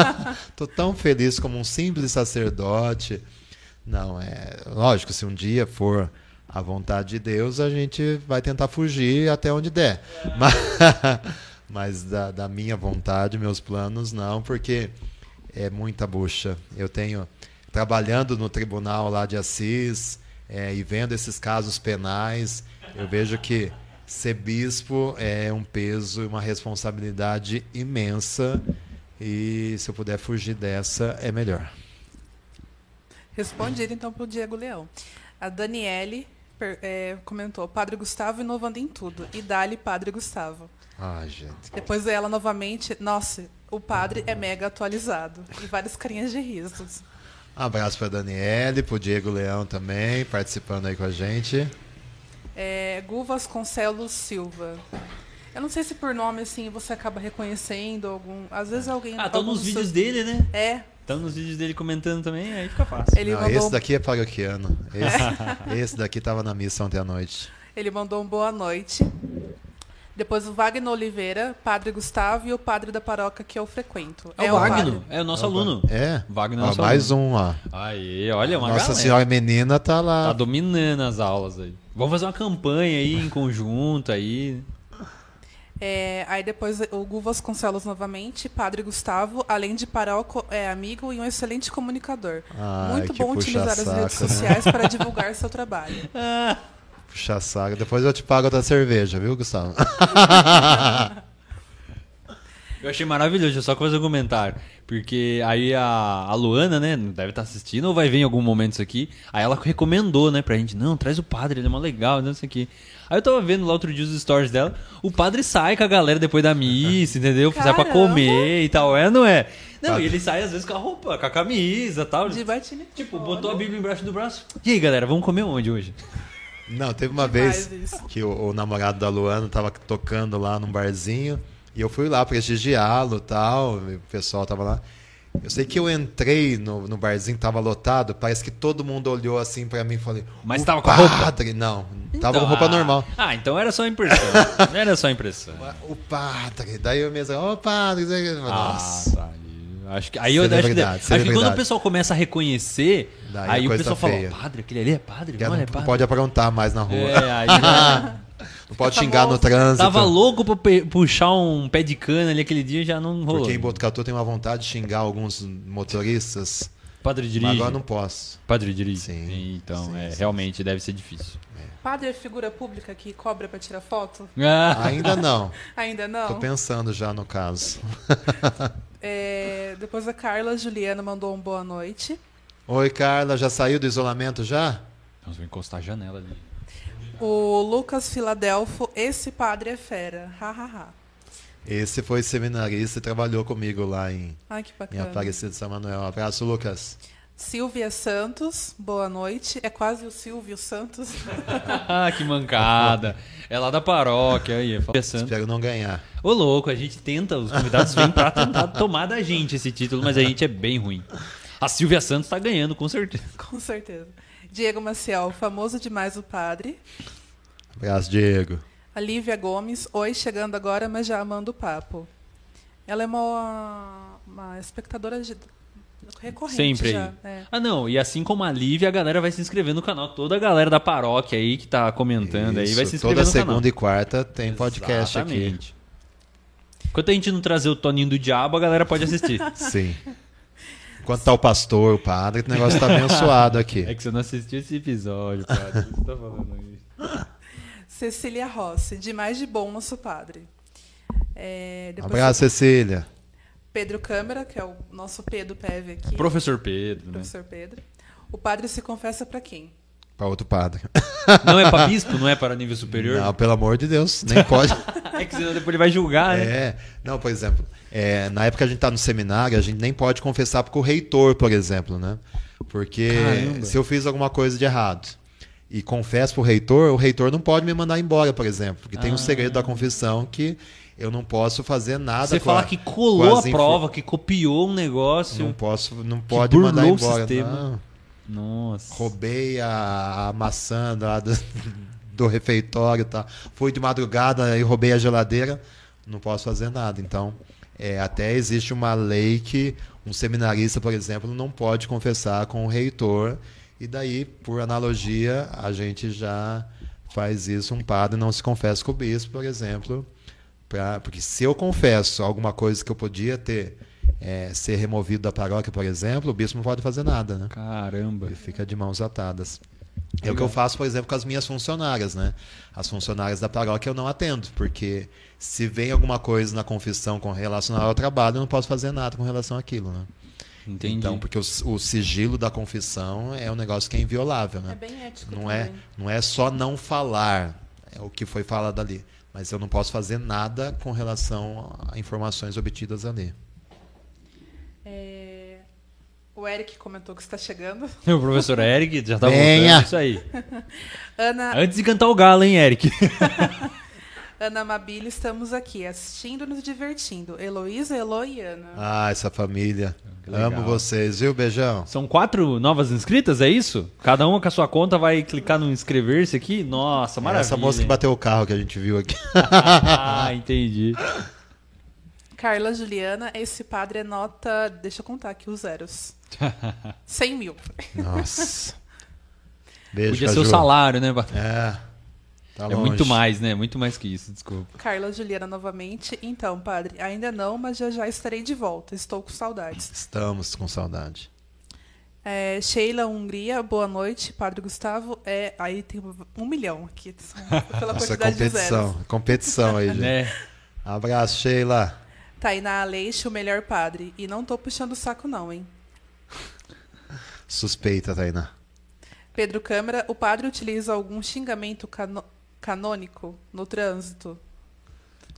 Tô tão feliz como um simples sacerdote. Não, é lógico, se um dia for a vontade de Deus, a gente vai tentar fugir até onde der. Mas, mas da, da minha vontade, meus planos, não, porque é muita bucha. Eu tenho trabalhando no tribunal lá de Assis é, e vendo esses casos penais, eu vejo que ser bispo é um peso e uma responsabilidade imensa e se eu puder fugir dessa é melhor. Respondido então para o Diego Leão. A Daniele per- é, comentou: Padre Gustavo inovando em tudo. E dali, Padre Gustavo. Ah, gente. Depois ela novamente: Nossa, o padre é mega atualizado. E várias carinhas de risos. Abraço para Daniele, pro Diego Leão também, participando aí com a gente. É, Gu Vasconcelos Silva. Eu não sei se por nome assim você acaba reconhecendo algum. Às vezes alguém. Ah, estão algum nos vídeos seus- dele, né? É, Estão nos vídeos dele comentando também, aí fica fácil. ele Não, mandou. esse daqui é paroquiano. Esse, esse daqui tava na missa ontem à noite. Ele mandou um boa noite. Depois o Wagner Oliveira, Padre Gustavo e o padre da paróquia que eu frequento. É o Wagner, padre. é o nosso aluno. É? Wagner é Ó, nosso mais aluno. um, ó. Aí, olha, uma Nossa galera. Senhora Menina tá lá. Tá dominando as aulas aí. Vamos fazer uma campanha aí em conjunto aí. É, aí depois o Gu Vasconcelos novamente, Padre Gustavo, além de paróquio, é amigo e um excelente comunicador. Ai, Muito bom utilizar as redes né? sociais para divulgar seu trabalho. Puxa saga. Depois eu te pago outra cerveja, viu, Gustavo? Eu achei maravilhoso, só fazer um comentário. Porque aí a, a Luana, né, deve estar assistindo ou vai ver em algum momento isso aqui. Aí ela recomendou, né, pra gente, não, traz o padre, ele é mó legal, não sei o aqui. Aí eu tava vendo lá outro dia os stories dela, o padre sai com a galera depois da missa, entendeu? Sai pra Caramba! comer e tal, é, não é? Não, Padre. e ele sai às vezes com a roupa, com a camisa e tal. De batine. Tipo, botou a Bíblia embaixo do braço. E aí, galera, vamos comer onde hoje? Não, teve uma Demais vez isso. que o, o namorado da Luana tava tocando lá num barzinho e eu fui lá prestigiá-lo e tal, o pessoal tava lá. Eu sei que eu entrei no, no barzinho, tava lotado, parece que todo mundo olhou assim pra mim e falei. Mas "O tava com a roupa?" padre! Não, tava Então, com roupa ah, normal. Ah, então era só impressão. era só impressão. O padre, daí eu mesmo, ô padre, nossa. Ah, tá. Acho que, aí eu acho que, acho que quando o pessoal começa a reconhecer, Daí aí o pessoal tá fala, padre, aquele ali é padre? Já Olha, não, é padre. pode aprontar mais na rua. É, aí já- Não pode Tá xingar bom. no trânsito. tava louco pra puxar um pé de cana ali aquele dia já não rolou. Porque em Botucatu tem uma vontade de xingar alguns motoristas. Padre Mas dirige. agora não posso. Padre dirige. Sim, Então, sim, é, sim. realmente deve ser difícil. Padre é figura pública que cobra para tirar foto? Ah, Ainda não. Ainda não? Tô pensando já no caso. É, depois a Carla Juliana mandou um boa noite. Oi, Carla, já saiu do isolamento já? Nós vamos encostar a janela ali. O Lucas Filadelfo, esse padre é fera. Ha, ha, ha. Esse foi seminarista e trabalhou comigo lá em, Ai, que em. Aparecida de São Manuel. Um abraço, Lucas. Silvia Santos, boa noite. É quase o Silvio Santos. Ah, que mancada. É lá da paróquia aí. fala- Pensando. Espero não ganhar. Ô, louco, a gente tenta, os convidados vêm pra tentar tomar da gente esse título, mas a gente é bem ruim. A Silvia Santos tá ganhando, com certeza. Com certeza. Diego Maciel, famoso demais o padre. Abraço, Diego. A Lívia Gomes, oi, chegando agora, mas já amando o papo. Ela é uma, uma espectadora de- recorrente Sempre já. aí. é. Ah, não. E assim como a Lívia, a galera vai se inscrever no canal. Toda a galera da paróquia aí que tá comentando aí vai se Isso, inscrever Toda no segunda canal. e quarta tem podcast aqui. Exatamente. Enquanto a gente não trazer o Toninho do Diabo, a galera pode assistir. Sim. Enquanto tá o pastor, o padre, o negócio tá abençoado aqui. é que você não assistiu esse episódio, padre. O que você tá falando aí? Cecília Rossi, de mais de bom, nosso padre. É, Abraço, Cecília. Pedro Câmara, que é o nosso Pedro Peve aqui. Professor Pedro, né? Professor Pedro. O padre se confessa para quem? Para outro padre. Não é pra bispo? Não é para nível superior? Não, pelo amor de Deus, nem pode. É que senão depois ele vai julgar, né? É, não, por exemplo, é, na época que a gente tá no seminário, a gente nem pode confessar pro reitor, por exemplo, né? Porque Caramba. se eu fiz alguma coisa de errado e confesso pro reitor, o reitor não pode me mandar embora, por exemplo, porque tem um Ah. segredo da confissão que eu não posso fazer nada Você falar a- que colou a prova, que copiou um negócio. Não posso, não pode mandar o embora. sistema. Não. Nossa. Roubei a, a maçã do, do refeitório, tá? Fui de madrugada e roubei a geladeira. Não posso fazer nada. Então, é, até existe uma lei que um seminarista, por exemplo, não pode confessar com o reitor. E daí, por analogia, a gente já faz isso. Um padre não se confessa com o bispo, por exemplo. Pra, porque se eu confesso alguma coisa que eu podia ter é, ser removido da paróquia, por exemplo, o bispo não pode fazer nada, né? Caramba. Ele fica de mãos atadas. É o que eu faço, por exemplo, com as minhas funcionárias, né? As funcionárias da paróquia eu não atendo, porque se vem alguma coisa na confissão com relação ao trabalho, eu não posso fazer nada com relação àquilo, né? Entendi. Então, porque o, o sigilo da confissão é um negócio que é inviolável, né? É bem ético não é, também. não é só não falar é o que foi falado ali, mas eu não posso fazer nada com relação a informações obtidas ali. É, O Eric comentou que está chegando. O professor Eric já tá Venha. voltando. Isso aí. Ana, Antes de cantar o galo, hein, Eric? Ana Mabile, estamos aqui assistindo e nos divertindo. Heloísa, Elo e Ana. Ah, essa família. Legal. Amo vocês, viu? Beijão. São quatro novas inscritas, é isso? Cada uma com a sua conta vai clicar no inscrever-se aqui? Nossa, maravilha. Essa moça que bateu o carro que a gente viu aqui. ah, entendi. Carla Juliana, esse padre é nota. Deixa eu contar aqui os zeros. 100 mil. Nossa. Beijo, Podia ser Caju. o salário, né? Bat- É. Tá É muito mais, né? Muito mais que isso, desculpa. Carla Juliana novamente. Então, padre, ainda não, mas já já estarei de volta. Estou com saudades. Estamos com saudade. É, Sheila Hungria, boa noite. Padre Gustavo, é, aí tem um milhão aqui, pela Nossa, quantidade de zeros. competição. Competição aí, gente. Né? Abraço, Sheila. Tainá Aleixo, o melhor padre. E não tô puxando o saco não, hein? Suspeita, Tainá. Pedro Câmara, o padre utiliza algum xingamento cano- canônico no trânsito?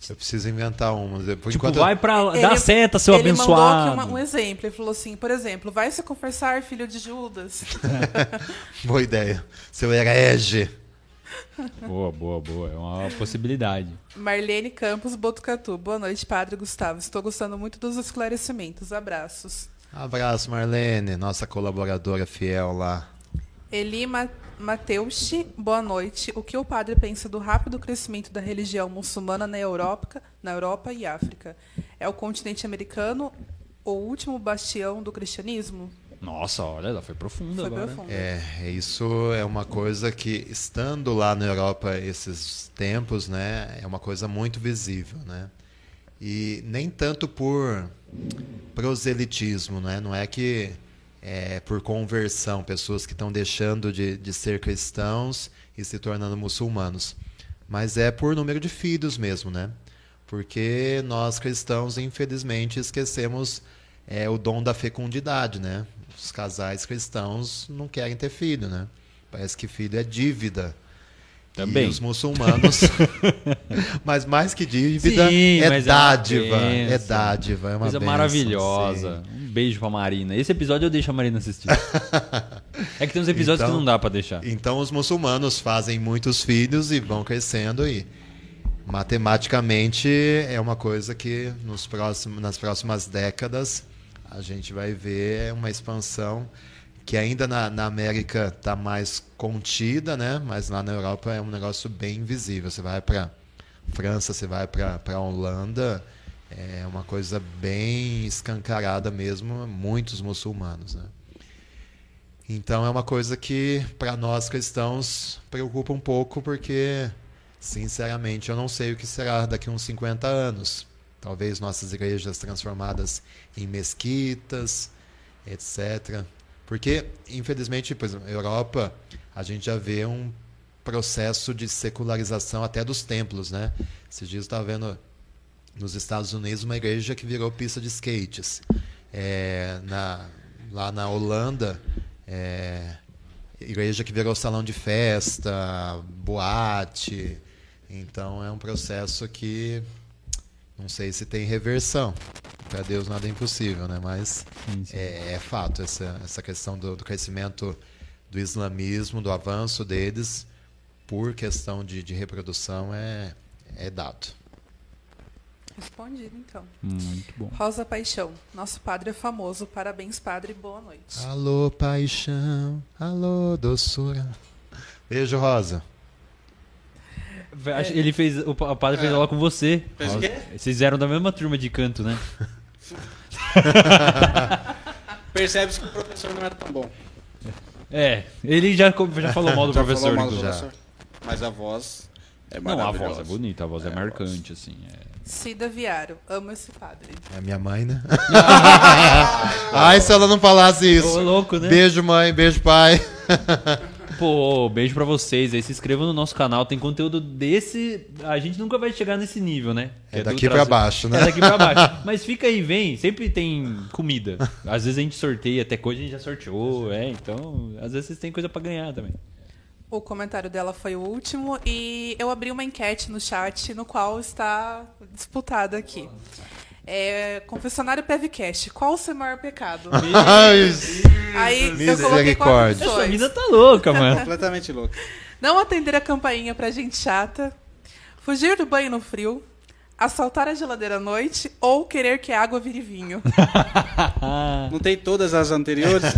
Eu preciso inventar uma. Por Tipo, enquanto, vai pra. Ele- Dá seta, seu ele mandou abençoado. aqui uma- um exemplo. Ele falou assim, por exemplo, vai se confessar, filho de Judas. Boa ideia. Seu herege. Boa, boa, boa. É uma possibilidade. Marlene Campos Botucatu. Boa noite, padre Gustavo. Estou gostando muito dos esclarecimentos. Abraços. Abraço, Marlene, nossa colaboradora fiel lá. Eli Ma Mateushi, boa noite. O que o padre pensa do rápido crescimento da religião muçulmana na Europa, na Europa e África? É o continente americano o último bastião do cristianismo? Nossa, olha, ela foi profunda Foi agora. profundo. É, isso é uma coisa que, estando lá na Europa esses tempos, né, é uma coisa muito visível, né? E nem tanto por proselitismo, né? Não é que é por conversão, pessoas que estão deixando de, de ser cristãos e se tornando muçulmanos. Mas é por número de filhos mesmo, né? Porque nós cristãos, infelizmente, esquecemos é, o dom da fecundidade, né? Os casais cristãos não querem ter filho, né? Parece que filho é dívida. Também. E os muçulmanos. mas mais que dívida, Sim, é é dádiva. É, bênção. dádiva, é uma Coisa bênção, maravilhosa. sim. Um beijo pra Marina. Esse episódio eu deixo a Marina assistir. é que tem uns episódios Então- que não dá pra deixar. Então os muçulmanos fazem muitos filhos e vão crescendo e matematicamente é uma coisa que nos próximos, nas próximas décadas a gente vai ver uma expansão que ainda na, na América está mais contida, né? Mas lá na Europa é um negócio bem visível. Você vai para França, você vai para Holanda, é uma coisa bem escancarada mesmo, muitos muçulmanos. Né? Então é uma coisa que para nós cristãos preocupa um pouco, porque sinceramente eu não sei o que será daqui a uns 50 anos. Talvez nossas igrejas transformadas em mesquitas, etc. Porque, infelizmente, por exemplo, na Europa, a gente já vê um processo de secularização até dos templos, né? Esses dias estava vendo nos Estados Unidos uma igreja que virou pista de skates. É, na, lá na Holanda, é, igreja que virou salão de festa, boate. Então é um processo que não sei se tem reversão. Para Deus nada é impossível, né? Mas Sim, sim. É, é fato essa, essa questão do, do crescimento do islamismo, do avanço deles por questão de, de reprodução é, é dado. Respondido, então. Muito bom. Rosa Paixão. Nosso padre é famoso. Parabéns, padre. Boa noite. Alô, paixão, alô, doçura. Beijo, Rosa. Acho- Ele fez. O pa- o padre fez É. aula com você. Fez o quê? Vocês eram da mesma turma de canto, né? Percebe-se que o professor não era tão bom. É, ele já, já falou mal do Já professor. falou mal do inclusive. professor. Mas a voz é Não, a voz é bonita, a voz é, É, marcante, assim. é. Cida Viaro. Amo esse padre. É a minha mãe, né? Ai, se ela não falasse Ô, isso. louco, né? Beijo, mãe, beijo, pai. Pô, beijo pra vocês aí. Se inscrevam no nosso canal. Tem conteúdo desse. A gente nunca vai chegar nesse nível, né? Que É do daqui pra trazer- baixo, né? É daqui pra baixo. Mas fica aí, vem. Sempre tem comida. Às vezes a gente sorteia, até coisa a gente já sorteou. É, então. Às vezes vocês têm coisa pra ganhar também. O comentário dela foi o último e eu abri uma enquete no chat no qual está disputada aqui. É, confessionário PevCast, qual o seu maior pecado? Aí eu coloquei quatro Misericórdia. Essa tá louca, mano. Completamente louco. Não atender a campainha pra gente chata, fugir do banho no frio, assaltar a geladeira à noite ou querer que a água vire vinho. Não tem todas as anteriores?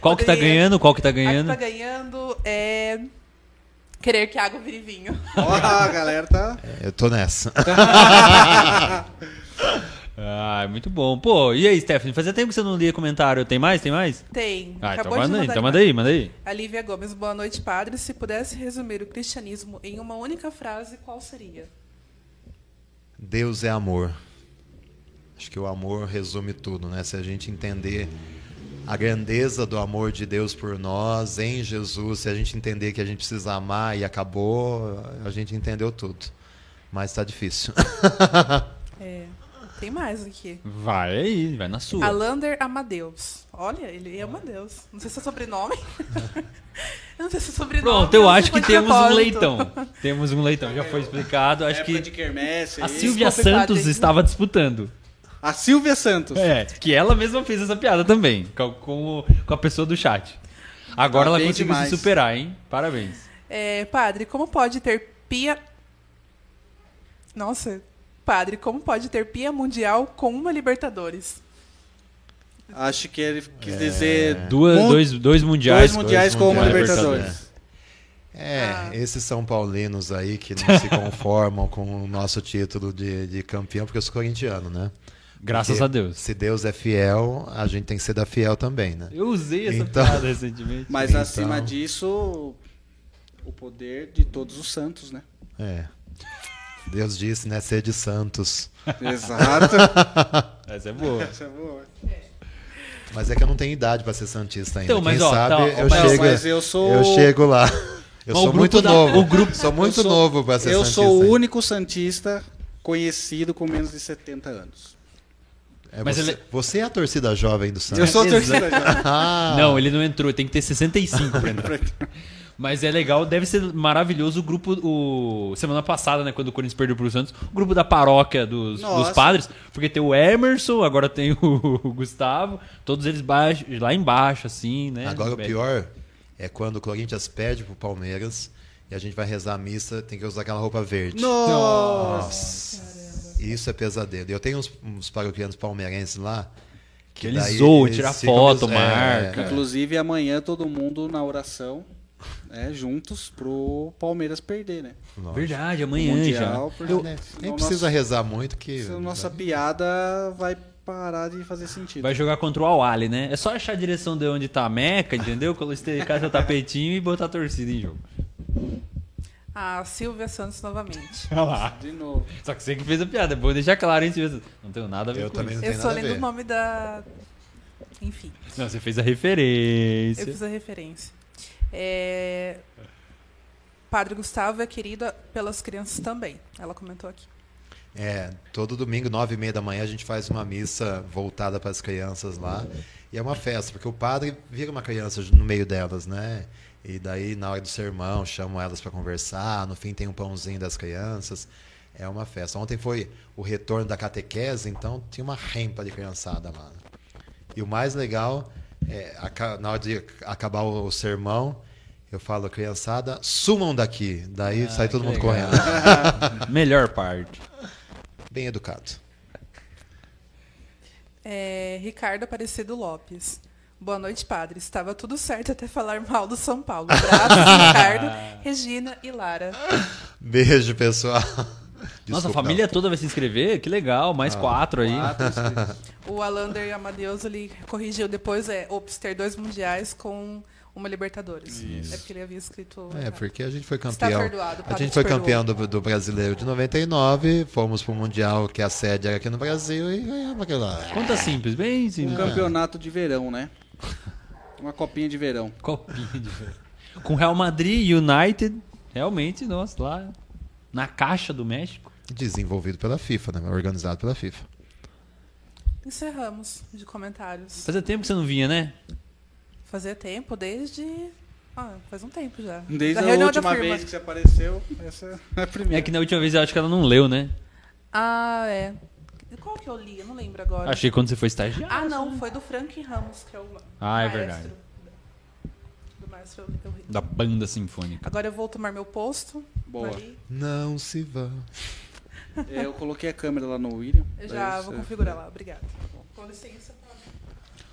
Qual que tá ganhando? Qual que tá A que ganhando? tá ganhando é querer que a água vire vinho. Ó, a galera tá. Eu tô nessa. Ah, muito bom. Pô, e aí, Stephanie? Fazia tempo que você não lia comentário. Tem mais? Tem mais? Tem. Ah, então Acabou de manda aí, então manda aí, manda aí. A Lívia Gomes, boa noite, padre. Se pudesse resumir o cristianismo em uma única frase, qual seria? Deus é amor. Acho que o amor resume tudo, né? Se a gente entender a grandeza do amor de Deus por nós em Jesus, se a gente entender que a gente precisa amar e acabou, a gente entendeu tudo. Mas tá difícil. É, tem mais aqui. Vai aí, vai na sua. Alander Amadeus. Olha, ele ama Deus. Não sei se é sobrenome. eu não sei se é sobrenome. Pronto, eu acho que temos um leitão. Temos um leitão, já foi explicado. Acho que de quermesse. a. Silvia Santos estava disputando. A Silvia Santos. É, que ela mesma fez essa piada também, com, com, o- com a pessoa do chat. Agora Tá ela conseguiu demais. se superar, hein? Parabéns. É, padre, como pode ter pia. Nossa, padre, como pode ter pia mundial com uma Libertadores? Acho que ele quis dizer Duas, Mun- dois, dois mundiais. dois mundiais com uma Libertadores. É, Ah. esses São Paulinos aí que não se conformam com o nosso título de, de campeão, porque eu sou corintiano, né? Graças Porque a Deus. Se Deus é fiel, a gente tem que ser da fiel também, né? Eu usei essa Então- piada recentemente. Mas Então- acima disso, o poder de todos os santos, né? É. Deus disse, né? Ser de santos. Exato. Essa é boa. Essa é boa. Mas é que eu não tenho idade pra ser santista ainda. Então, mas, Quem ó, sabe tá, eu mas- chego. mas eu sou- eu chego lá. Eu Mas sou muito da- novo. o grupo- sou muito Eu sou- novo pra ser Eu santista. sou o ainda. único santista conhecido com menos de 70 anos. É, Mas você, ele- você é a torcida jovem do Santos. Eu sou Exato. torcida já. Ah, Não, ele não entrou, tem que ter 65 pra entrar. Mas é legal, deve ser maravilhoso o grupo. O... Semana passada, né, quando o Corinthians perdeu pro Santos, o grupo da paróquia dos, Nossa. dos padres, porque tem o Emerson, agora tem o, o Gustavo, todos eles baixo, lá embaixo, assim, né? Agora o É. pior é quando o Corinthians perde pro Palmeiras e a gente vai rezar a missa, tem que usar aquela roupa verde. Nossa. Isso é pesadelo. E Eu tenho uns, uns paroquianos palmeirenses lá Que eles zoam, tira ficam foto, nos- marca. é, Inclusive, amanhã todo mundo na oração né, juntos pro Palmeiras perder, né? Lógico. Verdade, O amanhã Mundial, porque Eu- Nem precisa nossa- rezar muito que. nossa piada vai parar de fazer sentido. Vai jogar contra o Awali, né? É só achar a direção de onde tá a Meca, entendeu? Colocar seu tapetinho e botar a torcida em jogo. A Silvia Santos novamente. Olha lá. De novo. Só que você que fez a piada. É bom deixar claro, hein, Silvio? Não tenho nada a ver Eu com também isso. não Eu a lendo o nome da. Enfim, Não, você fez a eu referência. fiz a referência. É, Padre Gustavo é querido pelas crianças também. Ela comentou aqui. É, todo domingo, nove e meia da manhã, a gente faz uma missa voltada para as crianças lá. E é uma festa, porque o padre vira uma criança no meio delas, né? E daí, na hora do sermão, chamam elas para conversar. No fim, tem um pãozinho das crianças. É uma festa. Ontem foi o retorno da catequese, então tinha uma rempa de criançada lá. né? E o mais legal, é, na hora de acabar o, sermão, eu falo, criançada, sumam daqui. Daí sai todo mundo legal. correndo. Melhor parte. Bem educado. É, Ricardo Aparecido Lopes. Boa noite, padre. Estava tudo certo até falar mal do São Paulo. Abraços, Ricardo, Regina e Lara. Beijo, pessoal. Nossa, a Desculpa, família toda vai se inscrever? Que legal, mais quatro aí. Quatro. O Alander Amadeus ele corrigiu depois, é ops, ter dois mundiais com uma Libertadores. É porque ele havia escrito. não. É, porque a gente foi Está campeão. perdoado, A gente te foi perdoou. campeão do, do brasileiro de 99, fomos pro Mundial, que a sede era aqui no Brasil, e ganhamos aquilo lá. Conta simples, bem Um simples. campeonato de verão, né? Uma copinha de verão. Copinha de verão. Com Real Madrid, United, realmente, nossa, lá na caixa do México. Desenvolvido pela FIFA, né? Organizado pela FIFA. Encerramos de comentários. Fazia tempo que você não vinha, né? Fazia tempo, desde. Ah, faz um tempo já. Desde Da a última vez que você apareceu, essa é a primeira. É que na última vez eu acho que ela não leu, né? Ah, é. Qual que eu li? Eu não lembro agora. Achei quando você foi estagiário. Ah, não, foi do Frank Ramos, que é o Ah, é maestro. verdade. Eu-. Da banda sinfônica. Agora eu vou tomar meu posto. Boa. Ali. Não se vá. É, eu coloquei a câmera lá no William. Eu já você- vou configurar lá, obrigada. Com licença.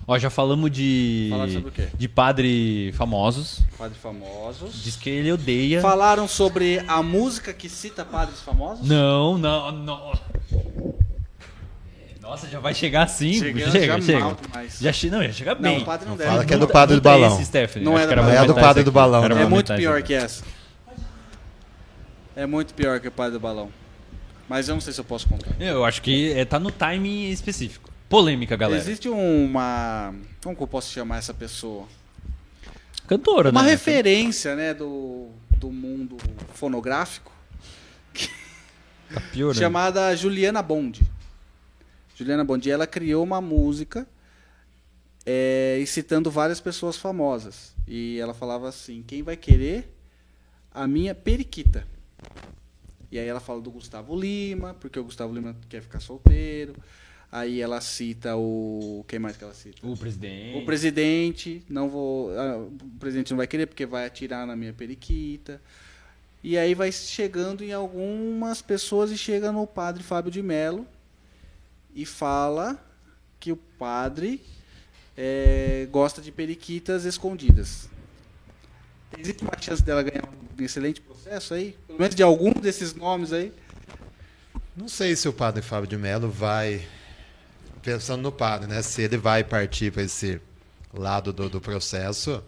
Ó, já falamos de. Falar sobre o quê? De padre famosos. Padres famosos. Diz que ele odeia. Falaram sobre a música que cita padres famosos? Não, não, não. Nossa, já vai chegar assim? Chegando chega, já chega. mal demais. Já, che- não, já chega Não, bem. o padre não, Não deve. fala que é do padre do balão. Esse. Não é do- é do padre do balão, É muito pior que essa. É muito pior que o padre do balão. Mas eu não sei se eu posso contar. Eu acho que é, tá no timing específico. Polêmica, galera. Existe uma. Como que eu posso chamar essa pessoa? Cantora, Uma né? referência, né, do, do mundo fonográfico, Tá piorando. chamada Juliana Bond. Juliana Bond, ela criou uma música é, e citando várias pessoas famosas. E ela falava assim: quem vai querer a minha periquita? E aí ela fala do Gustavo Lima, porque o Gustavo Lima quer ficar solteiro. Aí ela cita o. Quem mais que ela cita? O presidente. O presidente, não vou. ah, o presidente não vai querer porque vai atirar na minha periquita. E aí vai chegando em algumas pessoas e chega no padre Fábio de Mello e fala que o padre eh, gosta de periquitas escondidas. Existe uma chance dela ganhar um excelente processo aí? Pelo menos de algum desses nomes aí? Não sei se o padre Fábio de Mello vai, pensando no padre, né? Se ele vai partir para esse lado do, do processo,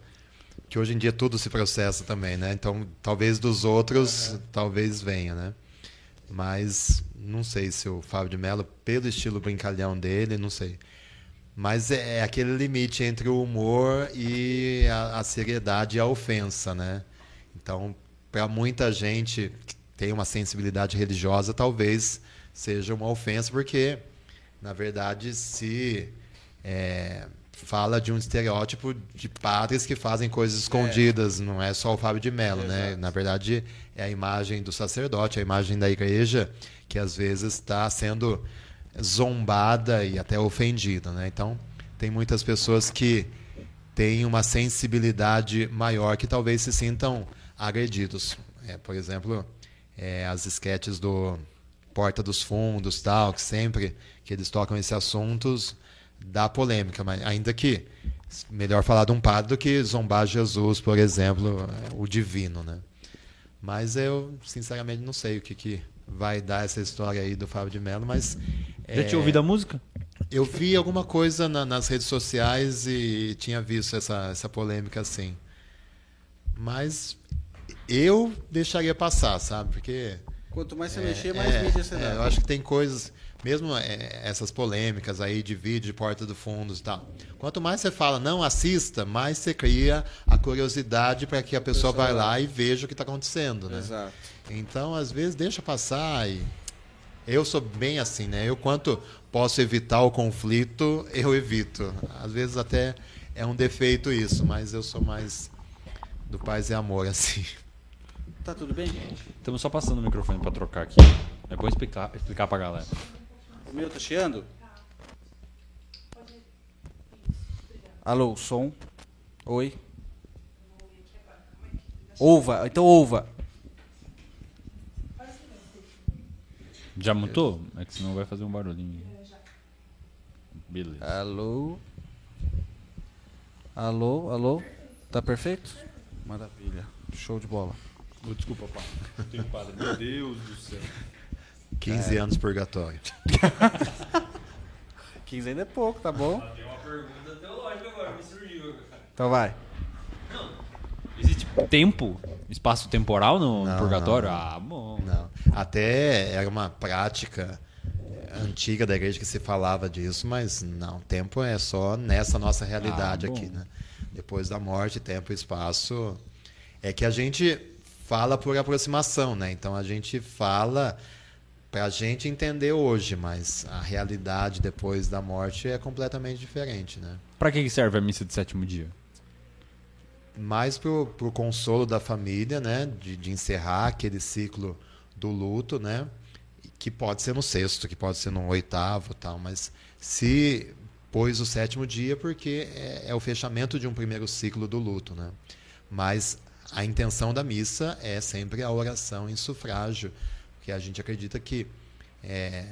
que hoje em dia tudo se processa também, né? Então, talvez dos outros, talvez venha, né? Mas não sei se o Fábio de Mello, pelo estilo brincalhão dele, não sei. Mas é, é aquele limite entre o humor e a, a seriedade e a ofensa, né? Então, para muita gente que tem uma sensibilidade religiosa, talvez seja uma ofensa, porque, na verdade, se é, fala de um estereótipo de padres que fazem coisas escondidas, não é só o Fábio de Mello, né? Exato. Na verdade, é a imagem do sacerdote, a imagem da igreja, que às vezes está sendo zombada e até ofendida, né? Então, tem muitas pessoas que têm uma sensibilidade maior que talvez se sintam agredidos. É, por exemplo, é, as esquetes do Porta dos Fundos, tal, que sempre que eles tocam esses assuntos, dá polêmica, mas ainda que melhor falar de um padre do que zombar Jesus, por exemplo, o divino, né? Mas eu, sinceramente, não sei o que, que vai dar essa história aí do Fábio de Mello, mas... Já é, tinha ouvido a música? Eu vi alguma coisa na, nas redes sociais e tinha visto essa, essa polêmica assim. Mas eu deixaria passar, sabe? Porque Quanto mais você é, mexer, mais é, mídia você é, dá. Eu acho que tem coisas, mesmo é, essas polêmicas aí de vídeo de porta do fundos e tal. Quanto mais você fala, não assista, mais você cria a curiosidade para que a pessoa pessoa vai lá e veja o que está acontecendo, né? Exato. Então, às vezes, deixa passar e. Eu sou bem assim, né? Eu, quanto posso evitar o conflito, eu evito. Às vezes, até é um defeito isso, mas eu sou mais do paz e amor, assim. Tá tudo bem, gente? Estamos só passando o microfone pra trocar aqui. É bom explicar, explicar pra galera. O meu tá chiando? Alô, som. Oi. Ouva, então ouva. Já mutou? É que senão vai fazer um barulhinho. Beleza. Alô. Alô, alô. Tá perfeito? Maravilha. Show de bola. Oh, desculpa, pai. Tenho padre. Meu Deus do céu. 15 anos purgatório. 15 ainda é pouco, tá bom? Tem uma pergunta teológica agora, me surgiu. Então vai. Existe tempo, espaço temporal no, no Não, purgatório? não. Ah, bom. Não. Até era uma prática antiga da igreja que se falava disso, mas não, tempo é só nessa nossa realidade Ah, aqui, né? Depois da morte, tempo e espaço é que a gente fala por aproximação, né? Então a gente fala para a gente entender hoje, mas a realidade depois da morte é completamente diferente, né? Pra que serve a missa de sétimo dia? mais pro, pro consolo da família, né? De, de encerrar aquele ciclo do luto, né? Que pode ser no sexto, que pode ser no oitavo tal, mas se pôs o sétimo dia porque é, é o fechamento de um primeiro ciclo do luto, né? Mas a intenção da missa é sempre a oração em sufrágio, a gente acredita que é,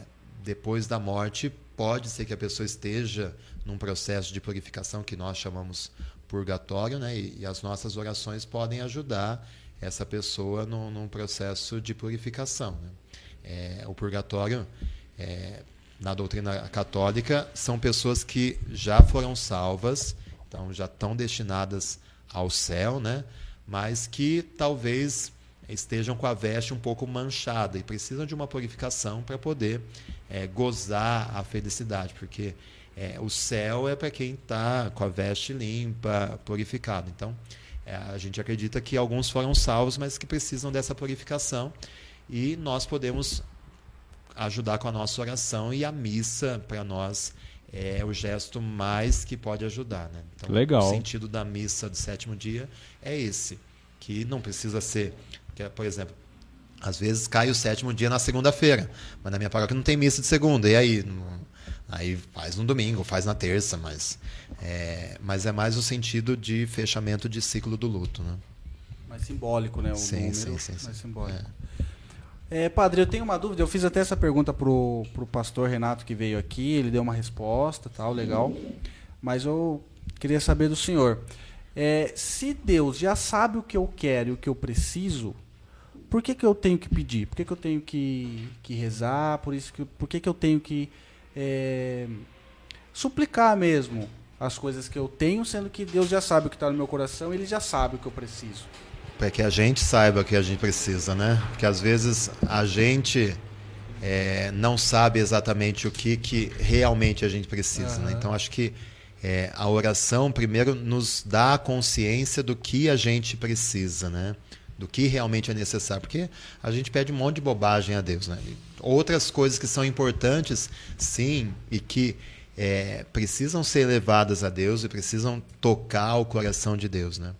depois da morte pode ser que a pessoa esteja num processo de purificação que nós chamamos purgatório, né? E, e as nossas orações podem ajudar essa pessoa num, num processo de purificação. Né? É, o purgatório, é, na doutrina católica, são pessoas que já foram salvas, então já estão destinadas ao céu, né? Mas que talvez estejam com a veste um pouco manchada e precisam de uma purificação para poder é, gozar a felicidade, porque é, o céu é para quem está com a veste limpa, purificado. Então, é, a gente acredita que alguns foram salvos, mas que precisam dessa purificação e nós podemos ajudar com a nossa oração e a missa para nós é o gesto mais que pode ajudar. Né? Então, Legal. O sentido da missa do sétimo dia é esse, que não precisa ser, que é, por exemplo, às vezes cai o sétimo dia na segunda-feira, mas na minha paróquia não tem missa de segunda, e aí? Aí faz no domingo, faz na terça, mas é, mas é mais o sentido de fechamento de ciclo do luto, né? Mais simbólico, né? O Sim, número, sim, sim, mais sim. simbólico. É, padre, eu tenho uma dúvida. Eu fiz até essa pergunta pro, pro pastor Renato que veio aqui. Ele deu uma resposta, tal, legal. Mas eu queria saber do senhor. É, se Deus já sabe o que eu quero e o que eu preciso, por que, que eu tenho que pedir? Por que, que eu tenho que, que rezar? Por, isso que, por que, que eu tenho que é, suplicar mesmo as coisas que eu tenho, sendo que Deus já sabe o que está no meu coração, Ele já sabe o que eu preciso. Para que a gente saiba o que a gente precisa, né? Porque às vezes a gente é, não sabe exatamente o que, que realmente a gente precisa, né? Aham. Então acho que é, a oração primeiro nos dá a consciência do que a gente precisa, né? Do que realmente é necessário, porque a gente pede um monte de bobagem a Deus, né? Outras coisas que são importantes, sim, e que é, precisam ser levadas a Deus e precisam tocar o coração de Deus, né?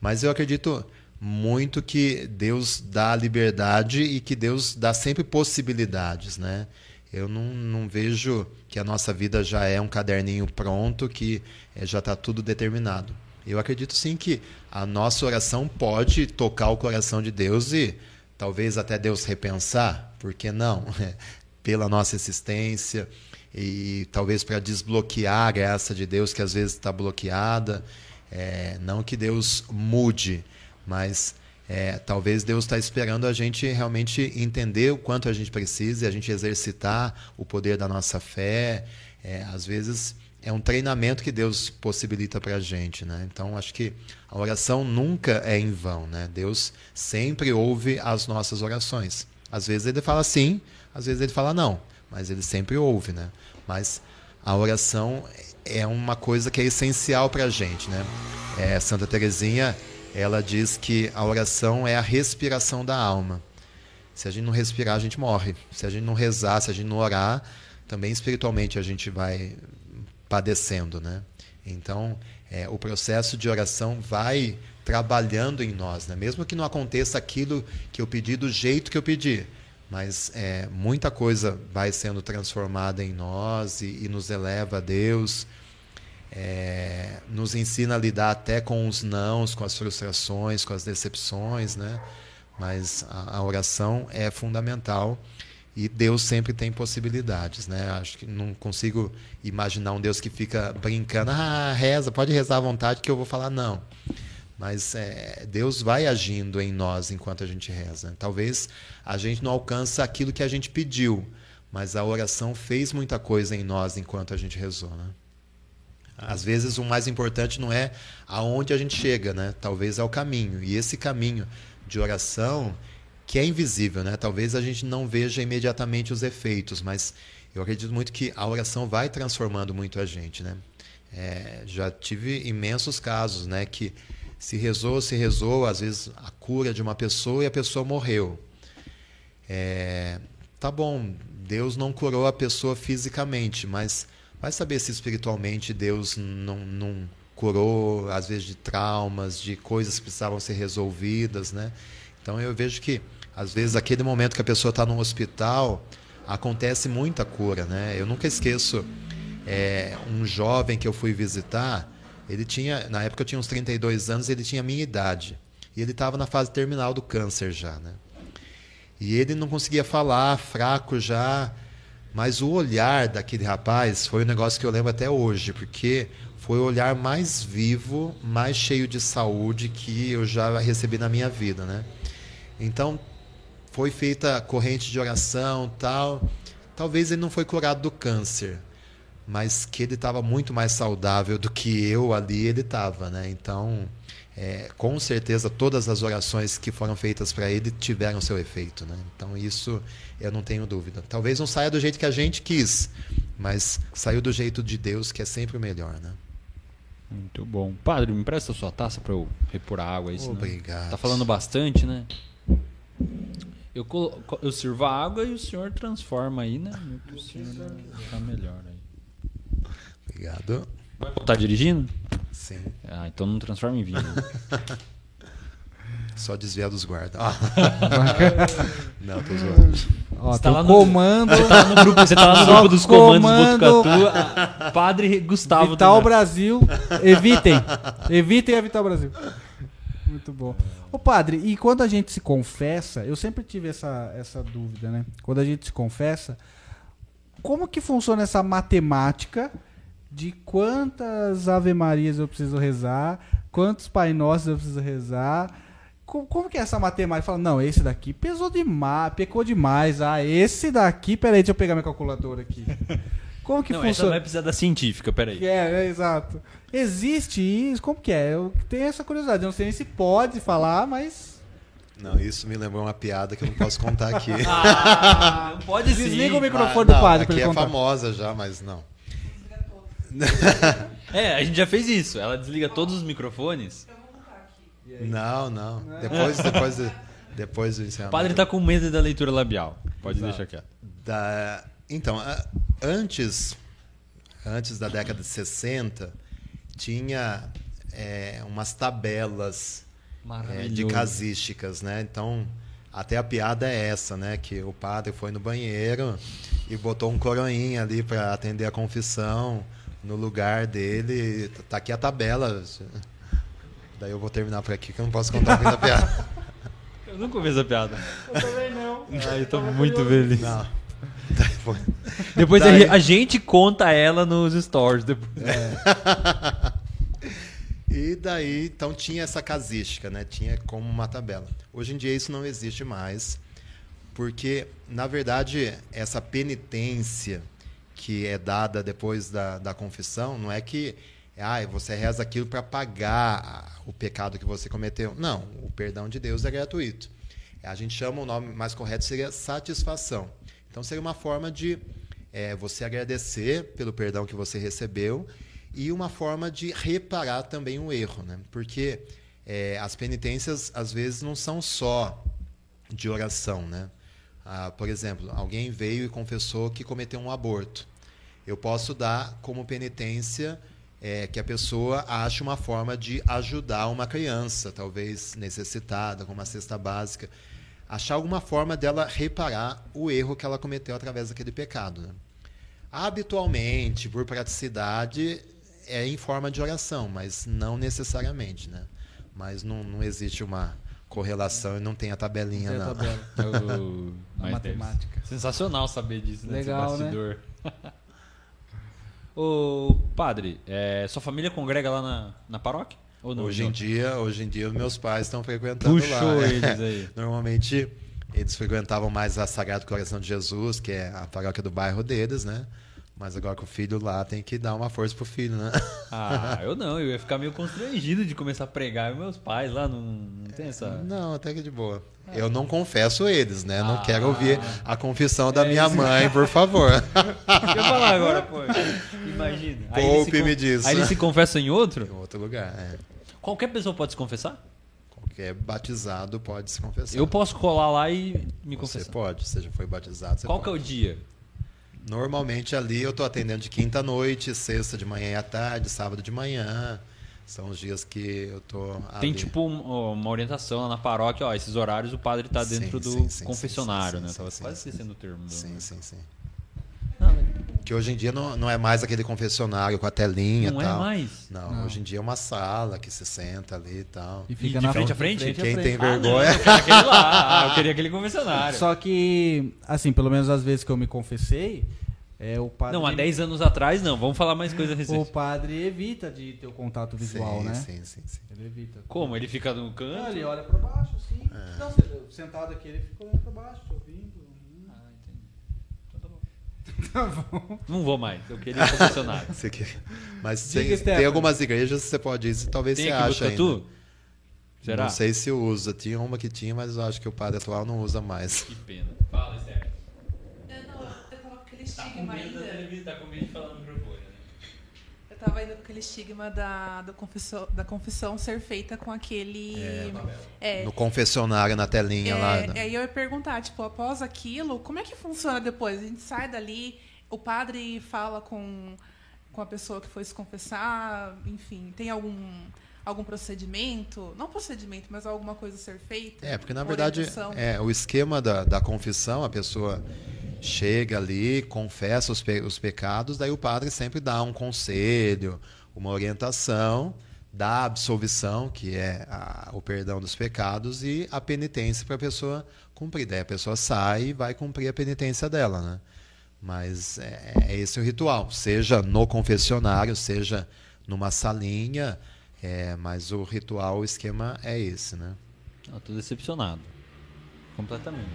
Mas eu acredito muito que Deus dá liberdade e que Deus dá sempre possibilidades, né? Eu não, não vejo que a nossa vida já é um caderninho pronto, que eh, já está tudo determinado. Eu acredito sim que a nossa oração pode tocar o coração de Deus e talvez até Deus repensar, por que não? pela nossa existência e talvez para desbloquear a graça de Deus que às vezes está bloqueada. É, não que Deus mude, mas é, talvez Deus está esperando a gente realmente entender o quanto a gente precisa e a gente exercitar o poder da nossa fé. É, às vezes é um treinamento que Deus possibilita para a gente, né? Então acho que a oração nunca é em vão, né? Deus sempre ouve as nossas orações. Às vezes ele fala sim, às vezes ele fala não, mas ele sempre ouve, né? Mas a oração é uma coisa que é essencial para a gente, né? É, Santa Teresinha ela diz que a oração é a respiração da alma. Se a gente não respirar, a gente morre. Se a gente não rezar, se a gente não orar, também espiritualmente a gente vai padecendo, né? Então, é, o processo de oração vai trabalhando em nós, né? Mesmo que não aconteça aquilo que eu pedi do jeito que eu pedi, mas é, muita coisa vai sendo transformada em nós e, e nos eleva a Deus, é, nos ensina a lidar até com os nãos, com as frustrações, com as decepções, né? Mas a, a oração é fundamental e Deus sempre tem possibilidades, né? Acho que não consigo imaginar um Deus que fica brincando, ah, reza, pode rezar à vontade que eu vou falar não. Mas é, Deus vai agindo em nós enquanto a gente reza. Talvez a gente não alcança aquilo que a gente pediu, mas a oração fez muita coisa em nós enquanto a gente rezou, né? Às vezes o mais importante não é aonde a gente chega, né? Talvez é o caminho. E esse caminho de oração que é invisível, né? Talvez a gente não veja imediatamente os efeitos, mas eu acredito muito que a oração vai transformando muito a gente, né? É, já tive imensos casos, né? Que se rezou, se rezou, às vezes a cura de uma pessoa e a pessoa morreu. É, tá bom, Deus não curou a pessoa fisicamente, mas vai saber se espiritualmente Deus não, não curou, às vezes de traumas, de coisas que precisavam ser resolvidas, né? Então eu vejo que às vezes, aquele momento que a pessoa está no hospital, acontece muita cura, né? Eu nunca esqueço é, um jovem que eu fui visitar. Ele tinha, na época eu tinha uns 32 anos, ele tinha a minha idade. E ele estava na fase terminal do câncer já, né? E ele não conseguia falar, fraco já. Mas o olhar daquele rapaz foi um negócio que eu lembro até hoje, porque foi o olhar mais vivo, mais cheio de saúde que eu já recebi na minha vida, né? Então, foi feita corrente de oração tal. Talvez ele não foi curado do câncer, mas que ele estava muito mais saudável do que eu ali ele estava, né? Então, é, com certeza todas as orações que foram feitas para ele tiveram seu efeito, né? Então isso eu não tenho dúvida. Talvez não saia do jeito que a gente quis, mas saiu do jeito de Deus que é sempre o melhor, né? Muito bom. Padre, me empresta a sua taça para eu repor a água aí. Obrigado. Tá falando bastante, né? Eu, colo... eu sirvo a água e o senhor transforma aí, né? O senhor tá melhor aí. Obrigado. Vai voltar dirigindo? Sim. Ah, então não transforma em vinho. Só desviar dos guardas. Ah. não, tô zoando. Ó, você tá lá no comando. Você tá no grupo, você tá lá no grupo dos comandos do Botucatu. Padre Gustavo. Vital Brasil. Evitem. Evitem a Vital Brasil. Muito bom. Ô padre, e quando a gente se confessa, eu sempre tive essa, essa dúvida, né? Quando a gente se confessa, como que funciona essa matemática de quantas Ave Marias eu preciso rezar, quantos Pai Nossos eu preciso rezar? Como, como que é essa matemática? Fala, não, esse daqui pesou demais, pecou demais. Ah, esse daqui, peraí, deixa eu pegar minha calculadora aqui. Como que não, funciona? Essa vai precisar da científica, peraí. É, é, exato. Existe isso? Como que é? Eu tenho essa curiosidade. Eu não sei nem se pode falar, mas. Não, isso me lembrou uma piada que eu não posso contar aqui. ah, não pode sim. Desliga o microfone ah, do padre. Aqui é contar. famosa já, mas não. é, a gente já fez isso. Ela desliga todos os microfones. Não, não. Depois, depois, depois do encerramento. O padre está com medo da leitura labial. Pode Exato. deixar quieto. Da, então, antes, antes da década de 60, tinha é, umas tabelas é, de casísticas, né? Então, até a piada é essa, né? Que o padre foi no banheiro e botou um coroinha ali para atender a confissão no lugar dele. Tá aqui a tabela. Daí eu vou terminar por aqui que eu não posso contar muita piada. Eu nunca ouvi essa piada. Eu também não. Ai, eu tô muito feliz. Não. Depois- Daí- a gente conta ela nos stories. depois. E daí, então tinha essa casística, né? Tinha como uma tabela. Hoje em dia isso não existe mais, porque, na verdade, essa penitência que é dada depois da, da confissão, não é que ah, você reza aquilo para pagar o pecado que você cometeu. Não, o perdão de Deus é gratuito. A gente chama o nome mais correto seria satisfação. Então seria uma forma de eh, você agradecer pelo perdão que você recebeu e uma forma de reparar também o erro, né? Porque eh, as penitências às vezes não são só de oração, né? Ah, por exemplo, alguém veio e confessou que cometeu um aborto. Eu posso dar como penitência eh, que a pessoa ache uma forma de ajudar uma criança, talvez necessitada, com uma cesta básica, achar alguma forma dela reparar o erro que ela cometeu através daquele pecado. Né? Habitualmente, por praticidade, é em forma de oração, mas não necessariamente, né? Mas não, não existe uma correlação e não tem a tabelinha, Tem a não. tabela. Eu- A matemática. Sensacional saber disso, né? esse Legal, né? bastidor. Ô, padre, é, sua família congrega lá na, na paróquia? Não? Hoje em Não? dia, hoje em dia, os meus pais estão frequentando Puxou lá. eles aí. Normalmente, eles frequentavam mais a Sagrado Coração de Jesus, que é a paróquia do bairro deles, né? Mas agora com o filho lá, tem que dar uma força pro filho, né? Ah, eu não, eu ia ficar meio constrangido de começar a pregar. E meus pais lá não, não tem essa. Não, até que de boa. Eu não confesso eles, né? Não Ah. quero ouvir a confissão da É minha isso. mãe, por favor. O que eu falar agora, pô? Imagina. Poupe-me con- disso. Aí eles se confessam em outro? em outro lugar, é. Qualquer pessoa pode se confessar? Qualquer batizado pode se confessar. Eu posso colar lá e me Você confessar. pode, você já foi batizado. Você Qual que é pode. o dia? Normalmente ali eu tô atendendo de quinta à noite, sexta de manhã e à tarde, sábado de manhã. São os dias que eu ali. Tem tipo um- uma orientação lá na paróquia, ó, esses horários o padre tá Sim, dentro do sim, sim, confessionário, sim, né? sim, Tava sim, quase sim, esquecendo o termo. Sim, sim, sim. Não, Que hoje em dia não, não é mais aquele confessionário com a telinha não e é tal. mais. Não, Não. hoje em dia é uma sala que se senta ali e tal. E E fica de na frente a frente? Quem tem Ah, não, vergonha. eu queria aquele lá. Ah, eu queria aquele confessionário. Só que, assim, pelo menos as vezes que eu me confessei, é o padre. Não, há 10 anos atrás não. Vamos falar mais coisa O recente. padre evita de ter o contato visual, sim, né? sim, sim, sim. Ele evita. Como? Ele fica no Não, canto? ele olha pra baixo, assim. É. Não, sentado aqui, ele fica olhando pra baixo, ouvindo. Tá bom. Não vou mais. Eu queria o confessionário. Você que- Mas Diga, tem, Stephanie. tem algumas igrejas que você pode ir, e talvez Tem você aqui ache ainda. Botucatu? Será? Não sei se usa. Tinha uma que tinha, mas eu acho que o padre atual não usa mais. Que pena. Fala, Esther. Eu, não, eu tava com aquele estigma ainda. televisão, tá com medo de falar no microfone? Eu tava ainda com aquele estigma da, da, confissão, da confissão ser feita com aquele. É. No confessionário, na telinha lá. É, né? aí eu ia perguntar, tipo, após aquilo, como é que funciona depois? A gente sai dali, o padre fala com, com a pessoa que foi se confessar, enfim, tem algum, algum procedimento? Não procedimento, mas alguma coisa a ser feita? É, porque na verdade é, o esquema da, da confissão, a pessoa chega ali, confessa os, pe- os pecados, daí o padre sempre dá um conselho, uma orientação, dá a absolvição, que é a- o perdão dos pecados, e a penitência para a pessoa cumprir. Daí a pessoa sai e vai cumprir a penitência dela, né? Mas é, é esse o ritual, seja no confessionário, seja numa salinha, é, mas o ritual, o esquema é esse, né? Não, tô decepcionado. Completamente.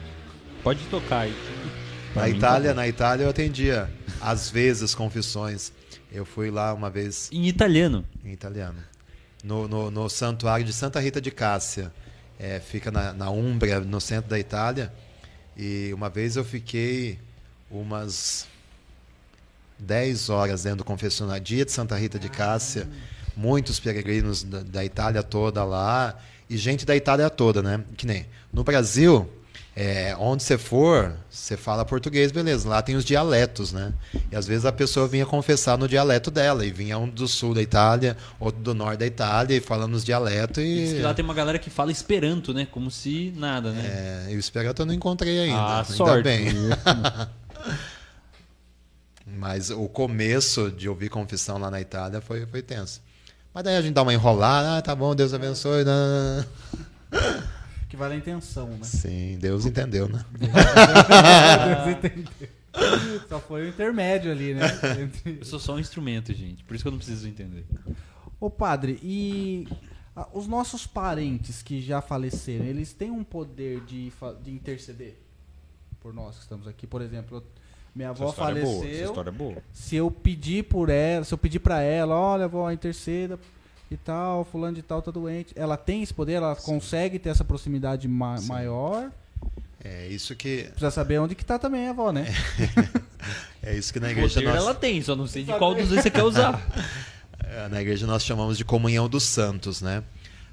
Pode tocar aí. Na Itália, tá bom. na Itália eu atendia às vezes confissões. Eu fui lá uma vez Em italiano. em italiano. No, no, no santuário de Santa Rita de Cássia. É, fica na, na Umbria, no centro da Itália. E uma vez eu fiquei umas 10 horas dentro do confessionário. Dia de Santa Rita de Cássia. Muitos peregrinos da, da Itália toda lá. E gente da Itália toda, né? Que nem no Brasil, é, onde você for, você fala português, beleza. Lá tem os dialetos, né? E às vezes a pessoa vinha confessar no dialeto dela. E vinha um do sul da Itália, outro do norte da Itália, e falando os dialetos. E, Diz que lá tem uma galera que fala esperanto, né? Como se nada, né? é, e o Esperanto eu não encontrei ainda. Ah, ainda sorte. bem. Mas o começo de ouvir confissão lá na Itália foi, foi tenso. Mas daí a gente dá uma enrolada, ah, tá bom, Deus abençoe. né? Que vale a intenção, né? Sim, Deus entendeu, né? Deus entendeu. Só foi o intermédio ali, né? Eu sou só um instrumento, gente. Por isso que eu não preciso entender. Ô padre, e ah, os nossos parentes que já faleceram, eles têm um poder de, de interceder por nós que estamos aqui? Por exemplo, eu- minha Essa avó é boa. Essa faleceu. história é boa. se eu pedir por ela, se eu pedir pra ela, olha, vó, interceda e tal, fulano de tal tá doente, ela tem esse poder, ela consegue ter essa proximidade ma- maior. É isso que Precisa saber onde que tá também a avó, né? é isso que na igreja Poder nós ela tem, só não sei de qual dos dois você quer usar. É, Na igreja nós chamamos de comunhão dos santos, né?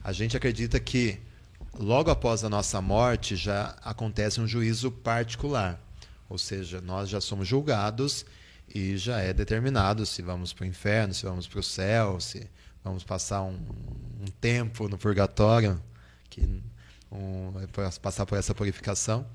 A gente acredita que logo após a nossa morte já acontece um juízo particular. Ou seja, nós já somos julgados e já é determinado se vamos para o inferno, se vamos para o céu, se vamos passar um, um tempo no purgatório, que um, passar por essa purificação.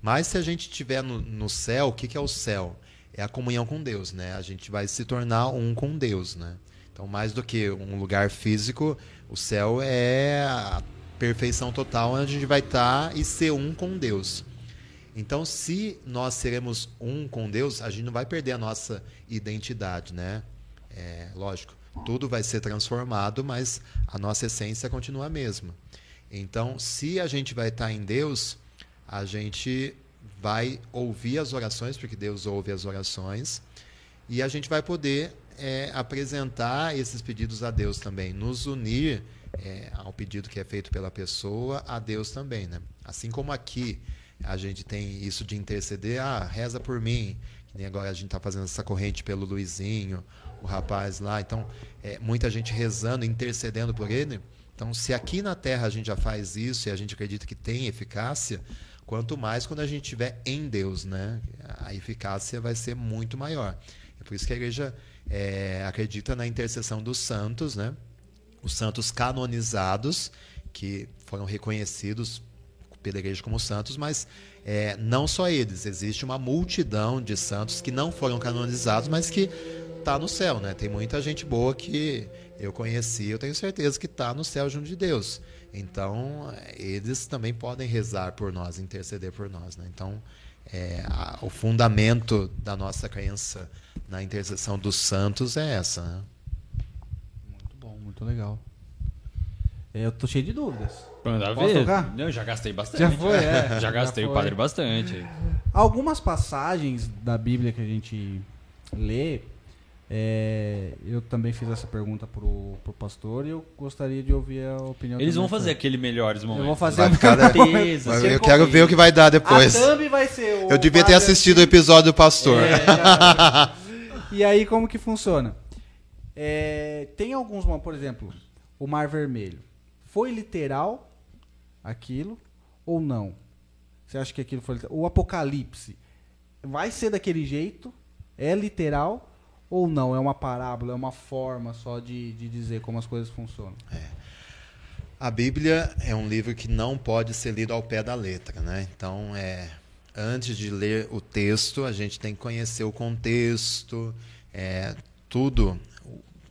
Mas se a gente estiver no, no céu, o que, que é o céu? É a comunhão com Deus, né? A gente vai se tornar um com Deus, né? Então, mais do que um lugar físico, o céu é a perfeição total onde a gente vai estar e ser um com Deus. Então, se nós seremos um com Deus, a gente não vai perder a nossa identidade, né? É, lógico, tudo vai ser transformado, mas a nossa essência continua a mesma. Então, se a gente vai estar em Deus, a gente vai ouvir as orações, porque Deus ouve as orações, e a gente vai poder é, apresentar esses pedidos a Deus também, nos unir é, ao pedido que é feito pela pessoa, a Deus também, né? Assim como aqui a gente tem isso de interceder, ah, reza por mim, que nem agora a gente está fazendo essa corrente pelo Luizinho, o rapaz lá, então é, muita gente rezando, intercedendo por ele. Então, se aqui na Terra a gente já faz isso e a gente acredita que tem eficácia, quanto mais quando a gente estiver em Deus, né? A eficácia vai ser muito maior. É por isso que a igreja é, acredita na intercessão dos santos, né? Os santos canonizados, que foram reconhecidos igreja como santos, mas é, não só eles. Existe uma multidão de santos que não foram canonizados, mas que está no céu, né? Tem muita gente boa que eu conheci, eu tenho certeza que está no céu junto de Deus. Então, eles também podem rezar por nós, interceder por nós, né? Então, é, a- o fundamento da nossa crença na intercessão dos santos é essa, né? Muito bom, muito legal. É, Eu tô cheio de dúvidas. Manda Posso ver. tocar? Não, já gastei bastante. Já foi, é. Já Já gastei o foi. padre bastante. Algumas passagens da Bíblia que a gente lê, é, eu também fiz essa pergunta pro, pro pastor e eu gostaria de ouvir a opinião Eles vão fazer aquele melhores momentos. Eu vou fazer Vai ficar- certeza. Mas se eu quero ver o que vai dar depois. A thumb vai ser o Eu devia ter assistido o episódio do pastor. É, já- e aí, como que funciona? É, tem alguns, por exemplo, o Mar Vermelho. Foi literal aquilo ou não? Você acha que aquilo foi? O Apocalipse vai ser daquele jeito? É literal ou não? É uma parábola, é uma forma só de, de dizer como as coisas funcionam? A Bíblia é um livro que não pode ser lido ao pé da letra, né? Então, é, antes de ler o texto, a gente tem que conhecer o contexto, é, tudo,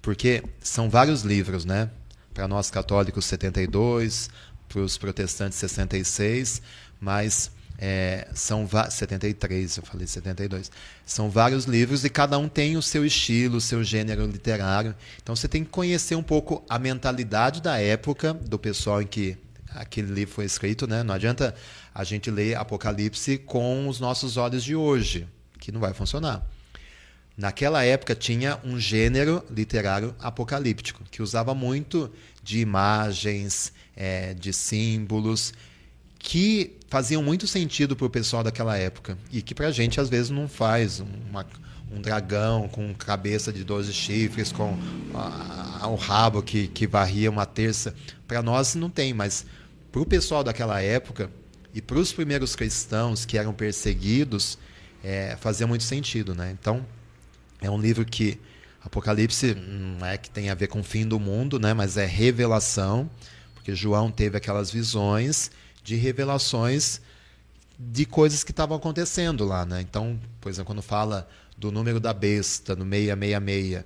porque são vários livros, né? Para nós católicos, 72, para os protestantes, 66, mas é, são va- 73, eu falei 72. São vários livros e cada um tem o seu estilo, o seu gênero literário. Então você tem que conhecer um pouco a mentalidade da época do pessoal em que aquele livro foi escrito, né? Não adianta a gente ler Apocalipse com os nossos olhos de hoje, que não vai funcionar. Naquela época tinha um gênero literário apocalíptico, que usava muito de imagens, eh, de símbolos, que faziam muito sentido para o pessoal daquela época. E que para a gente às vezes não faz. Uma- um dragão com cabeça de 12 chifres, com um rabo que, que varria uma terça. Para nós não tem, mas para o pessoal daquela época e para os primeiros cristãos que eram perseguidos, eh, fazia muito sentido. Né? Então, é um livro que Apocalipse não é que tem a ver com o fim do mundo, né? mas é revelação, porque João teve aquelas visões de revelações de coisas que estavam acontecendo lá. Né? Então, por exemplo, quando fala do número da besta, no 666,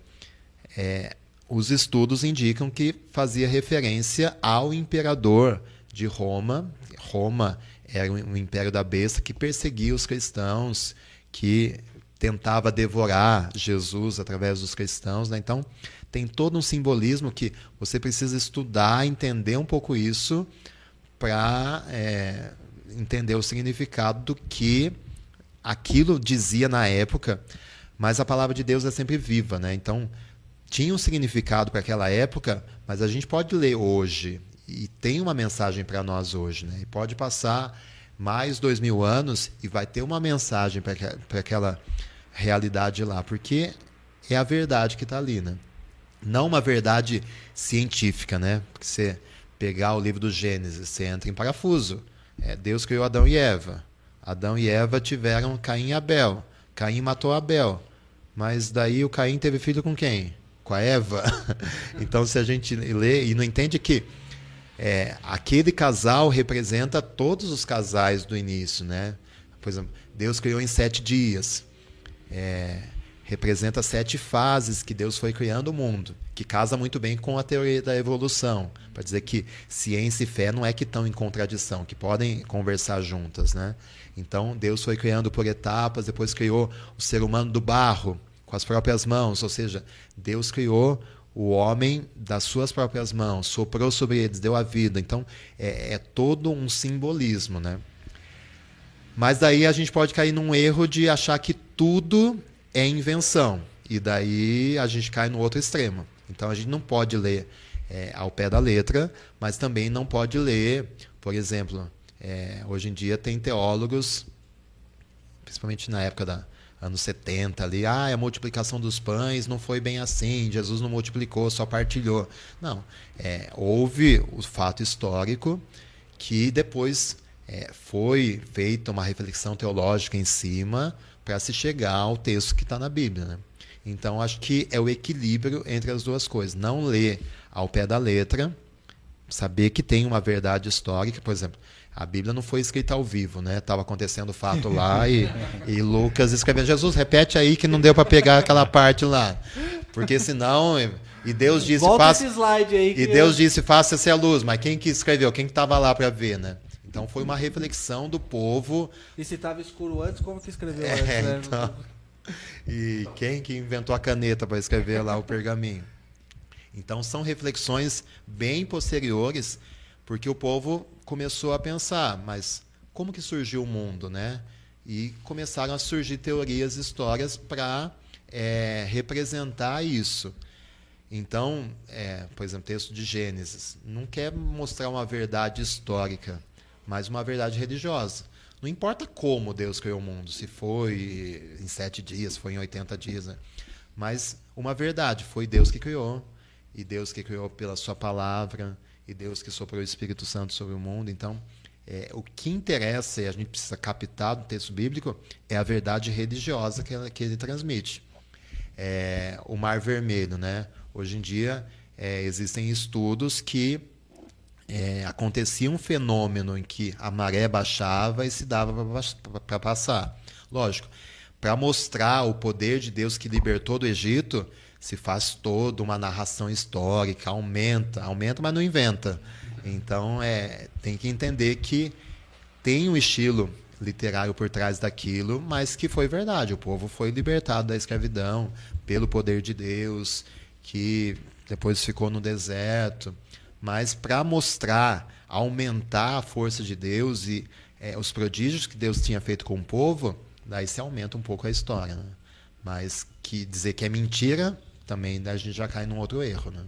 é, os estudos indicam que fazia referência ao imperador de Roma. Roma era o império da besta que perseguia os cristãos, que tentava devorar Jesus através dos cristãos. Né? Então, tem todo um simbolismo que você precisa estudar, entender um pouco isso para é, entender o significado do que aquilo dizia na época. Mas a palavra de Deus é sempre viva, né? Então tinha um significado para aquela época, mas a gente pode ler hoje e tem uma mensagem para nós hoje, né? E pode passar mais dois mil anos e vai ter uma mensagem para aquela realidade lá, porque é a verdade que está ali, né? Não uma verdade científica, né? Porque você pegar o livro do Gênesis, você entra em parafuso. É, Deus criou Adão e Eva. Adão e Eva tiveram Caim e Abel. Caim matou Abel. Mas daí o Caim teve filho com quem? Com a Eva. então, se a gente lê e não entende que é, aquele casal representa todos os casais do início, né? Por exemplo, Deus criou em sete dias. É, representa sete fases que Deus foi criando o mundo, que casa muito bem com a teoria da evolução, para dizer que ciência e fé não é que estão em contradição, que podem conversar juntas, né? Então Deus foi criando por etapas, depois criou o ser humano do barro com as próprias mãos, ou seja, Deus criou o homem das suas próprias mãos, soprou sobre eles, deu a vida. Então é, é todo um simbolismo, né? Mas daí a gente pode cair num erro de achar que tudo é invenção. E daí a gente cai no outro extremo. Então a gente não pode ler é, ao pé da letra, mas também não pode ler, por exemplo, é, hoje em dia tem teólogos, principalmente na época da anos 70 ali, ah, a multiplicação dos pães não foi bem assim, Jesus não multiplicou, só partilhou. Não, é, houve o fato histórico que depois é, foi feita uma reflexão teológica em cima, para se chegar ao texto que está na Bíblia. Né? Então, acho que é o equilíbrio entre as duas coisas. Não ler ao pé da letra, saber que tem uma verdade histórica, por exemplo. A Bíblia não foi escrita ao vivo, né? Estava acontecendo o fato lá e, e Lucas escrevendo. Jesus, repete aí que não deu para pegar aquela parte lá. Porque senão. E Deus disse, Volta faça. esse slide aí E Deus disse, faça-se a luz. Mas quem que escreveu? Quem que estava lá para ver, né? Então foi uma reflexão do povo. E se estava escuro antes, como que escreveu É, antes? né? então. E quem que inventou a caneta para escrever lá o pergaminho? Então são reflexões bem posteriores, porque o povo começou a pensar, mas como que surgiu o mundo, né? E começaram a surgir teorias, histórias para é, representar isso. Então, é, por exemplo, texto de Gênesis não quer mostrar uma verdade histórica, mas uma verdade religiosa. Não importa como Deus criou o mundo, se foi em sete dias, foi em 80 dias, né? mas uma verdade, foi Deus que criou, e Deus que criou pela sua palavra, e Deus que soprou o Espírito Santo sobre o mundo. Então, é, o que interessa, e a gente precisa captar do texto bíblico, é a verdade religiosa que, ela, que ele transmite. É, o Mar Vermelho, né? Hoje em dia, é, existem estudos que é, acontecia um fenômeno em que a maré baixava e se dava para passar. Lógico, para mostrar o poder de Deus que libertou do Egito, se faz toda uma narração histórica, aumenta, aumenta, mas não inventa. Então, é, tem que entender que tem um estilo literário por trás daquilo, mas que foi verdade. O povo foi libertado da escravidão pelo poder de Deus, que depois ficou no deserto mas para mostrar, aumentar a força de Deus e é, os prodígios que Deus tinha feito com o povo, daí se aumenta um pouco a história. Né? Mas que dizer que é mentira, também a gente já cai num outro erro. Né?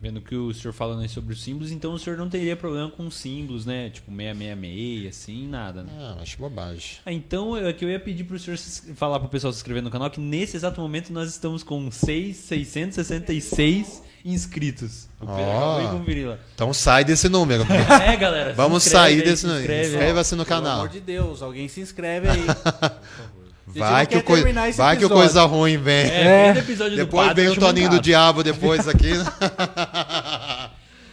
Vendo que o senhor falando aí sobre os símbolos, então o senhor não teria problema com símbolos, né? Tipo 666, assim, nada, né? Não, acho bobagem. Ah, então, é que eu ia pedir pro senhor se- falar pro pessoal se inscrever no canal que nesse exato momento nós estamos com 6, 666 inscritos. O Pedro Ó. acabou de conferir lá. Então sai desse número. É, galera. Vamos inscreve sair desse se número. Inscreva-se no Pelo canal. amor de Deus, alguém se inscreve aí. Vai não que, coi- terminar esse vai que coisa ruim vem. É, bem no episódio do Depois padre. vem o Toninho do. Diabo depois aqui.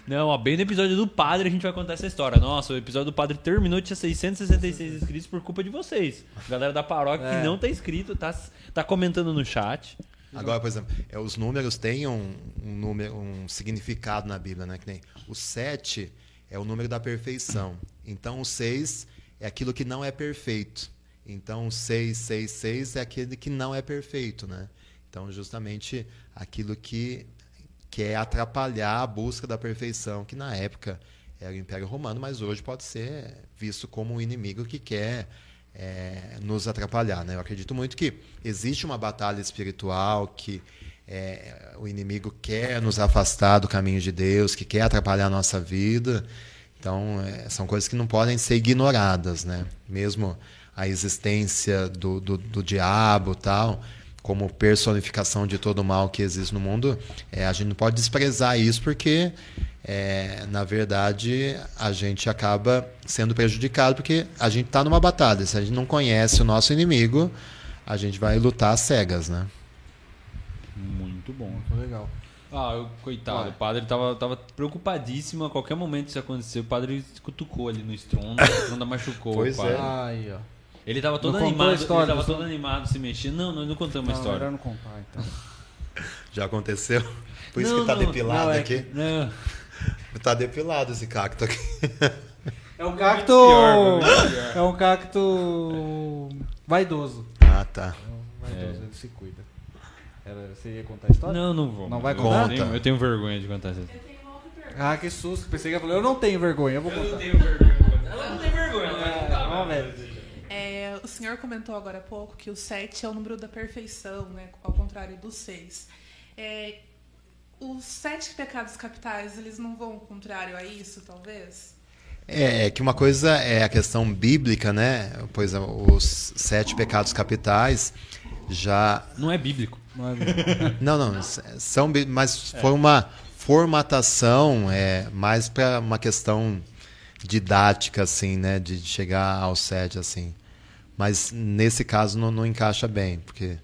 Não, ó, bem no episódio do padre a gente vai contar essa história. Nossa, o episódio do padre terminou, tinha 666 inscritos por culpa de vocês. Galera da paróquia É. que não tá inscrito, tá, tá comentando no chat. Agora, por exemplo, é, os números têm um, um número, um significado na Bíblia, né? Que nem o 7 é o número da perfeição. Então, o 6 é aquilo que não é perfeito. Então, 666 é aquele que não é perfeito, né? Então, justamente aquilo que quer atrapalhar a busca da perfeição, que na época era o Império Romano, mas hoje pode ser visto como um inimigo que quer é, nos atrapalhar. Né? Eu acredito muito que existe uma batalha espiritual que é, o inimigo quer nos afastar do caminho de Deus, que quer atrapalhar a nossa vida. Então, é, são coisas que não podem ser ignoradas, né? Mesmo a existência do, do, do diabo tal, como personificação de todo o mal que existe no mundo, é, a gente não pode desprezar isso porque é, na verdade, a gente acaba sendo prejudicado porque a gente está numa batalha. Se a gente não conhece o nosso inimigo, a gente vai lutar às cegas, né? Muito bom. Muito legal. Ah, eu, coitado, Vai. o padre tava, tava preocupadíssimo. A qualquer momento isso aconteceu, o padre se cutucou ali no estronda, o estronda machucou Pois o padre. é. Aí, ó. Ele tava todo Não animado, a história, ele tava todo animado, se mexendo. Não, nós não contamos a Não, história. melhor não contar, então. Já aconteceu? Por isso Não, que tá não, depilado não, é aqui. Não. Tá depilado esse cacto aqui. É um cacto... É um cacto... Vaidoso. Ah, tá. Vaidoso, ele se cuida. Era, você ia contar a história? Não, não vou. Não vai Eu contar? tenho- Eu tenho vergonha de contar essa Eu tenho uma outra pergunta. Ah, que susto. Pensei que ela falou, eu não tenho vergonha, eu vou contar. tenho vergonha. Ela não tem vergonha, ela vai Ah, contar, vamos velho. ver. É, o senhor comentou agora há pouco que o 7 é o número da perfeição, né? Ao contrário do 6. É, os sete pecados capitais, eles não vão contrário a isso, talvez? É, é que uma coisa é a questão bíblica, né? Pois é, os sete pecados capitais já Não é bíblico. Não é mesmo. Não, não, são, mas foi uma formatação é, mais para uma questão didática, assim, né, de chegar ao sete, assim. Mas nesse caso não, não encaixa bem, porque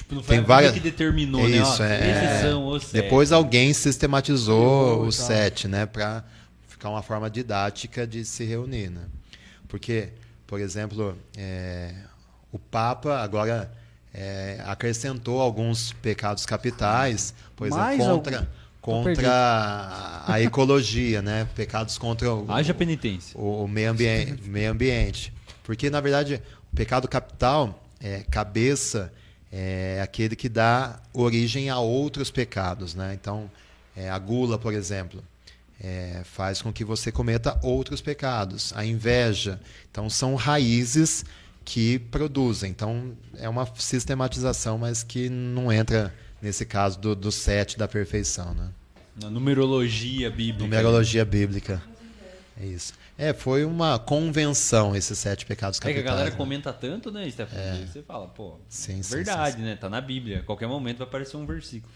Tipo, não foi Tem várias- que determinou, né? Isso, Ó, é. São os sete. depois alguém sistematizou e os sete, né, para ficar uma forma didática de se reunir, né? Porque, por exemplo, é, o Papa agora é, acrescentou alguns pecados capitais, por exemplo, Mais contra algum? Contra a, a ecologia, né? Pecados contra o, Haja penitência. o, o meio, ambiente, meio ambiente. Porque, na verdade, o pecado capital, é, cabeça, é aquele que dá origem a outros pecados. Né? Então, é, a gula, por exemplo, é, faz com que você cometa outros pecados. A inveja. Então, são raízes que produzem. Então, é uma sistematização, mas que não entra nesse caso do, do sete da perfeição. Né? Na numerologia bíblica. Numerologia bíblica. É isso. É, foi uma convenção esses sete pecados É que a capitais. galera né? comenta tanto, né, Stephanie? Você fala, pô, Sim, sim, verdade, sim, sim. né? Tá na Bíblia. A qualquer momento vai aparecer um versículo.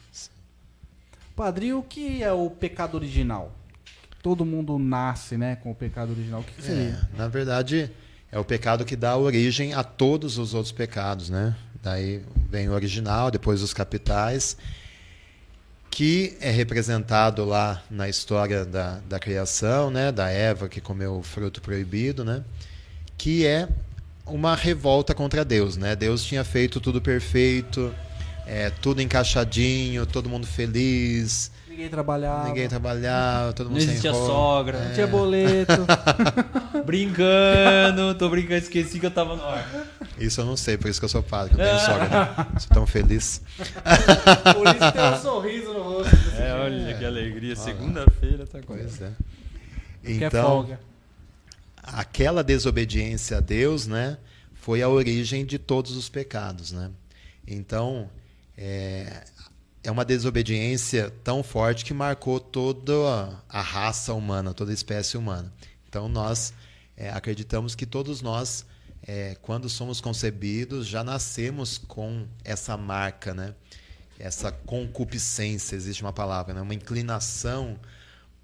Padre, e o que é o pecado original? Todo mundo nasce, né, com o pecado original. O que, que seria? É, na verdade, é o pecado que dá origem a todos os outros pecados, né? Daí vem o original, depois os capitais, que é representado lá na história da, da criação, né? Da Eva que comeu o fruto proibido, né? Que é uma revolta contra Deus, né? Deus tinha feito tudo perfeito, é, tudo encaixadinho, todo mundo feliz, Ninguém trabalhava. ninguém trabalhava, todo Não mundo sem existia roupa. sogra. Não tinha boleto. Brincando, tô brincando, esqueci que eu tava no ar. Isso eu não sei, por isso que eu sou padre, que eu tenho sogra. Né? Sou tão feliz. Por isso tem um sorriso no rosto. É, olha que alegria. Segunda-feira tá com Pois é. Que é Então, folga. aquela desobediência a Deus, né, foi a origem de todos os pecados, né? Então, é, é uma desobediência tão forte que marcou toda a, raça humana, toda a espécie humana. Então, nós é, acreditamos que todos nós, é, quando somos concebidos, já nascemos com essa marca, né? Essa concupiscência, existe uma palavra, né? Uma inclinação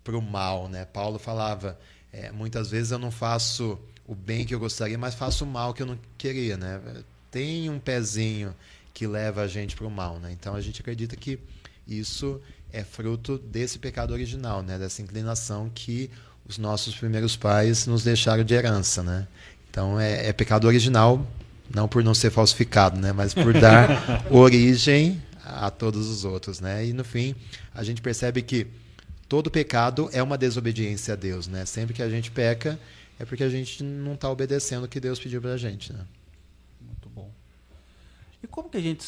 para o mal, né? Paulo falava, é, muitas vezes eu não faço o bem que eu gostaria, mas faço o mal que eu não queria, né? Tem um pezinho que leva a gente para o mal, né? Então a gente acredita que isso é fruto desse pecado original, né? Dessa inclinação que os nossos primeiros pais nos deixaram de herança, né? Então é, é pecado original, não por não ser falsificado, né? Mas por dar origem a todos os outros, né? E no fim a gente percebe que todo pecado é uma desobediência a Deus, né? Sempre que a gente peca é porque a gente não está obedecendo o que Deus pediu para a gente, né? E como que a gente